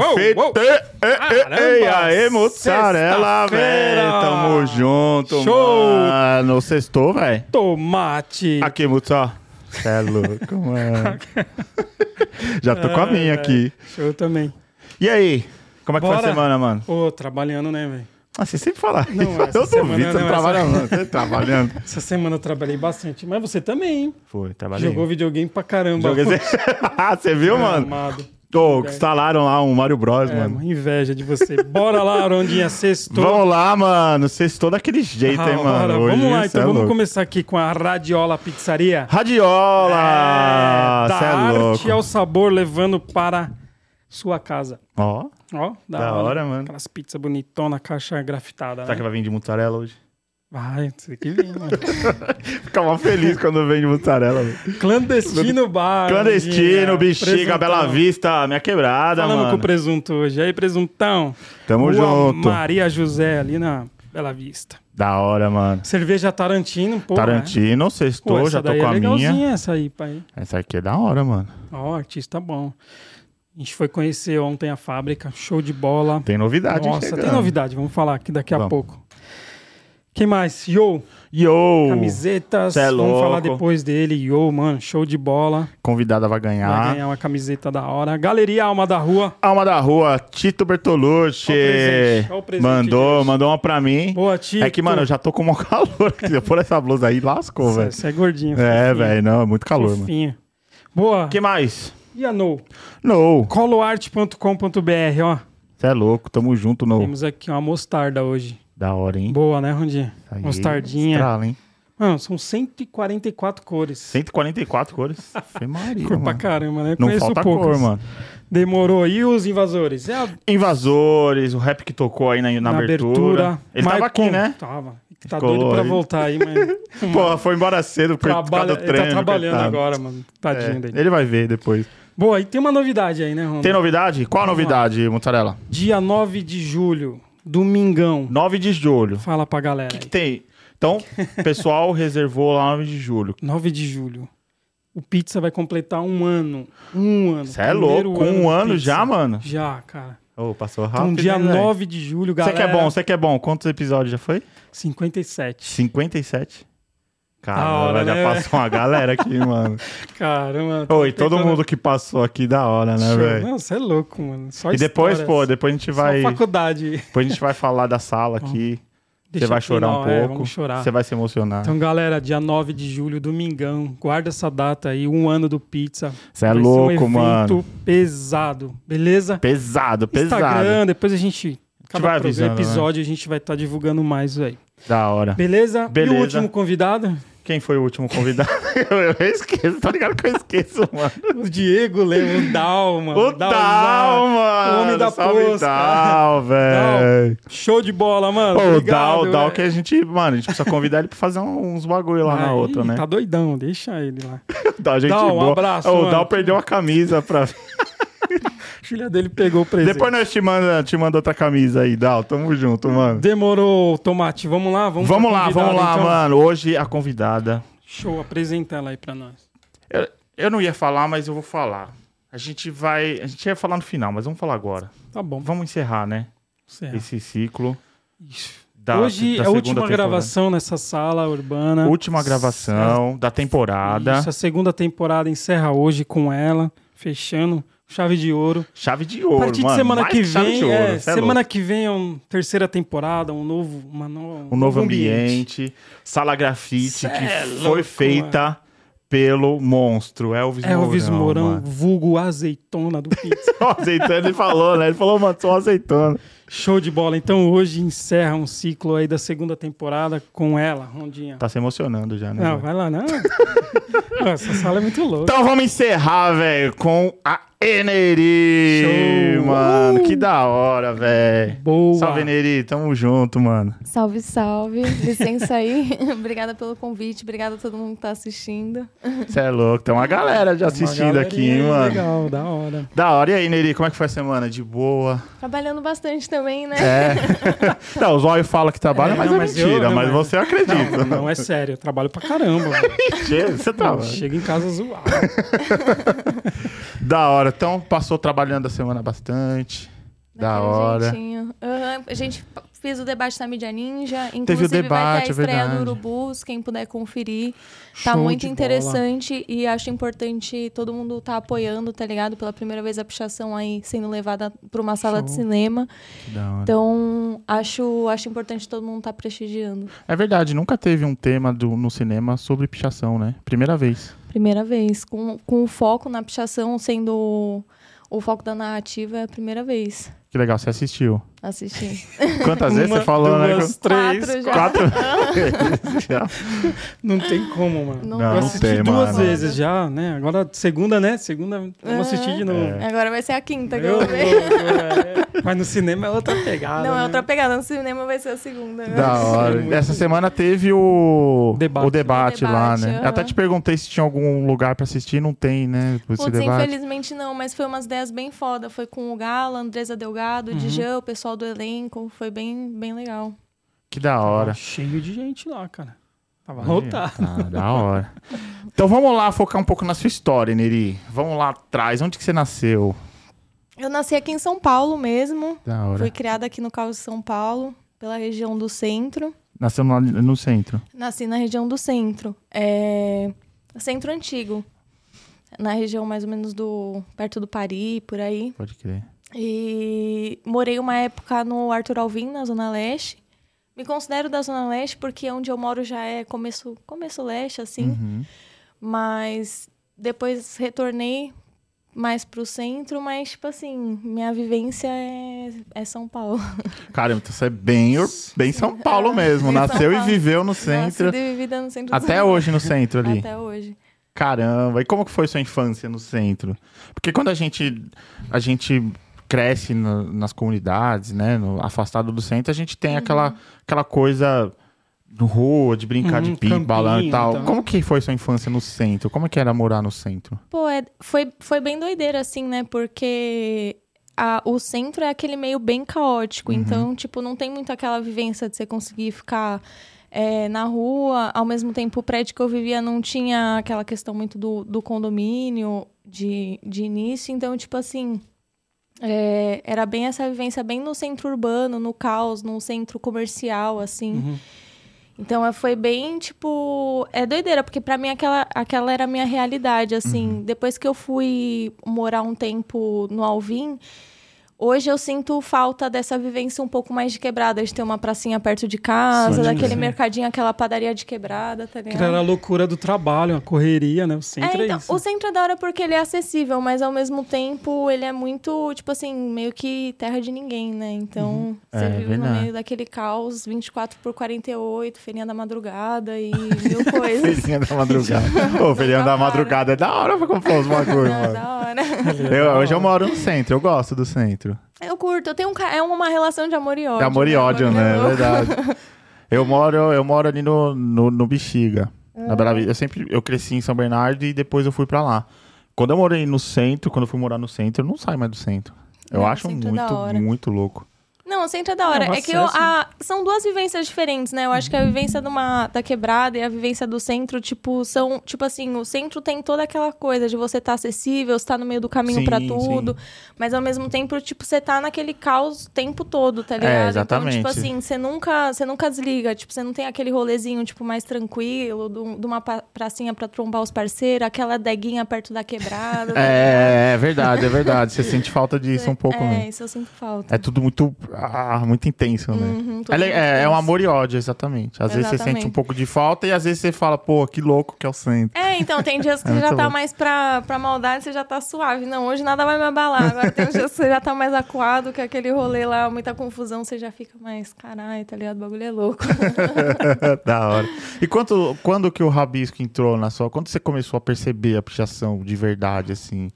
Caramba, ei, aê, mozzarella, velho. Tamo junto, Show. mano. Sextou, velho. Tomate. Aqui, Mutsa. Cê é louco, mano. Já tô com a minha aqui. Show também. E aí? Como é que foi a Bora. semana, mano? Pô, trabalhando, né, velho? Ah, você sempre fala. Não, essa eu semana duvido, você não não, trabalha essa- não. Você tá trabalhando. Essa semana eu trabalhei bastante. Mas você também, hein? Foi, trabalhei. Jogou videogame pra caramba. Joguei... Ah, você viu, mano? Amado. Ô, instalaram lá um Mario Bros, É, mano. inveja de você. Bora lá, Arondinha, sextou. Vamos lá, mano. Sextou daquele jeito, hein, Da mano. hora. Hoje Vamos lá, então é vamos louco. começar aqui com a Radiola Pizzaria. Radiola! É, da é arte louco. ao sabor, levando para sua casa. Ó, Ó, da, Da hora, mano. Aquelas pizzas bonitonas, caixa grafitada, será né? que vai vir de mussarela hoje? Vai, isso que vem, mano. Fica mal feliz quando vem de mussarela, velho. Clandestino bar. Clandestino, Ondinha. bexiga, Presuntão. Bela Vista, minha quebrada, Falando mano. com o presunto hoje. Aí, presuntão. Tamo Rua junto. Maria José, ali na Bela Vista. Da hora, mano. Cerveja Tarantino, pô. Tarantino, Né? Sextou, já tô com é a minha. essa aí, pai. Essa aqui é da hora, mano. Ó, artista bom. A gente foi conhecer ontem a fábrica, show de bola. Tem novidade Nossa, chegando. tem novidade, vamos falar aqui daqui a Vamos. pouco. Quem mais? Yo, Yo! camisetas. cê é vamos louco. falar depois dele. Yo, mano, show de bola. Convidada vai ganhar. Vai ganhar uma camiseta da hora. Galeria Alma da Rua. Alma da Rua, Tito Bertolucci. Ó o presente, mandou, mandou uma pra mim. Boa, Tito. É que, mano, eu já tô com um calor. Se eu pôr essa blusa aí, lascou, velho. Você é gordinho. É, velho, não, é muito calor, mano. Fofinho. Boa. O que mais? E a No? No. Coloarte.com.br, ó. Você é louco, tamo junto, no. Temos aqui uma mostarda hoje. Da hora, hein? Boa, né, Rondinha? Mostardinha. estrala, hein? Mano, são 144 cores. 144 cores. Foi Maria, Cor pra mano. caramba, né? Não Conheço falta poucas. cor, mano. Demorou. E os invasores? É a Invasores, o rap que tocou aí na, na, na abertura. Ele tava aqui, né? Tava. Tá Colou doido pra aí. voltar aí, mas. Porra, foi embora cedo por causa Trabalha, ele treino. tá trabalhando coitado. agora, mano. Tadinho É, dele. ele vai ver depois. Boa, e tem uma novidade aí, né, Ronda? Tem novidade? Qual a novidade, Mussarela? Dia 9 de julho, domingão. 9 de julho. Fala pra galera. O que, que tem? Então, o pessoal reservou lá 9 de julho. 9 de julho. O Pizza vai completar um ano. Um ano. Você é louco? Com um ano Pizza. já, mano? Já, cara. Ô, passou Então, rápido. dia hein, velho? 9 de julho, Você galera. que é bom, você que é bom. Quantos episódios já foi? 57. 57? Hora, já né? passou uma galera aqui, mano. Caramba. Oi, todo mundo que passou aqui da hora, né, velho? Não, você é louco, mano. Só E depois, pô, depois a gente vai. Só faculdade. Depois a gente vai falar da sala aqui. Você vai chorar um é, pouco. vamos chorar. Você vai se emocionar. Então, galera, dia 9 de julho, domingão, guarda essa data aí, um ano do Pizza. Você é louco, um mano. pesado, beleza? Pesado, pesado. Instagram, depois a gente, pro- avisando, né? episódio, a gente vai estar divulgando mais aí. Da hora. Beleza? Beleza. E o último convidado? Quem foi o último convidado? eu, eu esqueço, tá ligado que eu esqueço, mano. O Diego lembra, o Dal, mano. O Dal, mano. o homem da Salve. Dal, velho. Show de bola, mano. Pô, o Dal, o Dal que a gente, mano, a gente precisa convidar ele pra fazer uns bagulho lá na Aí, outra, né? Tá doidão, deixa ele lá. Dal, gente Dal, um boa. abraço, O. Dal perdeu a camisa pra... Filha dele pegou o presente. Depois nós te manda, te manda outra camisa aí, Dal. Tamo junto, mano. Demorou, Tomate. Vamos lá? Vamos, Vamos lá, vamos lá, então? mano. Hoje a convidada... Show, apresenta ela aí pra nós. Eu, eu não ia falar, mas eu vou falar. A gente vai... A gente ia falar no final, mas vamos falar agora. Tá bom. Vamos encerrar, né? Certo. Esse ciclo. Isso. Da, Hoje da é a última temporada. gravação nessa sala urbana. Última gravação da temporada. Isso, a segunda temporada encerra hoje com ela, fechando chave de ouro. Chave de A ouro, partir mano. de semana que vem, ouro, é, é semana que vem é uma terceira temporada, um novo, uma no- Um novo ambiente. Sala grafite Cê que é foi louco, feita pelo monstro Elvis Elvis Mourão. Mourão, mano. vulgo azeitona do pizza. Azeitona, ele falou, né? Ele falou, mano, sou azeitona. Show de bola. Então hoje encerra um ciclo aí da segunda temporada com ela, Rondinha. Tá se emocionando já, né? Não, velho? vai lá, não. Essa sala é muito louca. Então vamos encerrar, velho, com a Eneri, Show. mano. Uh! Que da hora, velho. Boa. Salve, Eneri. Tamo junto, mano. Salve, salve. Licença aí. obrigada pelo convite. Obrigada a todo mundo que tá assistindo. Você é louco. Tem uma galera já assistindo aqui, hein, mano. Legal, da hora. Da hora. E aí, Neri, como é que foi a semana? De boa? Trabalhando bastante também, né? É. não, o Zóio fala que trabalha, É, mas não, é mas eu- mentira. não, mas mas- você acredita. Não, não é sério, eu trabalho pra caramba. Mentira, Você trabalha. Chega em casa zoado. Da hora. Então, passou trabalhando a semana bastante. Da hora. Aham, A gente fez o debate da mídia ninja. Inclusive, Teve o vai debate, ter é a estreia verdade. do Urubus, quem puder conferir. Tá Show muito de bola. interessante e acho importante todo mundo tá apoiando, tá ligado? Pela primeira vez a pichação aí sendo levada pra uma sala de Show. cinema. Da hora. Então, acho, acho importante todo mundo tá prestigiando. É verdade, nunca teve um tema do- no cinema sobre pichação, né? Primeira vez. Primeira vez. Com, com o foco na pichação sendo o foco da narrativa, é a primeira vez. Que legal, você assistiu. Assisti. Quantas vezes Uma, você falou, né? duas, três, Quatro já. Quatro. Não tem como, mano. Não Não, Eu assisti tem, duas mano. vezes já, né? Agora, segunda, né? Segunda, vamos assistir de novo. É. Agora vai ser a quinta que eu vou ver. é. Mas no cinema é outra pegada. Não, é né? outra pegada. No cinema vai ser a segunda. né? Da hora. muito Essa semana teve o Debate. o debate, O lá, debate, né? Eu aham. até te perguntei se tinha algum lugar pra assistir, não tem, né? Putz, debate. infelizmente não, mas foi umas ideias bem foda. Foi com o Gala, Andresa Delgado, o Uhum. Djan, o pessoal do elenco. Foi bem, bem legal. Que da hora. Cheio de gente lá, cara. Tava lotado. Tá, da hora. Então vamos lá focar um pouco na sua história, Neri. Vamos lá atrás. Onde que você nasceu? Eu nasci aqui em São Paulo mesmo. Da hora. Fui criada aqui no Caos de São Paulo, pela região do centro. Nasceu no, no centro. Nasci na região do centro. É... Centro antigo. Na região mais ou menos do. perto do Pari, por aí. Pode crer. E morei uma época no Arthur Alvim, na Zona Leste. Me considero da Zona Leste porque onde eu moro já é começo, começo leste, assim. Uhum. Mas depois retornei mais pro centro, mas, tipo assim, minha vivência é, é São Paulo. Caramba, então você é bem, bem São Paulo mesmo. Nasceu e Paulo. viveu no centro. Nascida e vivida no centro Até hoje no centro ali. Até hoje. Caramba, e como que foi sua infância no centro? Porque quando a gente, a gente cresce na- nas comunidades, né, no- afastado do centro, a gente tem aquela, aquela coisa no rua, de brincar Uhum, de campinho balão e tal. e tal. Como que foi sua infância no centro? Como que era morar no centro? Pô, é- foi, foi bem doideira, assim, né? Porque a- o centro é aquele meio bem caótico. Uhum. Então, tipo, não tem muito aquela vivência de você conseguir ficar é, na rua. Ao mesmo tempo, o prédio que eu vivia não tinha aquela questão muito do, do condomínio de, de início. Então, tipo assim. É, era bem essa vivência bem no centro urbano, no caos, no centro comercial, assim. Uhum. Então é, foi bem, tipo. É doideira, porque pra mim aquela, aquela era a minha realidade, assim. Depois que eu fui morar um tempo no Alvim, hoje eu sinto falta dessa vivência um pouco mais de quebrada, de ter uma pracinha perto de casa, Sim, daquele sim. mercadinho, aquela padaria de quebrada, tá Que ligado? era a loucura do trabalho, a correria, né? O centro É, é, então, isso. o centro é da hora porque ele é acessível, mas ao mesmo tempo ele é muito, tipo assim, meio que terra de ninguém, né? Então, você É, vive no meio daquele caos 24 por 48, feirinha da madrugada e mil coisas. Feirinha da madrugada. Ô, feirinha da madrugada é da hora pra comprar os bagulhos, Não, mano. da hora. Eu, hoje eu moro no centro, eu gosto do centro. Eu curto, eu tenho um, é uma relação de amor e ódio. De amor e ódio, né? É verdade. Eu moro, eu moro ali no, no, no Bexiga. Na Bela Vista. Eu sempre eu cresci em São Bernardo e depois eu fui pra lá. Quando eu morei no centro, quando eu fui morar no centro, eu não saio mais do centro. Eu o acho é muito, muito louco. Não, o centro é da hora. É, É, que eu- a- são duas vivências diferentes, né? Eu acho que a vivência de uma, da quebrada e a vivência do centro, tipo, são. Tipo assim, o centro tem toda aquela coisa de você estar acessível, você tá no meio do caminho Sim, pra tudo. Mas ao mesmo tempo, tipo, você tá naquele caos o tempo todo, tá ligado? É, exatamente. Então, tipo assim, você nunca, você nunca desliga. Tipo, você não tem aquele rolezinho, tipo, mais tranquilo, de uma pracinha pra trombar os parceiros, aquela deguinha perto da quebrada. tá? É, é verdade, é verdade. Você sente falta disso um pouco, É, né? isso eu sinto falta. É tudo muito, ah, muito intenso, né? Uhum, É, muito é, é um intenso. amor e ódio, exatamente. Às vezes você Exatamente. sente um pouco de falta e às vezes você fala, pô, que louco que é o centro. É, então, tem dias que É você já tá louco. mais pra, pra maldade, você já tá suave. Não, hoje nada vai me abalar. Agora tem uns dias que você já tá mais acuado, que aquele rolê lá, muita confusão, você já fica mais, caralho, tá ligado? O bagulho é louco. da hora. E quanto, quando que o rabisco entrou na sua... Quando você começou a perceber a pichação de verdade, assim?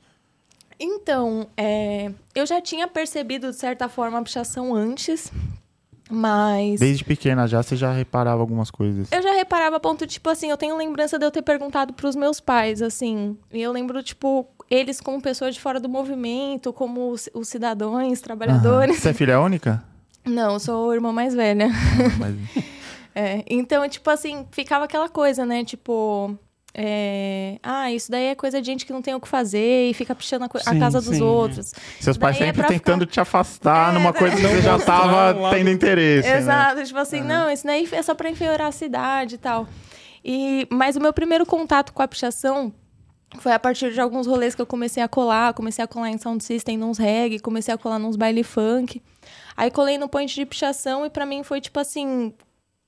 Então, é, eu já tinha percebido, de certa forma, a pichação antes, mas... Desde pequena já, você já reparava algumas coisas. Eu já reparava a ponto, tipo assim, eu tenho lembrança de eu ter perguntado pros meus pais, assim. E eu lembro, tipo, eles como pessoas de fora do movimento, como os, os cidadãos, Aham. trabalhadores. Você é filha única? Não, eu sou irmã mais velha. Mas- É, então, tipo assim, ficava aquela coisa, né? Tipo, é, ah, isso daí é coisa de gente que não tem o que fazer e fica pichando a, co- a Sim, casa dos sim. outros. Seus pais Daí é sempre pra tentando te afastar É, numa coisa que você já mostrar tava lado- tendo interesse. né? Exato, tipo assim, não, isso daí é só pra enfeirar a cidade e tal. E, mas o meu primeiro contato com a pichação foi a partir de alguns rolês que eu comecei a colar. Comecei a colar em sound system, nos reggae, comecei a colar nos baile funk. Aí colei no point de pichação e pra mim foi tipo assim.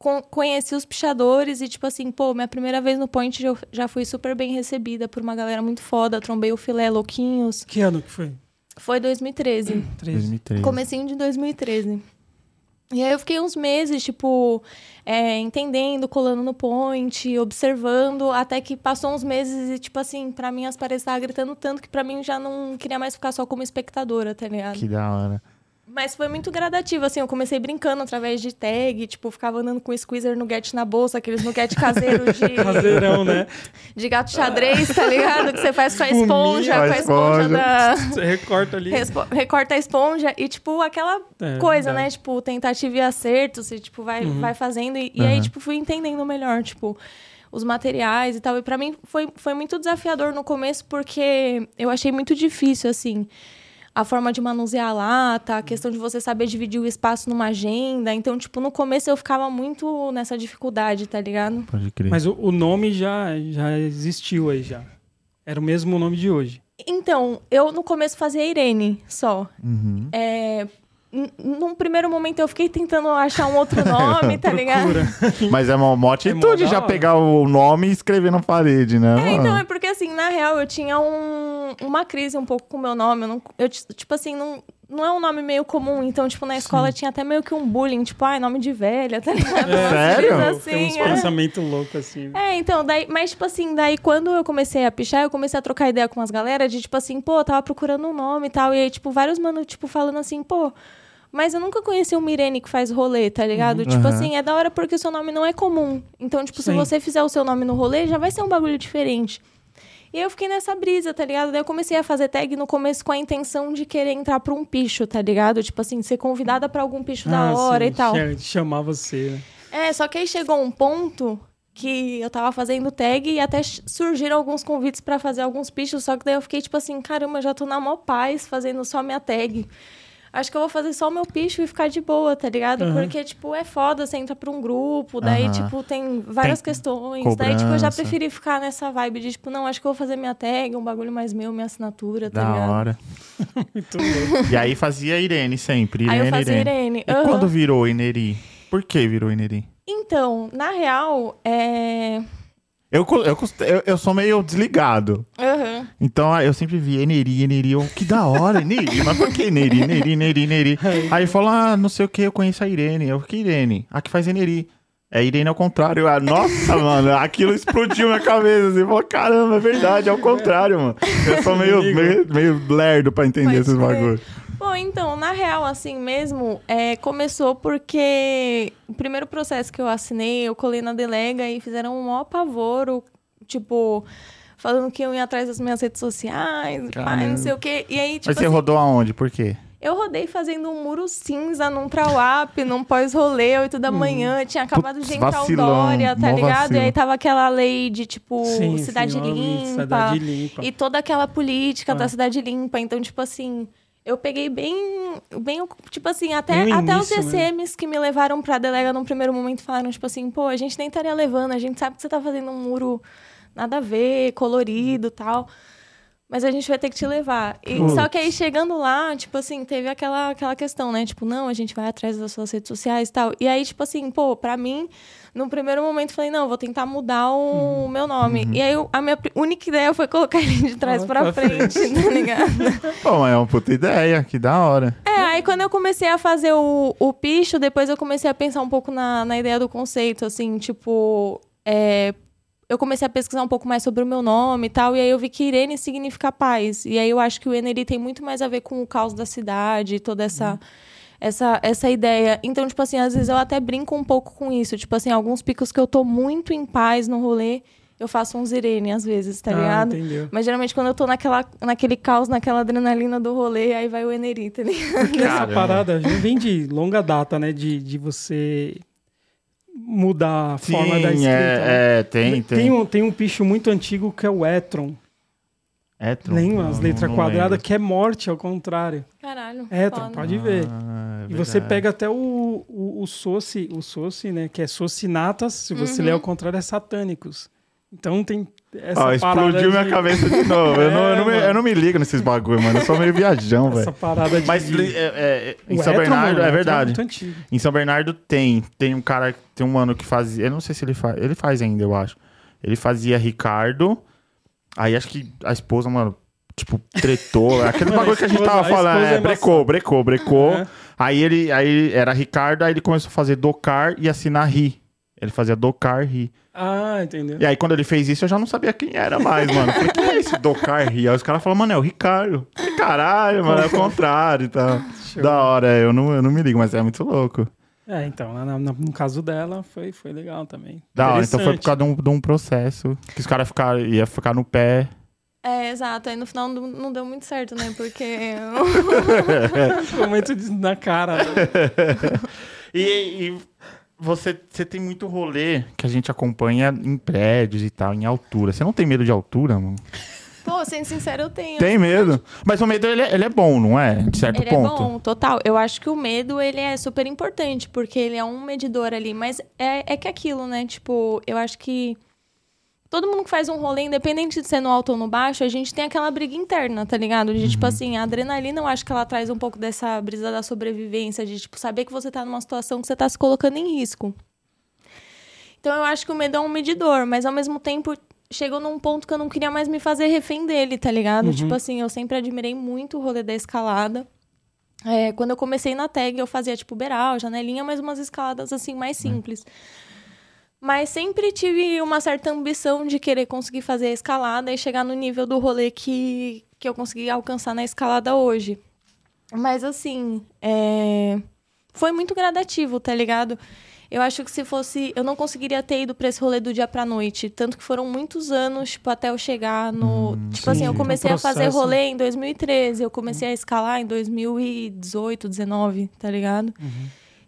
Con- Conheci os pichadores e, tipo assim, pô, minha primeira vez no point eu já fui super bem recebida por uma galera muito foda. Trombei o filé Louquinhos. Que ano que foi? Foi 2013. 13. 2013. Comecinho de 2013. E aí eu fiquei uns meses, tipo, é, entendendo, colando no point, observando, até que passou uns meses e, tipo assim, pra mim as paredes estavam gritando tanto que pra mim já não queria mais ficar só como espectadora, tá ligado? Que da hora. Mas foi muito gradativo, assim, eu comecei brincando através de tag, tipo, ficava andando com o squeezer nuggete na bolsa, aqueles nuggete caseiro de, Caseirão, né? de gato xadrez, tá ligado? Que você faz com a esponja, com a esponja da... Você recorta ali. Respo- recorta a esponja e, tipo, aquela É, coisa, verdade. né? Tipo, tentativa e acerto, você, tipo, vai, Uhum. vai fazendo. E, e aí, tipo, fui entendendo melhor, tipo, os materiais e tal. E pra mim foi, foi muito desafiador no começo, porque eu achei muito difícil, assim, a forma de manusear a lata, a questão de você saber dividir o espaço numa agenda. Então, tipo, no começo eu ficava muito nessa dificuldade, tá ligado? Pode crer. Mas o, o nome já, já existiu aí já. Era o mesmo nome de hoje. Então, eu no começo fazia Irene só. Uhum. É, num primeiro momento eu fiquei tentando achar um outro nome, tá ligado? Mas é uma, uma atitude da já hora. pegar o nome e escrever na parede, né? É, então, é porque assim, na real, eu tinha um- uma crise um pouco com o meu nome. Eu, não, eu tipo assim, não, não é um nome meio comum. Então, tipo, na escola tinha até meio que um bullying, tipo, ai, nome de velha, tá ligado? Umas Sério? coisas Tem uns Assim, é. pensamentos loucos assim. É, então, daí, mas, tipo assim, daí quando eu comecei a pichar, eu comecei a trocar ideia com as galera de, tipo assim, pô, eu tava procurando um nome e tal. E aí, tipo, vários mano, tipo, falando assim, pô. Mas eu nunca conheci uma Irene que faz rolê, tá ligado? Tipo Aham. assim, é da hora porque o seu nome não é comum. Então, tipo, se Sim. você fizer o seu nome no rolê, já vai ser um bagulho diferente. E aí eu fiquei nessa brisa, tá ligado? Daí eu comecei a fazer tag no começo com a intenção de querer entrar pra um picho, tá ligado? Tipo assim, ser convidada pra algum picho da Ah, hora sim, e tal. cha- Chamar você, né? É, só que aí chegou um ponto que eu tava fazendo tag e até surgiram alguns convites pra fazer alguns pichos, só que daí eu fiquei tipo assim, caramba, já tô na mó paz fazendo só minha tag. Acho que eu vou fazer só o meu picho e ficar de boa, tá ligado? Aham. Porque, tipo, é foda, você entra pra um grupo, daí, Aham. tipo, tem várias Tem questões. Daí, tipo, eu já cobrança. preferi ficar nessa vibe de, tipo, não, acho que eu vou fazer minha tag, um bagulho mais meu, minha assinatura, tá Da ligado? hora. Muito louco. E aí fazia Irene sempre. Irene, Aí eu fazia Irene. Irene. E aham. quando virou Ineri? Por que virou Ineri? Então, na real, é. Eu, eu, eu, eu sou meio desligado. Aham. Então ah, eu sempre vi Eneri, Eneri. Eu, que da hora, Eneri. Mas por que Eneri, Eneri, Eneri, Eneri? Aí falou, ah, não sei o que, eu conheço a Irene. Eu, que Irene? A que faz Eneri. É Irene ao contrário. Ah, nossa, mano, aquilo explodiu minha cabeça. Assim, falou, caramba, é verdade, é o contrário, mano. Eu sou meio, meio, meio lerdo pra entender Pode esses bagulhos. Bom, então, na real, assim mesmo, é, começou porque o primeiro processo que eu assinei, eu colei na delega e fizeram um maior pavoro, tipo, falando que eu ia atrás das minhas redes sociais, pai, não sei o quê. E aí, tipo, Mas você assim, rodou aonde? Por quê? eu rodei fazendo um muro cinza num Trauap, num pós-rolê, 8 da manhã, tinha acabado de entrar vacilão, o Dória, tá ligado? vacilo. E aí tava aquela lei de, tipo, Sim, cidade sim, limpa. Cidade limpa. E toda aquela política Ah. da cidade limpa. Então, tipo assim, eu peguei bem. bem tipo assim, até, Bem o até os início, né? Que me levaram pra delega num primeiro momento falaram, tipo assim, pô, a gente nem estaria levando, a gente sabe que você tá fazendo um muro nada a ver, colorido e tal. Mas a gente vai ter que te levar. E, só que aí chegando lá, tipo assim, teve aquela, aquela questão, né? Tipo, não, a gente vai atrás das suas redes sociais e tal. E aí, tipo assim, pô, pra mim, num primeiro momento, falei, não, vou tentar mudar o meu nome. E aí, eu- a minha única ideia foi colocar ele de trás Ah, pra pra frente, tá ligado? Pô, mas é uma puta ideia, que da hora. É, aí quando eu comecei a fazer o, o picho, depois eu comecei a pensar um pouco na, na ideia do conceito, assim, tipo. é, eu comecei a pesquisar um pouco mais sobre o meu nome e tal, e aí eu vi que Irene significa paz. E aí eu acho que o Eneri tem muito mais a ver com o caos da cidade, toda essa. Essa, essa ideia. Então, tipo assim, às vezes eu até brinco um pouco com isso. Tipo assim, alguns picos que eu tô muito em paz no rolê, eu faço uns Irene, às vezes, tá Ah, ligado? entendeu. Mas geralmente quando eu tô naquela, naquele caos, naquela adrenalina do rolê, aí vai o Eneri, tá ligado? Porque essa parada já vem de longa data, né? De, de você mudar a forma da Sim, escrita. né? é, é, tem, tem. Tem um, tem um picho muito antigo que é o Etron. Etron? Lembra? Não, As letras quadradas, que é morte, ao contrário. Caralho. Foda. pode ver. Ah, é E você pega até o, o, o Soci, o Soci, né? Que é Socinatas, se você Uhum. ler ao contrário, é satânicos. Então tem essa Ó, parada explodiu minha de- cabeça de novo. eu, não, eu, não me, É, eu não me ligo nesses bagulho, mano. Eu sou meio viajão, Essa velho. parada de... Mas é, é, em O São Etron, Bernardo, mano, é verdade. antigo. Em São Bernardo tem. Tem um cara, tem um mano que fazia. Eu não sei se ele faz. Ele faz ainda, eu acho. Ele fazia Ricardo. Aí acho que a esposa, mano, tipo, tretou. Aquele Mano, bagulho que a gente tava a falando. É, é brecou, brecou, brecou. É. Aí ele aí era Ricardo, aí ele começou a fazer Docar e assinar Ri. Ele fazia Docar Ri. Ah, entendeu? E aí, quando ele fez isso, eu já não sabia quem era mais, mano. Falei, quem é esse Docar Ri? Aí os caras falaram, mano, é o Ricardo. Caralho, mano, é o contrário e tal. Show. Da hora, eu não, eu não me ligo, mas é muito louco. É, então, na- na- no caso dela, foi, foi legal também. Da hora, então foi por causa de um, de um processo que os caras ficaram, ia ficar no pé. É, exato. Aí no final não, não deu muito certo, né? Porque. Ficou muito na cara. né? E, e você, você tem muito rolê que a gente acompanha em prédios e tal, em altura. Você não tem medo de altura, mano? Pô, sendo sincero, eu tenho. Tem medo. Mas o medo, ele, é- ele é bom, não é? De certo Ele ponto. é bom, total. Eu acho que o medo, ele é super importante, porque ele é um medidor ali. Mas é, é que aquilo, né? Tipo, eu acho que todo mundo que faz um rolê, independente de ser no alto ou no baixo, a gente tem aquela briga interna, tá ligado? De, tipo assim, a adrenalina, eu acho que ela traz um pouco dessa brisa da sobrevivência, de, tipo, saber que você tá numa situação que você tá se colocando em risco. Então eu acho que o medo é um medidor, mas ao mesmo tempo chegou num ponto que eu não queria mais me fazer refém dele, tá ligado? Uhum. Tipo assim, eu sempre admirei muito o rolê da escalada. É, quando eu comecei na tag, eu fazia tipo beral, janelinha, mas umas escaladas assim mais simples. Mas sempre tive uma certa ambição de querer conseguir fazer a escalada e chegar no nível do rolê que, que eu consegui alcançar na escalada hoje. Mas assim, é, foi muito gradativo, tá ligado? Eu acho que se fosse. Eu não conseguiria ter ido pra esse rolê do dia pra noite. Tanto que foram muitos anos, tipo, até eu chegar no. tipo assim, eu comecei É um a fazer processo. rolê em 2013, eu comecei a escalar em 2018, 19, tá ligado?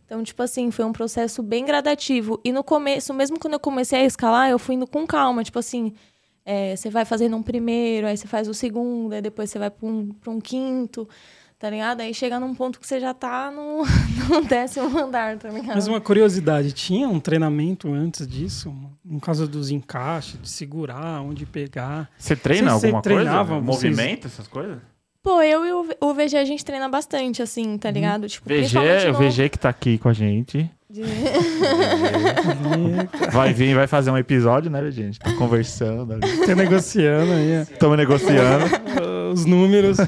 Então, tipo assim, foi um processo bem gradativo. E no começo, mesmo quando eu comecei a escalar, eu fui indo com calma. Tipo assim, é, você vai fazendo um primeiro, aí você faz o segundo, aí depois você vai pra um, pra um quinto, tá ligado? Aí chega num ponto que você já tá no, no décimo andar, tá ligado? Mas uma curiosidade, tinha um treinamento antes disso? No caso dos encaixes, de segurar, onde pegar. Você treina Você- você alguma treinava, coisa? vocês- Movimento, essas coisas? Pô, eu e o, VG a gente treina bastante, assim, tá ligado? Tipo, VG, principalmente o no- VG que tá aqui com a gente. de- Vai vir, vai fazer um episódio, né, gente? Tá conversando ali. Tá negociando aí Estamos negociando. os números.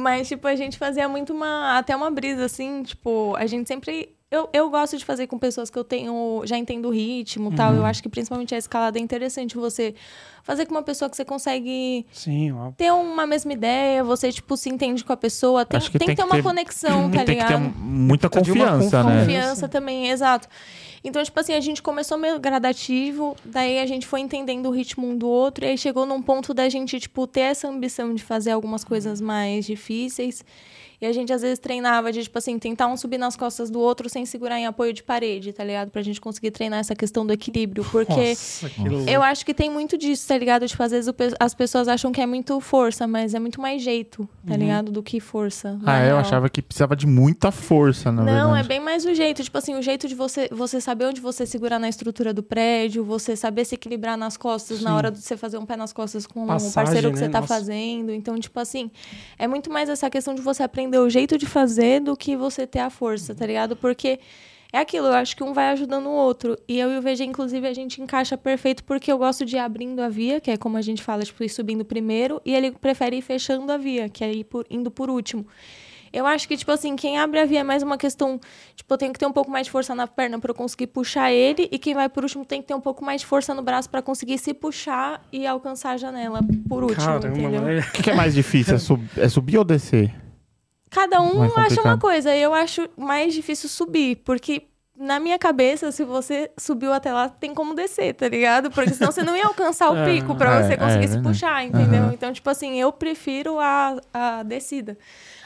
Mas, tipo, a gente fazia muito uma. Até uma brisa, assim, tipo, a gente sempre. Eu, eu gosto de fazer com pessoas que eu tenho. Já entendo o ritmo e tal. Uhum. Eu acho que principalmente a escalada é interessante você fazer com uma pessoa que você consegue Sim, ó. ter uma mesma ideia, você, tipo, se entende com a pessoa. Tem, Acho que tem, tem que ter uma ter- conexão, tá Tem que ter ligado? muita uma confiança, né? Confiança também, exato. Então, tipo assim, a gente começou meio gradativo, daí a gente foi entendendo o ritmo um do outro, e aí chegou num ponto da gente, tipo, ter essa ambição de fazer algumas coisas mais difíceis. E a gente, às vezes, treinava de, tipo assim, tentar um subir nas costas do outro sem segurar em apoio de parede, tá ligado? Pra gente conseguir treinar essa questão do equilíbrio. Porque Nossa, que louco. eu acho que tem muito disso, tá ligado? Tipo, às vezes as pessoas acham que é muito força, mas é muito mais jeito, tá ligado? Do que força. na Ah, eu real. achava que precisava de muita força, na Não, é verdade. bem mais o jeito. Tipo assim, o jeito de você, você saber onde você segurar na estrutura do prédio, você saber se equilibrar nas costas na Sim. hora de você fazer um pé nas costas com o Passagem, parceiro que né? você tá Nossa. fazendo. Então, tipo assim, é muito mais essa questão de você aprender o jeito de fazer do que você ter a força, tá ligado? Porque é aquilo, eu acho que um vai ajudando o outro. E eu e o VG, inclusive, a gente encaixa perfeito porque eu gosto de ir abrindo a via, que é como a gente fala, tipo, ir subindo primeiro, e ele prefere ir fechando a via, que é ir por- indo por último. Eu acho que, tipo assim, quem abre a via é mais uma questão. Tipo, eu tenho que ter um pouco mais de força na perna pra eu conseguir puxar ele. E quem vai por último tem que ter um pouco mais de força no braço pra conseguir se puxar e alcançar a janela por último, Caramba, entendeu? O que, que é mais difícil? É, sub- é subir ou descer? Cada um acha uma coisa. Eu acho mais difícil subir, porque na minha cabeça, se você subiu até lá, tem como descer, tá ligado? Porque senão você não ia alcançar o É. pico pra É, você é conseguir se verdade. puxar, entendeu? Aham. Então, tipo assim, eu prefiro a, a descida.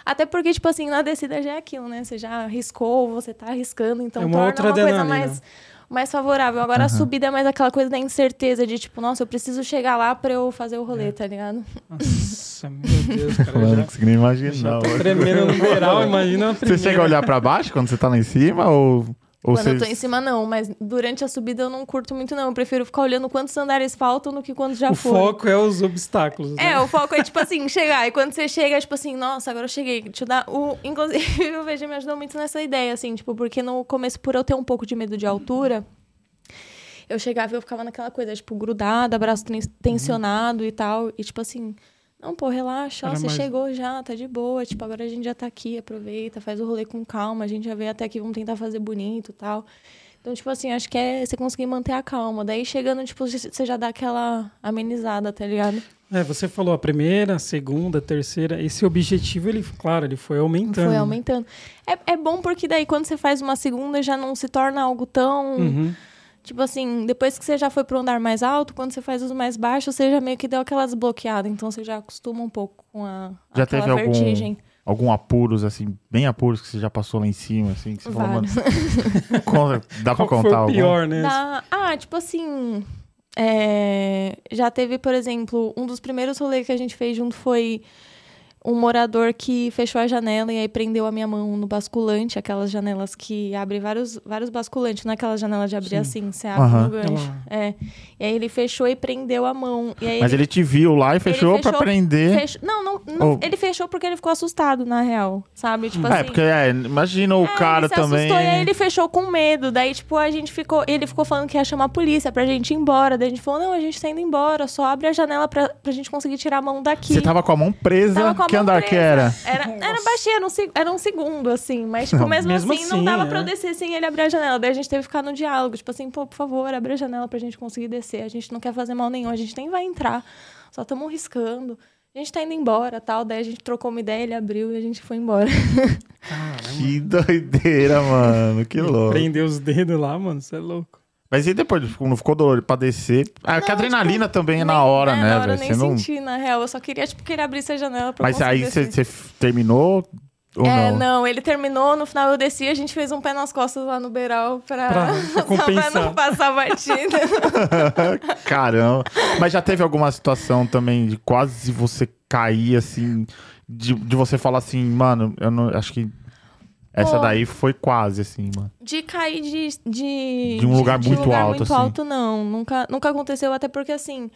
Até porque, tipo assim, na descida já é aquilo, né? Você já arriscou, você tá arriscando, então É uma torna outra uma coisa mais, mais favorável. Agora, a Aham. subida é mais aquela coisa da incerteza de, tipo, nossa, eu preciso chegar lá pra eu fazer o É. rolê, tá ligado? Nossa, meu Deus, cara. eu já, não consegui nem imaginar. tremendo no beiral, imagina a Você chega a olhar pra baixo quando você tá lá em cima ou, ou Quando você... eu tô em cima, não. Mas durante a subida eu não curto muito, não. Eu prefiro ficar olhando quantos andares faltam do que quantos já O foram. foco é os obstáculos. né? É, o foco é, tipo assim, chegar. E quando você chega, é tipo assim, nossa, agora eu cheguei. Deixa eu dar. O... Inclusive, o VG me ajudou muito nessa ideia, assim, tipo, porque no começo, por eu ter um pouco de medo de altura, eu chegava e eu ficava naquela coisa, tipo, grudada, braço ten- tensionado e tal. E tipo assim. Não, pô, relaxa, ó, você mais- chegou já, tá de boa. Tipo, agora a gente já tá aqui, aproveita, faz o rolê com calma, a gente já veio até aqui, vamos tentar fazer bonito e tal. Então, tipo assim, acho que é você conseguir manter a calma. Daí chegando, tipo, você já dá aquela amenizada, tá ligado? É, você falou a primeira, a segunda, a terceira. Esse objetivo, ele, claro, ele foi aumentando. Foi né? aumentando. É, é bom porque daí quando você faz uma segunda já não se torna algo tão. Uhum. Tipo assim, depois que você já foi pro andar mais alto, quando você faz os mais baixos, você já meio que deu aquela desbloqueada. Então você já acostuma um pouco com a Já aquela teve algum- vertigem. Algum apuros, assim, bem apuros que você já passou lá em cima, assim, que você falou, mano, Vários. dá pra Qual contar foi o algum? pior, né? Dá- Ah, tipo assim. é, Já teve, por exemplo, um dos primeiros rolês que a gente fez junto foi um morador que fechou a janela e aí prendeu a minha mão no basculante, aquelas janelas que abrem vários, vários basculantes, não é aquela janela de abrir Sim. assim, você abre Aham. no gancho. Ela- É. E aí ele fechou e prendeu a mão. E aí Mas ele te viu lá e fechou, pra fechou- prender. fechou- Não, não, não Ou- ele fechou porque ele ficou assustado, na real. Sabe? Tipo É, assim. porque é, imagina o é, cara ele se também. assustou e aí ele fechou com medo. Daí, tipo, a gente ficou. Ele ficou falando que ia chamar a polícia pra gente ir embora. Daí a gente falou: não, a gente tá indo embora, só abre a janela pra, pra gente conseguir tirar a mão daqui. Você tava com a mão presa. Tava com a que andar que era? Era, era baixinho, era um, era um segundo, assim. Mas, tipo, Não, mesmo, mesmo assim, não assim, dava é. pra eu descer sem ele abrir a janela. Daí a gente teve que ficar no diálogo. Tipo assim, pô, por favor, abre a janela pra gente conseguir descer. A gente não quer fazer mal nenhum, a gente nem vai entrar. Só estamos riscando. A gente tá indo embora, tal. Daí a gente trocou uma ideia, ele abriu e a gente foi embora. Caramba. Que doideira, mano. Que louco. Prender os dedos lá, mano, você é louco. Mas e depois? tipo, Não ficou dolorido pra descer? Ah, que a Não, adrenalina também é na hora, é, né, Na hora eu nem não... senti, na real. Eu só queria, tipo, que ele abrisse a janela pra Mas aí você terminou ou É, não? não, ele terminou, no final eu desci, a gente fez um pé nas costas lá no beiral pra, Pra- pra só pra compensar. não passar batida. Caramba. Mas já teve alguma situação também de quase você cair, assim, de, de você falar assim, mano, eu não acho que essa Pô. daí foi quase, assim, mano. De cair de. De, De um lugar muito alto, muito assim. alto, não. Nunca, nunca aconteceu, até porque assim.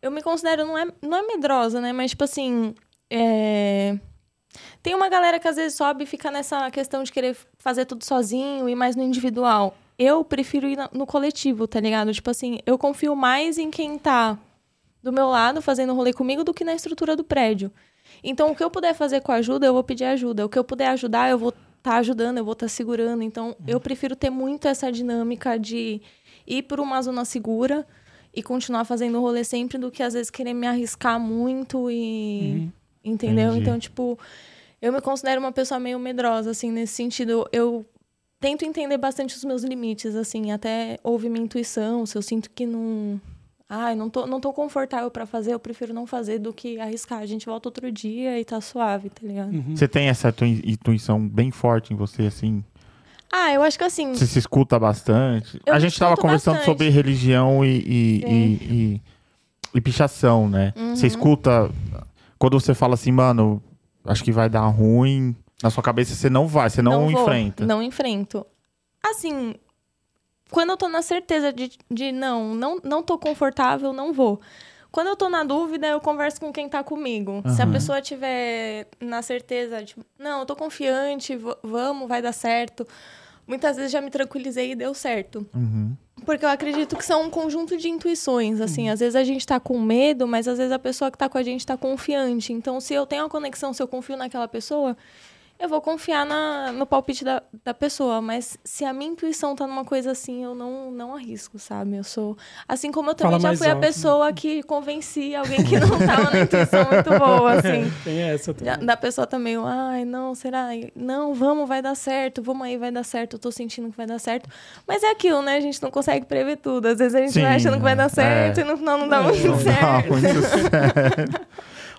Eu me considero, não é, não é medrosa, né? Mas, tipo assim. é, Tem uma galera que às vezes sobe e fica nessa questão de querer fazer tudo sozinho e mais no individual. Eu prefiro ir no coletivo, tá ligado? Tipo assim, eu confio mais em quem tá do meu lado fazendo rolê comigo do que na estrutura do prédio. Então, o que eu puder fazer com ajuda, eu vou pedir ajuda. O que eu puder ajudar, eu vou estar ajudando, eu vou estar segurando. Então, eu prefiro ter muito essa dinâmica de ir por uma zona segura e continuar fazendo o rolê sempre do que às vezes querer me arriscar muito e. Uhum. Entendeu? Entendi. Então, tipo, eu me considero uma pessoa meio medrosa, assim, nesse sentido. Eu tento entender bastante os meus limites, assim, até ouvir minha intuição, se eu sinto que não. Ai, não tô, não tô confortável pra fazer, eu prefiro não fazer do que arriscar. A gente volta outro dia e tá suave, tá ligado? Uhum. Você tem essa intuição bem forte em você, assim? Ah, eu acho que assim. Você se escuta bastante? Eu a gente tava conversando bastante. sobre religião e, e, Sim. e, e- e pichação, né? Uhum. Você escuta. Quando você fala assim, mano, acho que vai dar ruim. Na sua cabeça você não vai, você não, vou, enfrenta. Não enfrento. Assim, quando eu tô na certeza de, de não, não, não tô confortável, não vou. Quando eu tô na dúvida, eu converso com quem tá comigo. Se a pessoa tiver na certeza, tipo, não, eu tô confiante, vamos, vai dar certo. Muitas vezes já me tranquilizei e deu certo. Uhum. Porque eu acredito que são um conjunto de intuições, assim. Às vezes a gente tá com medo, mas às vezes a pessoa que tá com a gente tá confiante. Então, se eu tenho uma conexão, se eu confio naquela pessoa, eu vou confiar na, no palpite da, da pessoa. Mas se a minha intuição tá numa coisa assim, eu não, não arrisco, sabe? Eu sou. Assim como eu também Fala já fui a alto, né? pessoa que convenci alguém que não tava na intuição muito boa, assim. Tem essa também. Da pessoa também, ai, não, será? Não, vamos, vai dar certo, vamos aí, vai dar certo, eu tô sentindo que vai dar certo. Mas é aquilo, né? A gente não consegue prever tudo. Às vezes a gente Sim, vai achando que vai dar certo é. e no final não dá muito Não, certo. muito sério.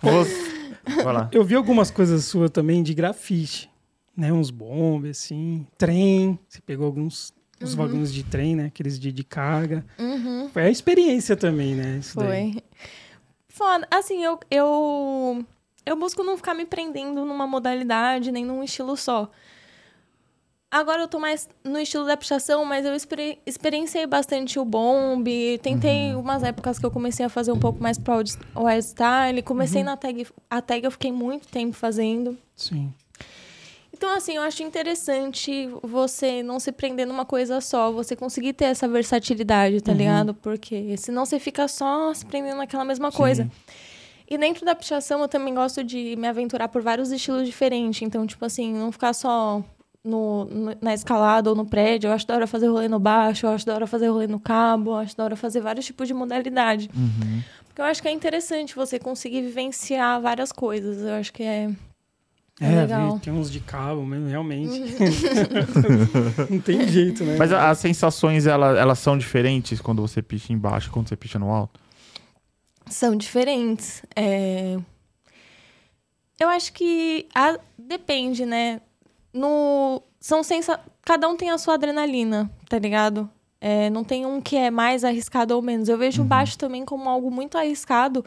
Você... Vai lá. Eu vi algumas coisas suas também de grafite, né? Uns bombes, assim, trem. Você pegou alguns os vagões de trem, né? Aqueles de, de carga. Uhum. Foi a experiência também, né? Isso daí. Foi. Foda. Assim, eu, eu, eu busco não ficar me prendendo numa modalidade, nem num estilo só. Agora eu tô mais no estilo da pichação, mas eu experi- experienciei bastante o bombe. Tentei umas épocas que eu comecei a fazer um pouco mais pro style. Comecei na tag. A tag eu fiquei muito tempo fazendo. Sim. Então, assim, eu acho interessante você não se prender numa coisa só, você conseguir ter essa versatilidade, tá ligado? Porque senão você fica só se prendendo naquela mesma coisa. E dentro da pichação, eu também gosto de me aventurar por vários estilos diferentes. Então, tipo assim, não ficar só no, na escalada ou no prédio. Eu acho da hora fazer rolê no baixo, eu acho da hora fazer rolê no cabo, eu acho da hora fazer vários tipos de modalidade. Uhum. Porque eu acho que é interessante você conseguir vivenciar várias coisas. Eu acho que é. É É, legal. tem uns de cabo mesmo, realmente. não tem jeito, né? Mas as sensações, ela- elas são diferentes quando você picha embaixo e quando você picha no alto? São diferentes. É, Eu acho que a- depende, né? No... São sensa... Cada um tem a sua adrenalina, tá ligado? É, Não tem um que é mais arriscado ou menos. Eu vejo o baixo também como algo muito arriscado,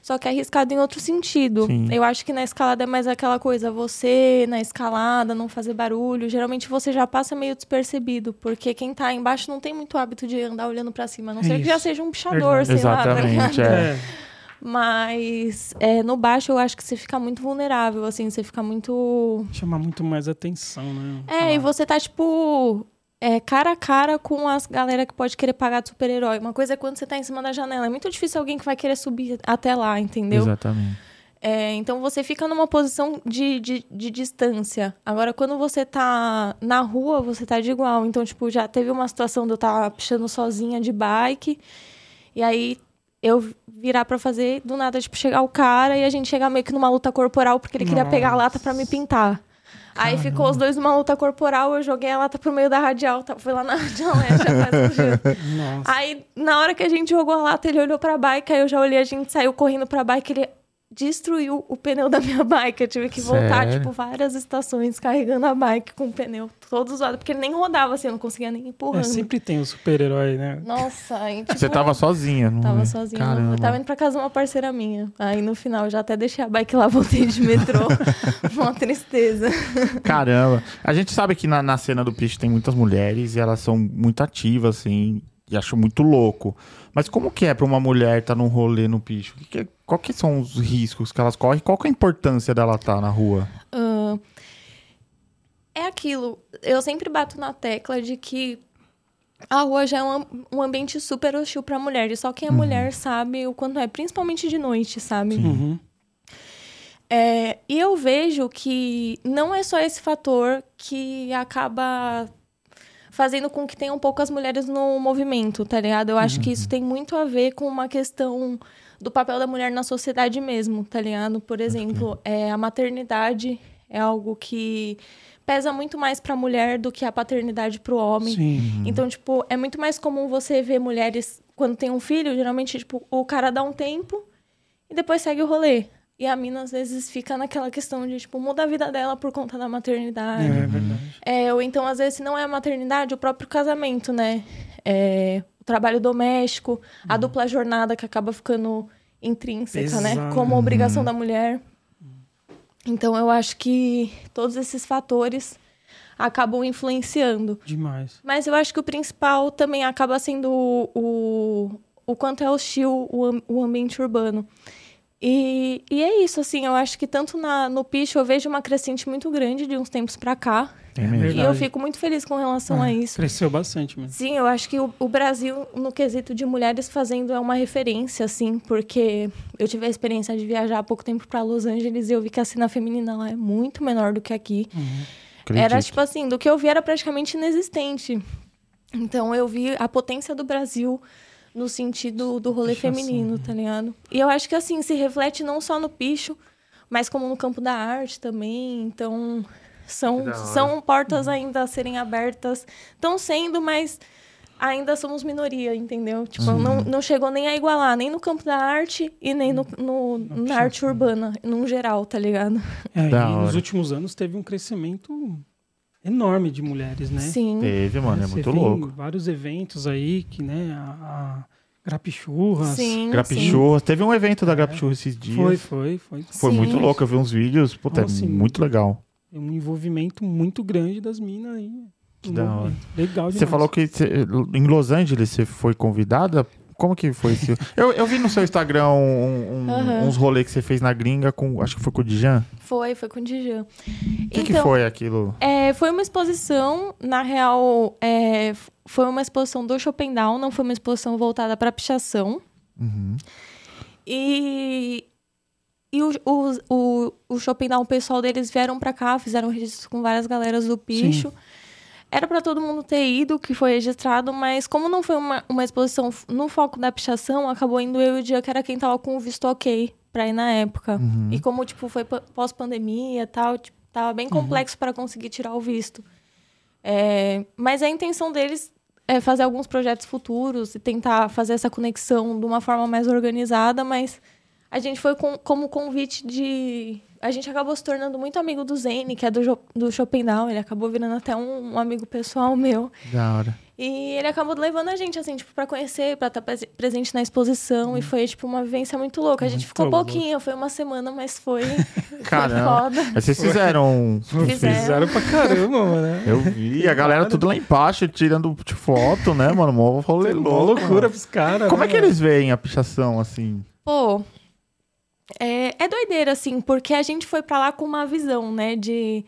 só que arriscado em outro sentido. Sim. Eu acho que na escalada é mais aquela coisa, você na escalada, não fazer barulho. Geralmente você já passa meio despercebido, porque quem tá embaixo não tem muito hábito de andar olhando pra cima, a não É ser que já seja um pichador, Verdade. sei lá. tá ligado? Exatamente, é. Mas é, no baixo eu acho que você fica muito vulnerável, assim, você fica muito. chama muito mais atenção, né? É, e você tá, tipo, é, cara a cara com as galera que pode querer pagar de super-herói. Uma coisa é quando você tá em cima da janela. É muito difícil alguém que vai querer subir até lá, entendeu? Exatamente. É, então você fica numa posição de, de, de distância. Agora, quando você tá na rua, você tá de igual. Então, tipo, já teve uma situação de eu estar pichando sozinha de bike. E aí eu virar pra fazer, do nada, tipo, chegar o cara e a gente chegar meio que numa luta corporal, porque ele queria pegar a lata pra me pintar. Aí ficou os dois numa luta corporal, eu joguei a lata pro meio da radial, tá? Fui lá na radial, né? Nossa. Aí, na hora que a gente jogou a lata, ele olhou pra bike, aí eu já olhei, a gente saiu correndo pra bike, ele destruiu o pneu da minha bike. Eu tive que voltar, Sério? tipo, várias estações carregando a bike com o pneu todo zoado, porque ele nem rodava assim, eu não conseguia nem É, empurrando. sempre tem o super-herói, né? Nossa, aí, tipo, Você tava sozinha, não Tava é? sozinha. Caramba. Eu tava indo pra casa de uma parceira minha. Aí no final já até deixei a bike lá, voltei de metrô. uma tristeza. Caramba. A gente sabe que na, na cena do picho tem muitas mulheres e elas são muito ativas, assim, e acho muito louco. Mas como que é pra uma mulher estar num rolê no picho? Que que- qual que são os riscos que elas correm? Qual que é a importância dela estar na rua? Ah, é aquilo. Eu sempre bato na tecla de que a rua já é um, um ambiente super hostil pra mulher. E só quem é mulher sabe o quanto é, principalmente de noite, sabe? Uhum. É, e eu vejo que não é só esse fator que acaba fazendo com que tenham poucas mulheres no movimento, tá ligado? Eu acho que isso tem muito a ver com uma questão do papel da mulher na sociedade mesmo, tá ligado? Por exemplo, é, a maternidade é algo que pesa muito mais pra mulher do que a paternidade pro homem. Sim. Então, tipo, é muito mais comum você ver mulheres quando tem um filho, geralmente, tipo, o cara dá um tempo e depois segue o rolê. E a mina, às vezes, fica naquela questão de, tipo, muda a vida dela por conta da É, maternidade. é verdade. É, ou então, às vezes, se não é a maternidade, o próprio casamento, né? É, o trabalho doméstico, a dupla jornada que acaba ficando intrínseca, né? Pesado. Como obrigação da mulher. Então, eu acho que todos esses fatores acabam influenciando. Demais. Mas eu acho que o principal também acaba sendo o, o, o quanto é hostil o, o ambiente urbano. E, e é isso, assim, eu acho que tanto na, no picho eu vejo uma crescente muito grande de uns tempos pra cá. Tem É. E eu fico muito feliz com relação É, a isso. Cresceu bastante mesmo. Sim, eu acho que o, o Brasil, no quesito de mulheres fazendo, é uma referência, assim, porque eu tive a experiência de viajar há pouco tempo para Los Angeles e eu vi que a cena feminina lá é muito menor do que aqui. Acredito. Era tipo assim, do que eu vi era praticamente inexistente. Então eu vi a potência do Brasil no sentido do rolê Pichação, feminino, tá ligado? E eu acho que assim, se reflete não só no picho, mas como no campo da arte também. Então, são, são portas ainda a serem abertas. Estão sendo, mas ainda somos minoria, entendeu? Tipo, não, não chegou nem a igualar, nem no campo da arte e nem no, no- na arte urbana, num geral, tá ligado? É, e nos últimos anos teve um crescimento enorme de mulheres, né? Sim. Teve, mano, é Você muito louco. vários eventos aí que, né, a, a Grapichurras. Sim. sim. Grapichurras. Teve um evento da Grapichurras esses dias. Foi, foi, foi. Foi Sim. muito louco. Eu vi uns vídeos. Puta, é Nossa, muito legal. Tem um envolvimento muito grande das minas aí. Que Um da movimento Legal demais. Você falou que cê- em Los Angeles você foi convidada. Como que foi esse? eu, eu vi no seu Instagram um- um- Aham. uns rolês que você fez na gringa com. Acho que foi com o Dijan. Foi, foi com o Dijan. O que, que foi aquilo? É, foi uma exposição, na real, é, foi uma exposição do Schopendown, não foi uma exposição voltada para pichação. Uhum. E, e o, o, o, o Schopendown, o pessoal deles vieram para cá, fizeram registro com várias galeras do picho. Era para todo mundo ter ido, que foi registrado, mas como não foi uma, uma exposição no foco da pichação, acabou indo eu e o Dia, que era quem tava com o visto ok pra ir na época. Uhum. E como, tipo, foi pós-pandemia e tal, tipo, tava bem complexo para conseguir tirar o visto. É, mas a intenção deles é fazer alguns projetos futuros e tentar fazer essa conexão de uma forma mais organizada, mas a gente foi com, como convite de... A gente acabou se tornando muito amigo do Zane, que é do, Jo- do Schopenhauer, ele acabou virando até um, um amigo pessoal meu. Da hora. E ele acabou levando a gente, assim, tipo, pra conhecer, pra estar prese- presente na exposição. E foi, tipo, uma vivência muito louca. A gente Muito ficou louco. pouquinho, foi uma semana, mas foi, foi Caramba. foda. Aí vocês fizeram. Fizeram. Fizeram pra caramba, mano. né? Eu vi, a galera tudo lá embaixo, tirando de foto, né, mano? Mó rolê louco. loucura mano. pros caras. Como é né, que eles veem a pichação, assim? Pô, é, é doideira, assim, porque a gente foi pra lá com uma visão, né, de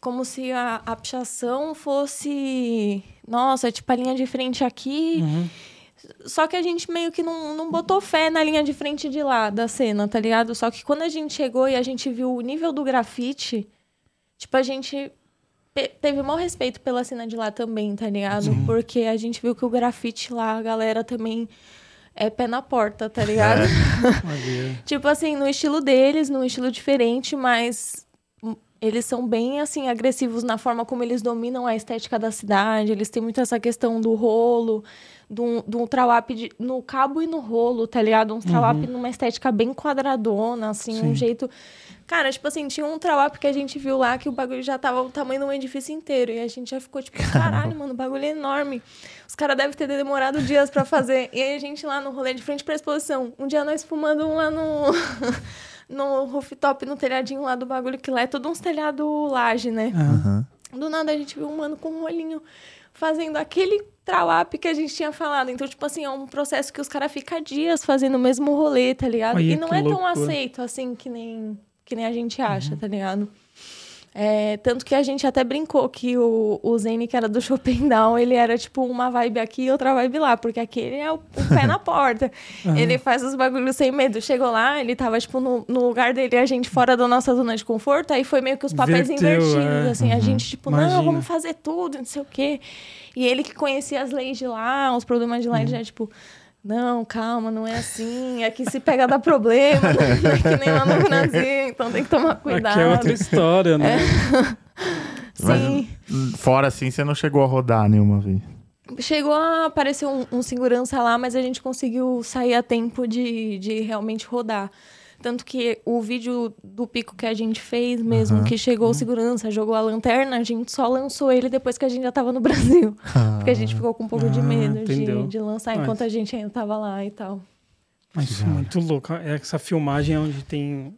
como se a, a pichação fosse, nossa, tipo a linha de frente aqui, Uhum. só que a gente meio que não, não botou fé na linha de frente de lá da cena, tá ligado? Só que quando a gente chegou e a gente viu o nível do grafite, tipo, a gente teve maior respeito pela cena de lá também, tá ligado? Porque a gente viu que o grafite lá, a galera também é pé na porta, tá ligado? Maneiro. Tipo assim, no estilo deles, num estilo diferente, mas eles são bem, assim, agressivos na forma como eles dominam a estética da cidade. Eles têm muito essa questão do rolo, do, do trawap de- no cabo e no rolo, tá ligado? Um trawap numa estética bem quadradona, assim, Sim. um jeito... Cara, tipo assim, tinha um trawap que a gente viu lá que o bagulho já tava o tamanho de um edifício inteiro. E a gente já ficou tipo, caralho, mano, o bagulho é enorme. Os caras devem ter demorado dias pra fazer. E aí a gente lá no rolê de frente pra exposição. Um dia nós fumando um lá no. no rooftop, no telhadinho lá do bagulho, que lá é todo uns telhado laje, né? Ah, Do nada a gente viu um mano com um rolinho fazendo aquele trawap que a gente tinha falado. Então, tipo assim, é um processo que os caras ficam dias fazendo o mesmo rolê, tá ligado? Olha e não é tão loucura. aceito assim que nem, que nem a gente acha, Uhum. tá ligado? É, tanto que a gente até brincou que o, o Zane, que era do Schopendown, ele era tipo uma vibe aqui e outra vibe lá, porque aquele é o, o pé na porta. Ele faz os bagulhos sem medo. Chegou lá, ele tava tipo no, no lugar dele, a gente fora da nossa zona de conforto, aí foi meio que os papéis Inverteu, invertidos, é. assim, a gente tipo, Imagina. não, vamos fazer tudo, não sei o quê. E ele que conhecia as leis de lá, os problemas de lá, Uhum. ele já tipo, não, calma, não é assim, aqui se pega dá problema, não é que nem lá no Brasil, então tem que tomar cuidado. Aqui é outra história, né? Mas, Sim. hum, fora assim, você não chegou a rodar nenhuma vez. Chegou a aparecer um, um segurança lá, mas a gente conseguiu sair a tempo de, de realmente rodar. Tanto que o vídeo do pico que a gente fez mesmo, Aham. que chegou o segurança, jogou a lanterna, a gente só lançou ele depois que a gente já tava no Brasil. Porque a gente ficou com um pouco de Ah, medo entendeu. de, de lançar Mas- enquanto a gente ainda tava lá e tal. Mas isso é muito louco. É Essa filmagem é onde tem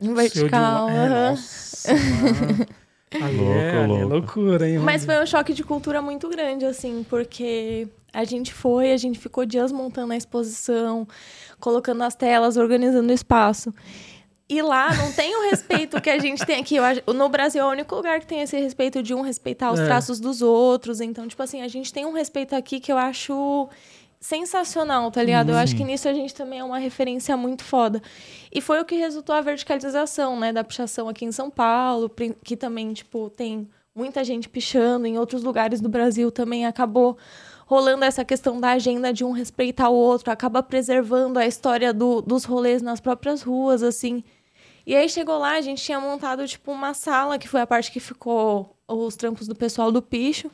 de vertical. É, nossa. Ali Louco, é, é louco. loucura, hein? Mas foi um choque de cultura muito grande, assim, porque a gente foi, a gente ficou dias montando a exposição, colocando as telas, organizando o espaço. E lá não tem o respeito que a gente tem aqui. No Brasil é o único lugar que tem esse respeito de um respeitar os É. traços dos outros. Então, tipo assim, a gente tem um respeito aqui que eu acho sensacional, tá ligado? Eu acho que nisso a gente também é uma referência muito foda. E foi o que resultou a verticalização, né, da pichação aqui em São Paulo, que também, tipo, tem muita gente pichando em outros lugares do Brasil também acabou rolando essa questão da agenda de um respeitar o outro, acaba preservando a história do- dos rolês nas próprias ruas, assim. E aí chegou lá, a gente tinha montado, tipo, uma sala, que foi a parte que ficou os trampos do pessoal do picho,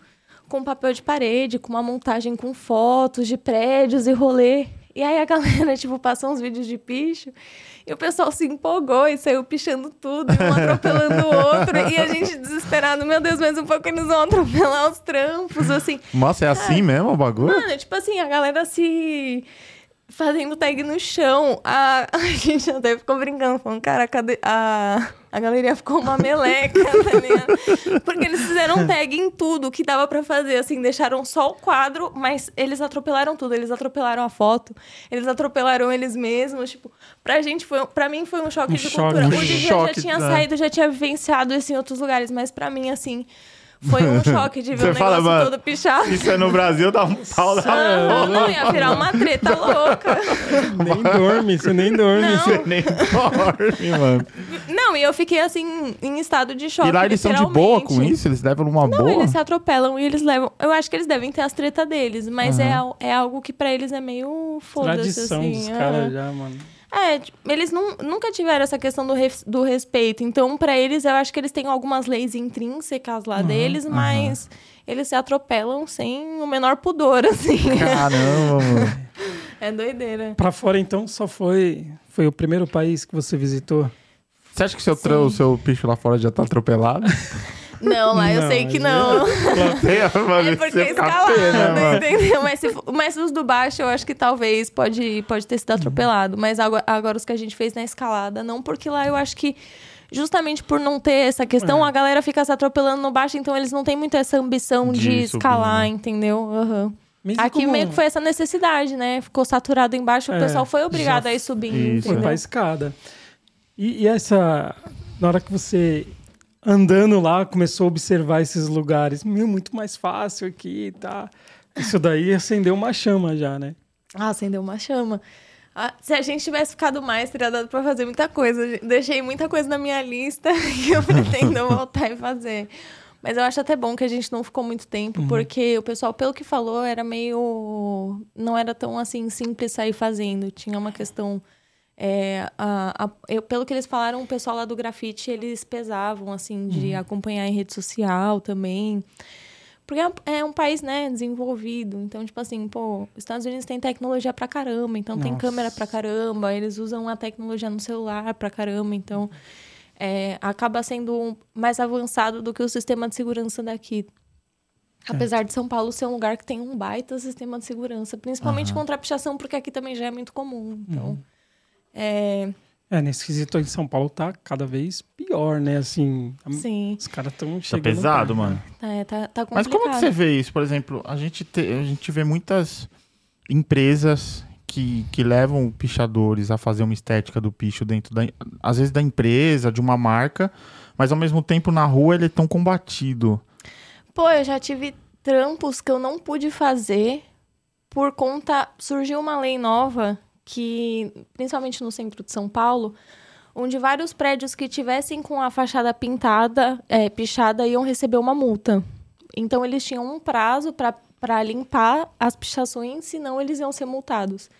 com papel de parede, com uma montagem com fotos de prédios e rolê. E aí a galera, tipo, passou uns vídeos de picho e o pessoal se empolgou e saiu pichando tudo, e um atropelando o outro. E a gente desesperado, meu Deus, mais um pouco eles vão atropelar os trampos, assim. Nossa, é assim mesmo o bagulho? Mano, tipo assim, a galera se fazendo tag no chão. A, a gente até ficou brincando, falando, cara, cadê a, a galeria ficou uma meleca, tá ligado? Porque eles fizeram tag em tudo que dava pra fazer, assim, deixaram só o quadro, mas eles atropelaram tudo. Eles atropelaram a foto, eles atropelaram eles mesmos, tipo, pra gente foi, pra mim foi um choque Um de choque, cultura. um o Didi já tinha né? saído, já tinha vivenciado isso em outros lugares, mas pra mim, assim, foi um choque de ver Você o fala, negócio mano, todo pichado. Isso é no Brasil, dá um pau da Ah, não, ia virar uma treta louca. Nem dorme, você nem dorme. Não. Você- Nem dorme, mano. Não, e eu fiquei assim, em estado de choque. E lá eles são de boa com isso? Eles levam numa Não, boa? eles se atropelam e eles levam. Eu acho que eles devem ter as tretas deles, mas é, al- é algo que pra eles é meio foda-se, Tradição assim. dos aham. caras já, mano. É, tipo, eles nun- nunca tiveram essa questão do, res- do respeito. Então, pra eles, eu acho que eles têm algumas leis intrínsecas lá deles, mas eles se atropelam sem o menor pudor, assim. Caramba, mano. é doideira. Pra fora, então, só foi... Foi o primeiro país que você visitou? Você acha que seu, o seu bicho lá fora já tá atropelado? Não, lá eu Não, sei que mas não. mano, É porque é escalado, mano. entendeu? Mas, se mas os do baixo, eu acho que talvez pode, pode ter sido atropelado. Mas agora, agora os que a gente fez na escalada, não, porque lá eu acho que justamente por não ter essa questão, É. a galera fica se atropelando no baixo, então eles não têm muito essa ambição de, De subir, escalar, né? entendeu? Mas e Aqui como- meio que foi essa necessidade, né? Ficou saturado embaixo, o É, pessoal foi obrigado já a ir subindo, Isso, Foi pra escada. E, e essa... Na hora que você... Andando lá, começou a observar esses lugares. Meu, muito mais fácil aqui, tá? Isso daí acendeu uma chama já, né? Ah, acendeu uma chama. Ah, se a gente tivesse ficado mais, teria dado pra fazer muita coisa. Deixei muita coisa na minha lista que eu pretendo voltar e fazer. Mas eu acho até bom que a gente não ficou muito tempo, porque o pessoal, pelo que falou, era meio. Não era tão assim simples sair fazendo. Tinha uma questão. É, a- a- eu- pelo que eles falaram, o pessoal lá do grafite, eles pesavam, assim, de acompanhar em rede social também. Porque é um- é país, né, desenvolvido. Então, tipo assim, pô, os Estados Unidos tem tecnologia pra caramba, então tem Nossa. câmera pra caramba, eles usam a tecnologia no celular pra caramba, então é, acaba sendo mais avançado do que o sistema de segurança daqui. Apesar de São Paulo ser um lugar que tem um baita sistema de segurança, principalmente Aham. contra a pichação, porque aqui também já é muito comum. Então, é, É, nesse quesito em São Paulo tá cada vez pior, né? Assim, sim, os caras estão Tá chegando... pesado, perto. mano. tá, é, tá, tá Mas complicado. como que você vê isso? Por exemplo, a gente, te- a gente vê muitas empresas que, que levam pichadores a fazer uma estética do picho dentro da, às vezes da empresa, de uma marca, mas ao mesmo tempo na rua ele é tão combatido. Pô, eu já tive trampos que eu não pude fazer por conta. Surgiu uma lei nova que, principalmente no centro de São Paulo, onde vários prédios que tivessem com a fachada pintada, é, pichada, iam receber uma multa. Então eles tinham um prazo para limpar as pichações, senão eles iam ser multados.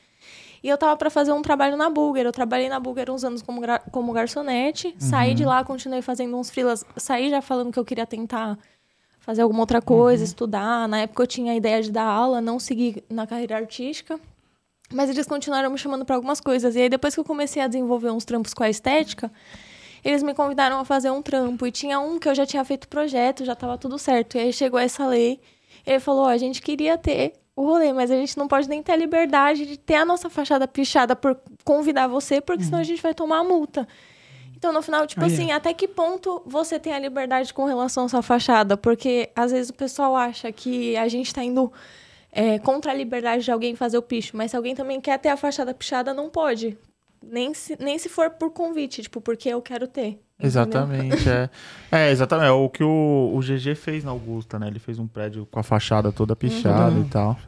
E eu tava para fazer um trabalho na Bulger. Eu trabalhei na Bulger uns anos como, como garçonete. Saí de lá, continuei fazendo uns freelas. Saí já falando que eu queria tentar fazer alguma outra coisa, estudar. Na época eu tinha a ideia de dar aula, não seguir na carreira artística. Mas eles continuaram me chamando para algumas coisas. E aí depois que eu comecei a desenvolver uns trampos com a estética, eles me convidaram a fazer um trampo. E tinha um que eu já tinha feito projeto, já estava tudo certo. E aí chegou essa lei. Ele falou: ó, a gente queria ter o rolê, mas a gente não pode nem ter a liberdade de ter a nossa fachada pichada por convidar você, porque senão a gente vai tomar a multa. Então no final, tipo Ah, assim, até que ponto você tem a liberdade com relação à sua fachada? Porque às vezes o pessoal acha que a gente tá indo é, contra a liberdade de alguém fazer o picho, mas se alguém também quer ter a fachada pichada, não pode. Nem se, nem se for por convite, tipo, porque eu quero ter. entendeu? Exatamente, é. É, exatamente. É o que o, o GG fez na Augusta, né? Ele fez um prédio com a fachada toda pichada Uhum. e tal.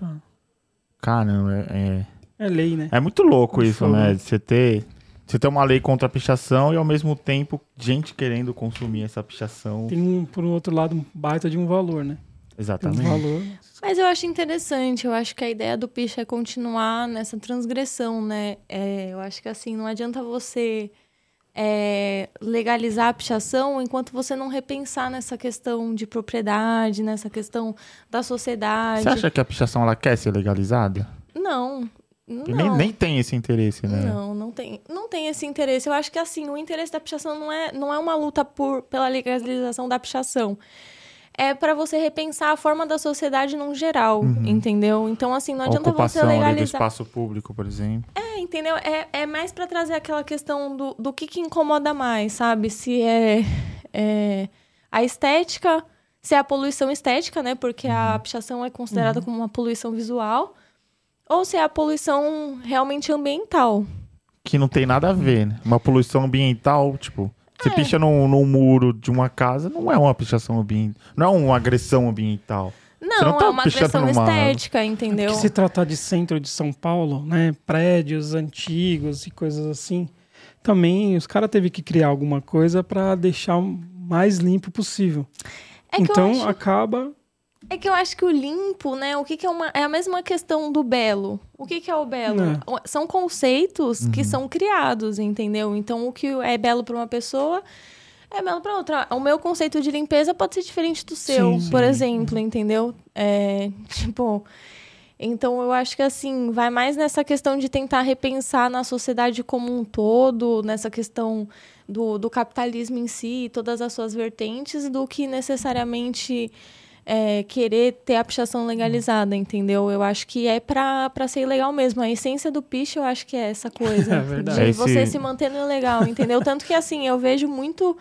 Caramba, é, É lei, né? é, é muito louco isso, fogo. né? Você ter, você ter uma lei contra a pichação e ao mesmo tempo gente querendo consumir essa pichação. Tem, um, por outro lado, um baita de um valor, né? Tem um Exatamente. valor. Mas eu acho interessante, eu acho que a ideia do picho é continuar nessa transgressão, né? É, eu acho que assim, não adianta você é, legalizar a pichação enquanto você não repensar nessa questão de propriedade, nessa questão da sociedade. Você acha que a pichação ela quer ser legalizada? Não. Não. Nem, nem tem esse interesse, né? Não, não tem, não tem esse interesse. Eu acho que assim, o interesse da pichação não é, não é uma luta por, pela legalização da pichação. É para você repensar a forma da sociedade num geral, entendeu? Então, assim, não Uhum. Adianta você ali do legalizar. espaço público, por exemplo. É, entendeu? É, é mais para trazer aquela questão do, do que, que incomoda mais, sabe? Se é, é a estética, se é a poluição estética, né? Porque a pichação é considerada como uma poluição visual. Ou se é a poluição realmente ambiental. Que não tem nada a ver, né? Uma poluição ambiental, tipo... Você É. picha num, num muro de uma casa, não é uma pichação ambiental. Não é uma agressão ambiental. Não, não tá é uma agressão numa- estética, entendeu? Que se tratar de centro de São Paulo, né? Prédios antigos e coisas assim, também os caras teve que criar alguma coisa para deixar o mais limpo possível. É que, então eu acho, acaba. É que eu acho que o limpo, né? O que, que é uma. É a mesma questão do belo. O que, que é o belo? É. São conceitos que são criados, entendeu? Então, o que é belo para uma pessoa é belo para outra. O meu conceito de limpeza pode ser diferente do seu, Sim, por sim. exemplo, entendeu? É, tipo. Então, eu acho que assim, vai mais nessa questão de tentar repensar na sociedade como um todo, nessa questão do, do capitalismo em si, todas as suas vertentes, do que necessariamente é, querer ter a pichação legalizada, entendeu? Eu acho que é pra, pra ser ilegal mesmo. A essência do picho, eu acho que é essa coisa. É verdade. De É você esse- se manter no ilegal, entendeu? Tanto que, assim, eu vejo muito...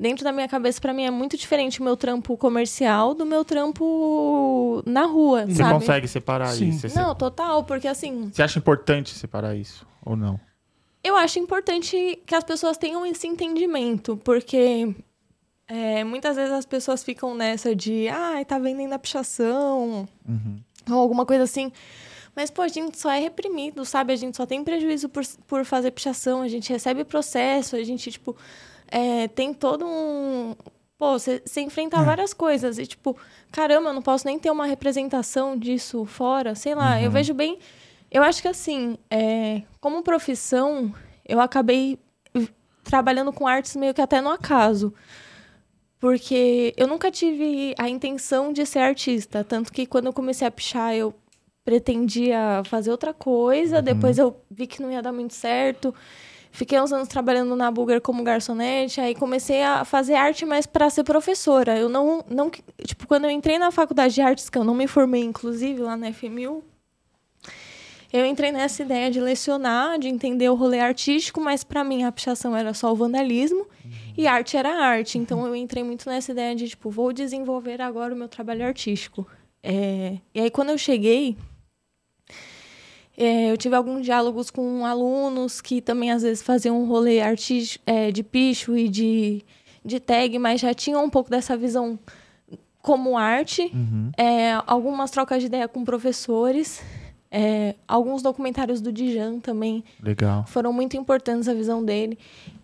Dentro da minha cabeça, pra mim, é muito diferente o meu trampo comercial do meu trampo na rua, Você sabe? consegue separar Sim. isso? Você, Não, total, porque assim, você acha importante separar isso? Ou não? eu acho importante que as pessoas tenham esse entendimento, porque é, muitas vezes as pessoas ficam nessa de, ai, tá vendendo a pichação, Uhum. ou alguma coisa assim. Mas, pô, a gente só é reprimido, sabe? A gente só tem prejuízo por, por fazer pichação, a gente recebe processo, a gente, tipo, é, tem todo um. Pô, você enfrenta várias coisas e, tipo, caramba, eu não posso nem ter uma representação disso fora, sei lá. Eu vejo bem. Eu acho que, assim, é, como profissão, eu acabei trabalhando com artes meio que até no acaso. Porque eu nunca tive a intenção de ser artista. Tanto que quando eu comecei a pichar, eu pretendia fazer outra coisa. Depois eu vi que não ia dar muito certo. Fiquei uns anos trabalhando na Bulgar como garçonete. Aí comecei a fazer arte, mas para ser professora. Eu não, não. Tipo, quando eu entrei na faculdade de artes, que eu não me formei, inclusive, lá na FMU, eu entrei nessa ideia de lecionar, de entender o rolê artístico, mas para mim a pichação era só o vandalismo e arte era arte. Então eu entrei muito nessa ideia de, tipo, vou desenvolver agora o meu trabalho artístico. É, E aí quando eu cheguei, é, eu tive alguns diálogos com alunos que também às vezes faziam um rolê artístico, é, de picho e de, de tag, mas já tinham um pouco dessa visão como arte. Uhum. É, algumas trocas de ideia com professores. É, alguns documentários do Dijan também Legal. foram muito importantes a visão dele.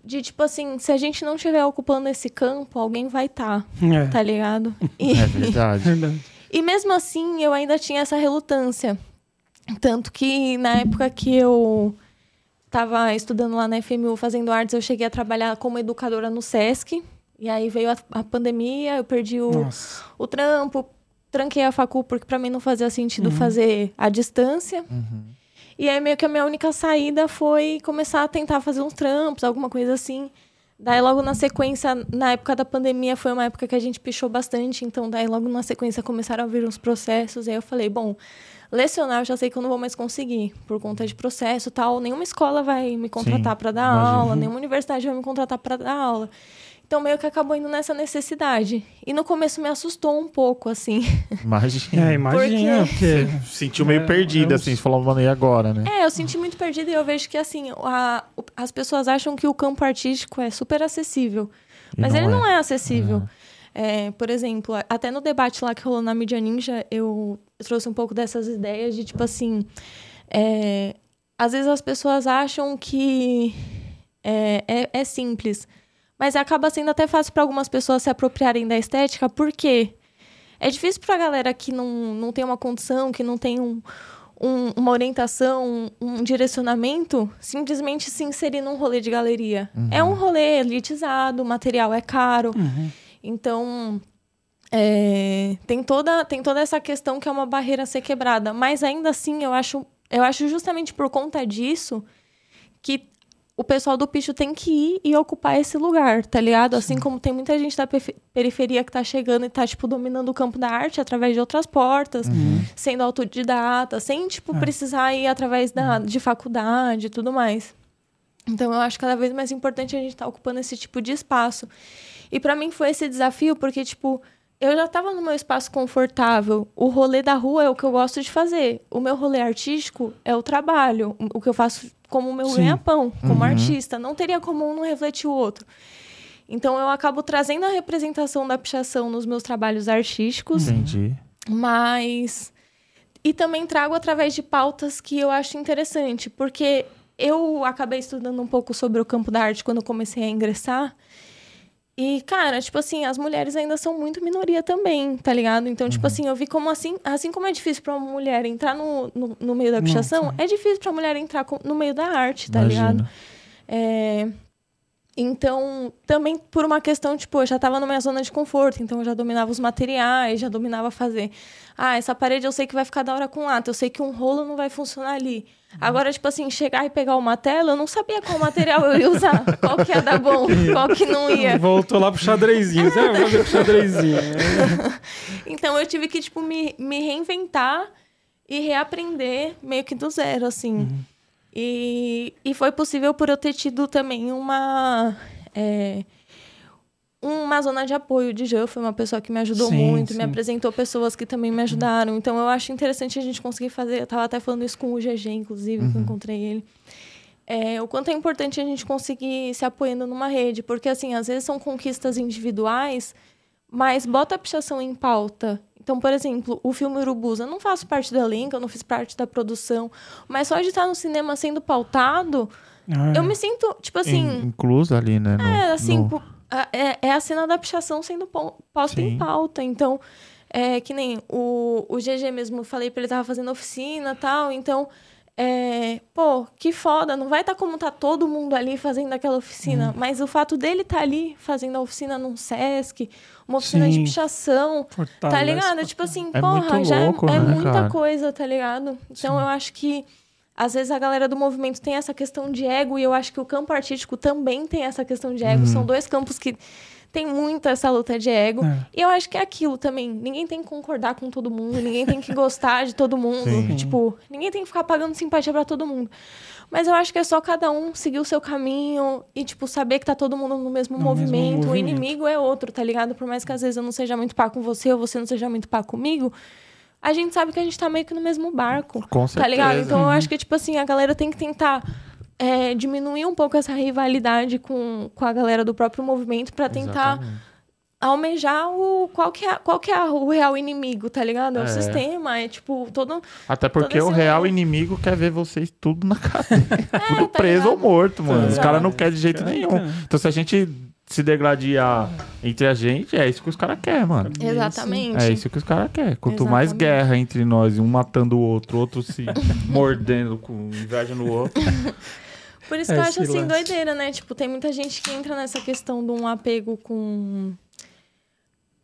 De tipo assim, se a gente não estiver ocupando esse campo, alguém vai estar, É, tá ligado? E, É verdade. verdade. e mesmo assim, eu ainda tinha essa relutância. Tanto que na época que eu estava estudando lá na FMU fazendo artes, eu cheguei a trabalhar como educadora no SESC. E aí veio a, a pandemia, eu perdi o, Nossa. o trampo, tranquei a facu porque para mim não fazia sentido fazer à distância. Uhum. E aí meio que a minha única saída foi começar a tentar fazer uns trampos, alguma coisa assim. Daí logo na sequência, na época da pandemia, foi uma época que a gente pichou bastante, então daí logo na sequência começaram a vir uns processos, e aí eu falei, bom, lecionar eu já sei que eu não vou mais conseguir, por conta de processo tal. Nenhuma escola vai me contratar para dar aula, nenhuma universidade vai me contratar para dar aula. Então, meio que acabou indo nessa necessidade. E no começo me assustou um pouco, assim. Imagina. É, imagina, porque... Sentiu meio É, perdida, é assim, você falou, mano, e agora, né? É, eu senti muito perdida e eu vejo que, assim, a- as pessoas acham que o campo artístico é super acessível. Mas não ele é. não é acessível. É, por exemplo, até no debate lá que rolou na Mídia Ninja, eu trouxe um pouco dessas ideias de, tipo assim... é, às vezes as pessoas acham que é, é, é simples. Mas acaba sendo até fácil para algumas pessoas se apropriarem da estética, porque é difícil para a galera que não, não tem uma condição, que não tem um, um- uma orientação, um direcionamento, simplesmente se inserir num rolê de galeria. É um rolê elitizado, o material é caro. Então, é, tem, toda, tem toda essa questão que é uma barreira a ser quebrada. Mas ainda assim, eu acho, eu acho justamente por conta disso que o pessoal do picho tem que ir e ocupar esse lugar, tá ligado? Assim como tem muita gente da periferia que tá chegando e tá, tipo, dominando o campo da arte através de outras portas, sendo autodidata, sem, tipo, precisar ir através da, de faculdade e tudo mais. Então, eu acho cada vez mais importante a gente estar ocupando esse tipo de espaço. E para mim foi esse desafio, porque, tipo, eu já estava no meu espaço confortável. O rolê da rua é o que eu gosto de fazer. O meu rolê artístico é o trabalho, o que eu faço como o meu ganha-pão, como artista. Não teria como um não refletir o outro. Então, eu acabo trazendo a representação da pichação nos meus trabalhos artísticos, Entendi. mas. E também trago através de pautas que eu acho interessante, porque eu acabei estudando um pouco sobre o campo da arte quando comecei a ingressar. E, cara, tipo assim, as mulheres ainda são muito minoria também, tá ligado? Então, tipo assim, eu vi como assim, assim como é difícil pra uma mulher entrar no, no, no meio da pichação, é difícil pra mulher entrar com- no meio da arte, tá Imagino. ligado? É, Então, também por uma questão, tipo, eu já tava na minha zona de conforto, então eu já dominava os materiais, já dominava fazer. Ah, essa parede eu sei que vai ficar da hora com lata, eu sei que um rolo não vai funcionar ali. Agora, tipo assim, chegar e pegar uma tela, eu não sabia qual material eu ia usar, qual que ia dar bom, qual que não ia. Voltou lá pro xadrezinho. Você vai fazer pro xadrezinho. Então eu tive que, tipo, me, me reinventar e reaprender meio que do zero, assim. E, e foi possível por eu ter tido também uma. é, uma zona de apoio de Jean, foi uma pessoa que me ajudou Sim, muito, sim. me apresentou pessoas que também me ajudaram. Então eu acho interessante a gente conseguir fazer. Eu tava até falando isso com o GG, inclusive, que eu encontrei ele. É, o quanto é importante a gente conseguir se apoiando numa rede, porque assim, às vezes são conquistas individuais, mas bota a pichação em pauta. Então, por exemplo, o filme Urubus, eu não faço parte do elenco, eu não fiz parte da produção, mas só de estar no cinema sendo pautado, Ah, eu me sinto, tipo assim, In- Incluso ali, né? no- é, assim, no- é, é a cena da pichação sendo posta Sim. em pauta. Então, é que nem o, o GG mesmo, eu falei pra ele tava fazendo oficina e tal. Então, é, pô, que foda. Não vai estar como tá todo mundo ali fazendo aquela oficina. Mas o fato dele estar ali fazendo a oficina num Sesc, uma oficina Sim. de pichação. Tá fortalece ligado? pra Tipo assim, É porra, já é- louco, é, né, muita cara? coisa, tá ligado? Então eu acho que às vezes a galera do movimento tem essa questão de ego e eu acho que o campo artístico também tem essa questão de Uhum. ego. São dois campos que tem muita essa luta de ego. É. E eu acho que é aquilo também. Ninguém tem que concordar com todo mundo, ninguém tem que gostar de todo mundo. Sim. Tipo, ninguém tem que ficar pagando simpatia pra todo mundo. Mas eu acho que é só cada um seguir o seu caminho e, tipo, saber que tá todo mundo no mesmo, No mesmo movimento. O movimento. inimigo é outro, tá ligado? Por mais que às vezes eu não seja muito pá com você ou você não seja muito pá comigo, a gente sabe que a gente tá meio que no mesmo barco. Com Tá ligado? certeza. Então eu acho que, tipo assim, a galera tem que tentar é, diminuir um pouco essa rivalidade com, com a galera do próprio movimento pra tentar Exatamente. almejar o qual que é, qual que é o real inimigo, tá ligado? É o É. sistema, é tipo, todo. Até porque todo o real inimigo quer ver vocês tudo na cadeia. tudo tá preso ou ligado? morto, mano. Os Exato. caras não querem de jeito nenhum. Então se a gente se degladiar entre a gente, é isso que os caras querem, mano. Exatamente. É isso que os caras querem. Quanto mais Exatamente. guerra entre nós, um matando o outro, outro se mordendo com inveja no outro. Por isso É, que eu acho assim lance. doideira, né? Tipo, tem muita gente que entra nessa questão de um apego com.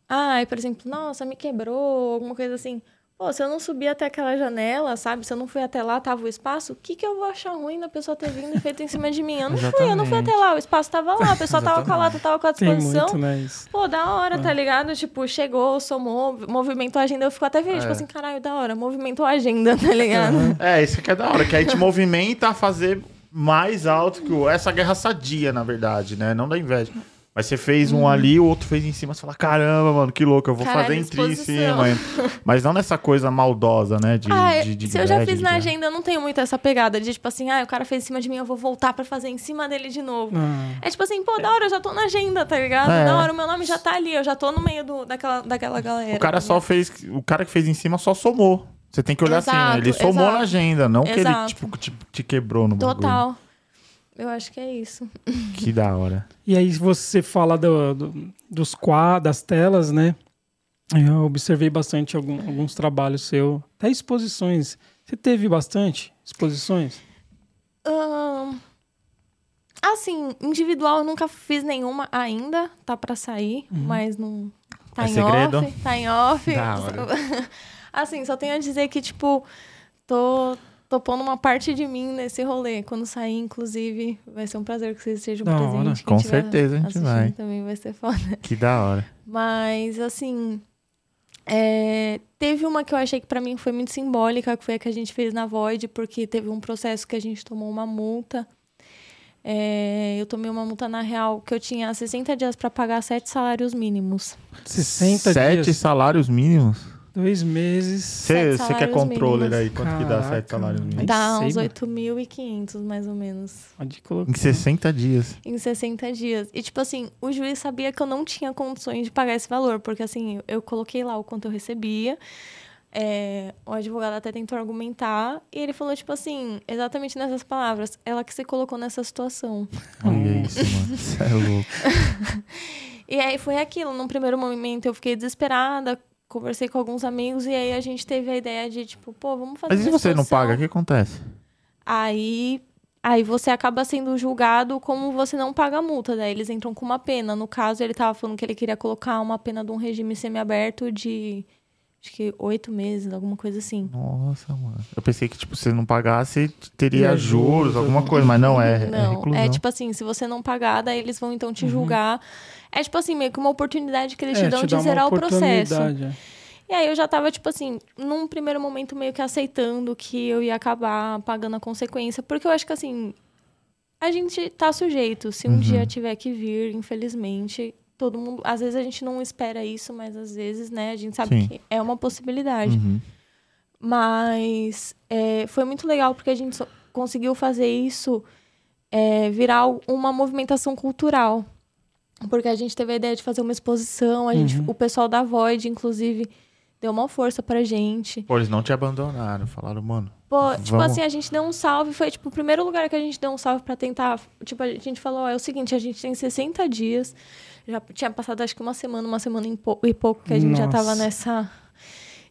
Ai, por exemplo, nossa, me quebrou, alguma coisa assim. Pô, se eu não subir até aquela janela, sabe? Se eu não fui até lá, tava o espaço, o que, que eu vou achar ruim da pessoa ter vindo e feito em cima de mim? Eu não fui, eu não fui até lá, o espaço tava lá, a pessoa tava com a lata, tava com a Tem disposição. muito, né? Pô, da hora, tá ligado? Tipo, chegou, somou, movimentou a agenda, eu fico até feliz, tipo assim, caralho, da hora, movimentou a agenda, tá ligado? É, isso que é da hora, que aí te movimenta a fazer mais alto que o. Essa guerra sadia, na verdade, né? Não da inveja. Mas você fez um ali, o outro fez em cima, você fala, caramba, mano, que louco, eu vou Caralho, fazer em tri em cima. Mas não nessa coisa maldosa, né? De, ah, de, de se eu já fiz na guerra. agenda, eu não tenho muito essa pegada de, tipo assim, ah, o cara fez em cima de mim, eu vou voltar pra fazer em cima dele de novo. Ah, É tipo assim, pô, da hora, eu já tô na agenda, tá ligado? É. Da hora, o meu nome já tá ali, eu já tô no meio do, daquela, daquela galera. O cara tá só fez. O cara que fez em cima só somou. Você tem que olhar assim, né? Exato, Ele somou exato. na agenda, não que ele Exato. tipo, te, te quebrou no bagulho. Eu acho que é isso. Que da hora. E aí você fala do, do- dos quadros, das telas, né? Eu observei bastante algum- alguns trabalhos seu, até exposições. Você teve bastante exposições? Ahn, assim, individual eu nunca fiz nenhuma ainda, tá pra sair, mas não. Tá É em segredo? off. Tá em off. Da hora. assim, só tenho a dizer que, tipo, tô, tô pondo uma parte de mim nesse rolê. Quando sair, inclusive, vai ser um prazer que vocês estejam Da hora. presentes. Quem Com tiver certeza a gente vai. Também vai ser foda. Que da hora. Mas, assim. é, teve uma que eu achei que pra mim foi muito simbólica, que foi a que a gente fez na Void, porque teve um processo que a gente tomou uma multa. É, eu tomei uma multa na real que eu tinha 60 dias pra pagar sete salários mínimos. 60 Sete dias, salários mínimos? Dois meses. Você Sete que salários controller mínimos. aí, quanto que dá Caraca, sete salários mínimos? Dá uns mano. 8.500, mais ou menos. Pode colocar. Em 60 dias. Em 60 dias. E, tipo assim, o juiz sabia que eu não tinha condições de pagar esse valor, porque, assim, eu coloquei lá o quanto eu recebia. É, o advogado até tentou argumentar. E ele falou, tipo assim, exatamente nessas palavras: ela que se colocou nessa situação. Olha isso, mano. Você é louco. E aí foi aquilo. Num primeiro momento eu fiquei desesperada, conversei com alguns amigos, e aí a gente teve a ideia de, tipo, pô, vamos fazer. Mas e se você não paga, o que acontece? Aí, aí você acaba sendo julgado como você não paga a multa. Daí eles entram com uma pena. No caso, ele tava falando que ele queria colocar uma pena de um regime semiaberto de acho que oito meses, alguma coisa assim. Nossa, mano. Eu pensei que, tipo, se não pagasse, teria Teria juros, juros, alguma coisa, mas não, é, é Não, reclusão. é tipo assim, se você não pagar, daí eles vão então te julgar. É tipo assim, meio que uma oportunidade que eles te É, dão te de zerar o processo. é. E aí eu já tava, tipo assim, num primeiro momento meio que aceitando que eu ia acabar pagando a consequência. Porque eu acho que, assim, a gente tá sujeito. Se um Uhum. dia tiver que vir, infelizmente, todo mundo. Às vezes a gente não espera isso, mas às vezes, né, a gente sabe Sim. que é uma possibilidade. Uhum. Mas é, foi muito legal porque a gente conseguiu fazer isso é, virar uma movimentação cultural. Porque a gente teve a ideia de fazer uma exposição, a gente, Uhum. o pessoal da Void, inclusive, deu uma força pra gente. Pô, eles não te abandonaram, falaram, mano. Pô, tipo Vamos. assim, a gente deu um salve, foi tipo o primeiro lugar que a gente deu um salve pra tentar. Tipo, a gente falou: ó, é o seguinte, a gente tem 60 dias. Já tinha passado acho que uma semana, uma semana e pou- pouco que a gente já tava Nossa. nessa.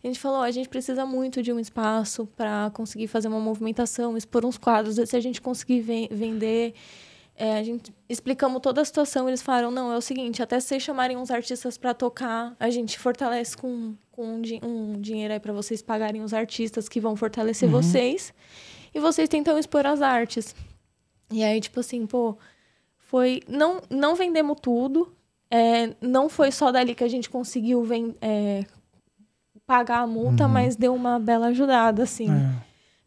A gente falou: ó, a gente precisa muito de um espaço pra conseguir fazer uma movimentação, expor uns quadros, se a gente conseguir ven- vender. É, a gente explicamos toda a situação, eles falaram: não, é o seguinte, até se vocês chamarem uns artistas pra tocar, a gente fortalece com, com um, di- um dinheiro aí pra vocês pagarem os artistas que vão fortalecer vocês. E vocês tentam expor as artes. E aí, tipo assim, pô, foi. Não, não vendemos tudo. é, não foi só dali que a gente conseguiu ven- é, pagar a multa, Uhum. mas deu uma bela ajudada, assim.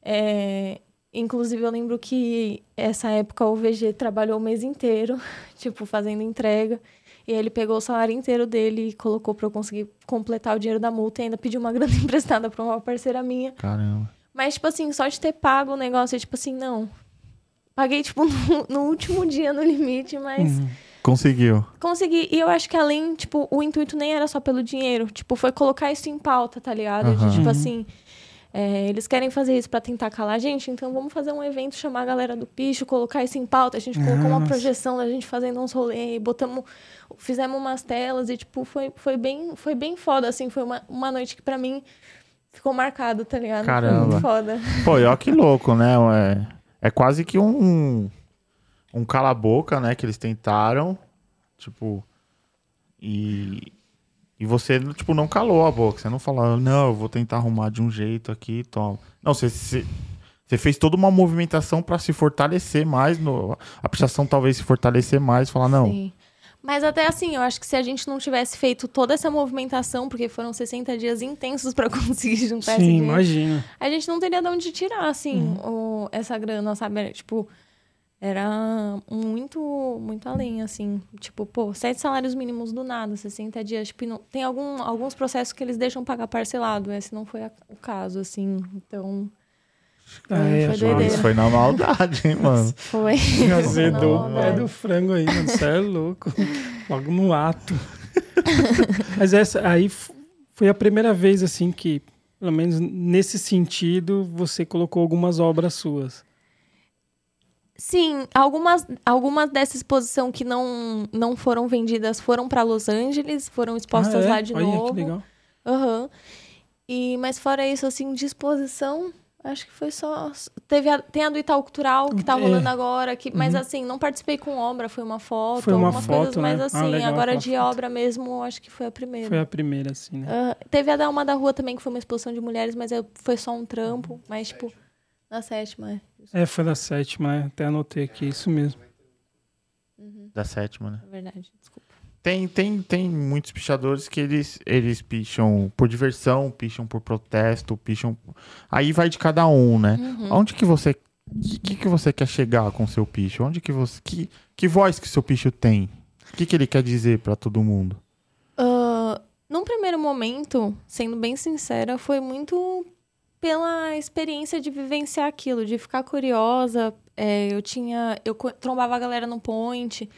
É. Inclusive, eu lembro que essa época o VG trabalhou o mês inteiro, tipo, fazendo entrega. E ele pegou o salário inteiro dele e colocou pra eu conseguir completar o dinheiro da multa e ainda pediu uma grana emprestada pra uma parceira minha. Caramba. Mas, tipo assim, só de ter pago o negócio, é tipo assim, não. Paguei, tipo, no, no último dia, no limite, mas Uhum. Conseguiu. consegui. E eu acho que além, tipo, o intuito nem era só pelo dinheiro. Tipo, foi colocar isso em pauta, tá ligado? Aham. De, tipo Uhum. assim, é, eles querem fazer isso pra tentar calar a gente, então vamos fazer um evento, chamar a galera do picho, colocar isso em pauta. A gente colocou uma projeção da gente fazendo uns rolês, botamos, fizemos umas telas e, tipo, foi, foi, bem, foi bem foda, assim. Foi uma, uma noite que pra mim ficou marcado, tá ligado? Foi Caramba. muito foda. Pô, e ó que louco, né? É, é quase que um, um cala-boca, né? Que eles tentaram. Tipo. E. E você, tipo, não calou a boca. Você não falou, não, eu vou tentar arrumar de um jeito aqui, toma. Não, você, você, você fez toda uma movimentação para se fortalecer mais, no, a pichação talvez se fortalecer mais, falar, não. Sim. Mas até assim, eu acho que se a gente não tivesse feito toda essa movimentação, porque foram 60 dias intensos para conseguir juntar Sim, esse dinheiro, imagina. a gente não teria de onde tirar, assim, uhum. o, essa grana, sabe? Tipo, era muito, muito além, assim. Tipo, pô, sete salários mínimos do nada, 60 dias. Tipo, não, tem algum, alguns processos que eles deixam pagar parcelado. Esse não foi a, o caso, assim. Então. É, foi doideira. foi na maldade, hein, mano? Foi. Azedou é do frango aí, mano. Você é louco. Logo no ato. Mas essa aí foi a primeira vez, assim, que, pelo menos nesse sentido, você colocou algumas obras suas. Sim, algumas, algumas dessa exposição que não, não foram vendidas foram para Los Angeles, foram expostas ah, é? lá de Olha, novo. Que legal. Uhum. E, mas fora isso, assim, de exposição, acho que foi só. Teve a, tem a do Itaú Cultural, que tá é. rolando é. agora, que, mas uhum. assim, não participei com obra, foi uma foto, foi uma foto, coisas, né? mas ah, assim, ah, legal, agora de foto. obra mesmo, acho que foi a primeira. Foi a primeira, assim, né? Uh, teve a da Uma da Rua também, que foi uma exposição de mulheres, mas foi só um trampo, mas, tipo. Na sétima, é. É, foi da sétima, né? Até anotei aqui, isso mesmo. Uhum. Da sétima, né? É verdade, desculpa. Tem, tem, tem muitos pichadores que eles, eles picham por diversão, picham por protesto, picham. Aí vai de cada um, né? Uhum. Onde que você. O que, que você quer chegar com o seu picho? Onde que você. Que, que voz que seu picho tem? O que, que ele quer dizer para todo mundo? Uh, num primeiro momento, sendo bem sincera, foi muito pela experiência de vivenciar aquilo, de ficar curiosa. É, eu tinha. Eu trombava a galera no point,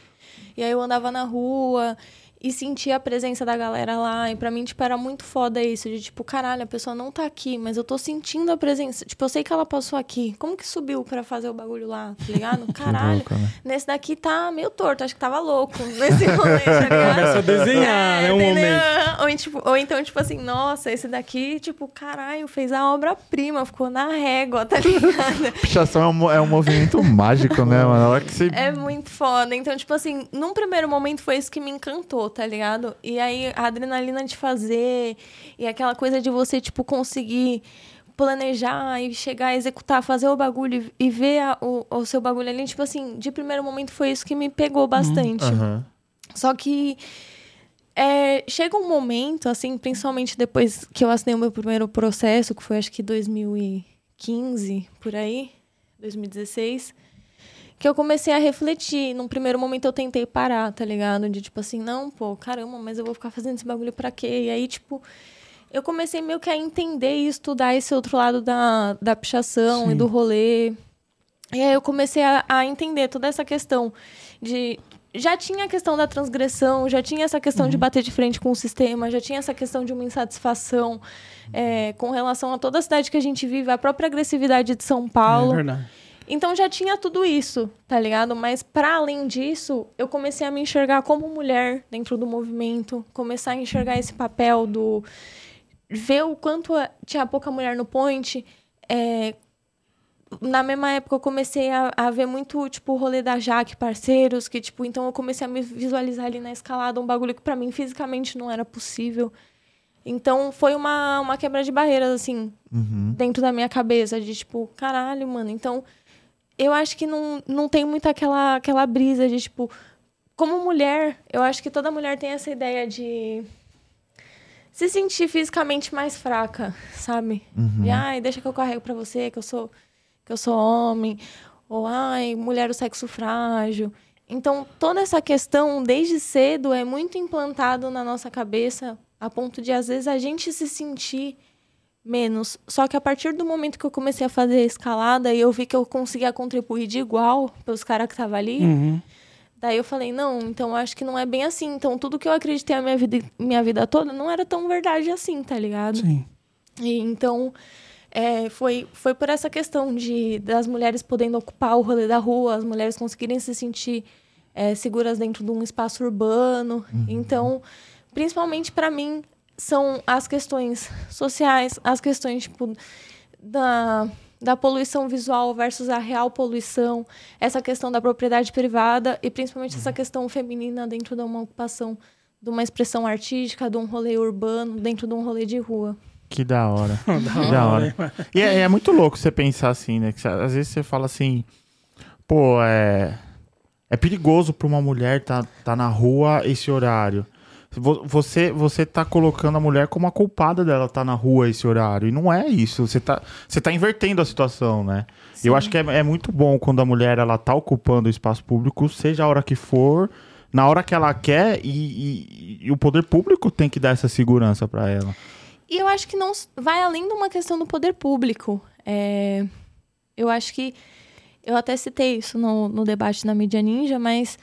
e aí eu andava na rua e sentia a presença da galera lá. E pra mim, tipo, era muito foda isso. De tipo, caralho, a pessoa não tá aqui, mas eu tô sentindo a presença. Tipo, eu sei que ela passou aqui. Como que subiu pra fazer o bagulho lá? Tá ligado? Caralho. louca, né? Nesse daqui tá meio torto, acho que tava louco nesse momento, tá ligado? Começa a desenhar, é, né? Um momento. Ou, tipo, ou então, tipo assim, nossa, esse daqui, tipo, caralho, fez a obra-prima, ficou na régua, tá ligado? Pichação é um, é um movimento mágico, né, mano? Que você... é muito foda. Então, tipo assim, num primeiro momento foi isso que me encantou tá ligado? E aí a adrenalina de fazer e aquela coisa de você, tipo, conseguir planejar e chegar a executar, fazer o bagulho e ver a, o, o seu bagulho ali, tipo assim, de primeiro momento foi isso que me pegou bastante. Uhum. Só que é, chega um momento, assim, principalmente depois que eu assinei o meu primeiro processo, que foi acho que 2015, por aí, 2016 que eu comecei a refletir. Num primeiro momento eu tentei parar, tá ligado? De tipo assim, não, pô, caramba, mas eu vou ficar fazendo esse bagulho pra quê? E aí, tipo, eu comecei meio que a entender e estudar esse outro lado da, da pichação Sim. e do rolê. E aí eu comecei a, a entender toda essa questão de já tinha a questão da transgressão, já tinha essa questão uhum. de bater de frente com o sistema, já tinha essa questão de uma insatisfação é, com relação a toda a cidade que a gente vive, a própria agressividade de São Paulo. É verdade. Então já tinha tudo isso, tá ligado? Mas para além disso, eu comecei a me enxergar como mulher dentro do movimento, começar a enxergar esse papel do ver o quanto tinha pouca mulher no point. É... Na mesma época eu comecei a, a, ver muito, tipo, o rolê da Jaque, parceiros, que, tipo, então eu comecei a me visualizar ali na escalada, um bagulho que para mim fisicamente não era possível. Então foi uma, uma quebra de barreiras, assim, uhum. dentro da minha cabeça, de tipo, caralho, mano, então eu acho que não, não tem muito aquela, aquela brisa de, tipo, como mulher, eu acho que toda mulher tem essa ideia de se sentir fisicamente mais fraca, sabe? Uhum. De, ai, deixa que eu carrego para você, que eu sou que eu sou homem, ou ai, mulher o sexo frágil. Então, toda essa questão desde cedo é muito implantado na nossa cabeça, a ponto de às vezes a gente se sentir menos. Só que a partir do momento que eu comecei a fazer a escalada e eu vi que eu conseguia contribuir de igual pelos caras que estavam ali, uhum. daí eu falei, não, então acho que não é bem assim. Então tudo que eu acreditei a minha vida, minha vida toda não era tão verdade assim, tá ligado? Sim. E, então é, foi, foi por essa questão de das mulheres podendo ocupar o rolê da rua, as mulheres conseguirem se sentir é, seguras dentro de um espaço urbano. Uhum. Então, principalmente para mim, são as questões sociais, as questões tipo, da, da poluição visual versus a real poluição, essa questão da propriedade privada e principalmente essa questão feminina dentro de uma ocupação de uma expressão artística, de um rolê urbano, dentro de um rolê de rua. Que da hora. da Que da hora. E é, é muito louco você pensar assim, né? Que às vezes você fala assim, pô, é. É perigoso pra uma mulher tá, tá na rua esse horário. Vo- Você, você tá colocando a mulher como a culpada dela tá na rua esse horário. E não é isso. Você tá, você tá invertendo a situação, né? Eu acho que é, é muito bom quando a mulher ela tá ocupando o espaço público, seja a hora que for, na hora que ela quer, e, e- e o poder público tem que dar essa segurança pra ela. E eu acho que não vai além de uma questão do poder público. É, eu acho que. Eu até citei isso no, no debate na mídia ninja, mas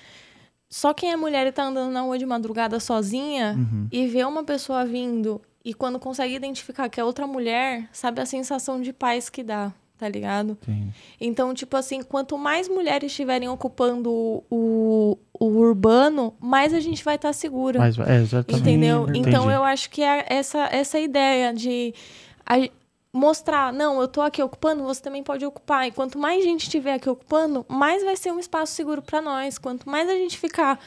só quem é mulher e tá andando na rua de madrugada sozinha Uhum. e vê uma pessoa vindo e quando consegue identificar que é outra mulher, sabe a sensação de paz que dá, tá ligado? Tem- Então, tipo assim, quanto mais mulheres estiverem ocupando o, o, urbano, mais a gente vai estar segura. Mas, é, exatamente. Entendeu? Entendi. Então eu acho que é essa, essa ideia de a- mostrar, não, eu tô aqui ocupando, você também pode ocupar. E quanto mais gente estiver aqui ocupando, mais vai ser um espaço seguro para nós. Quanto mais a gente ficar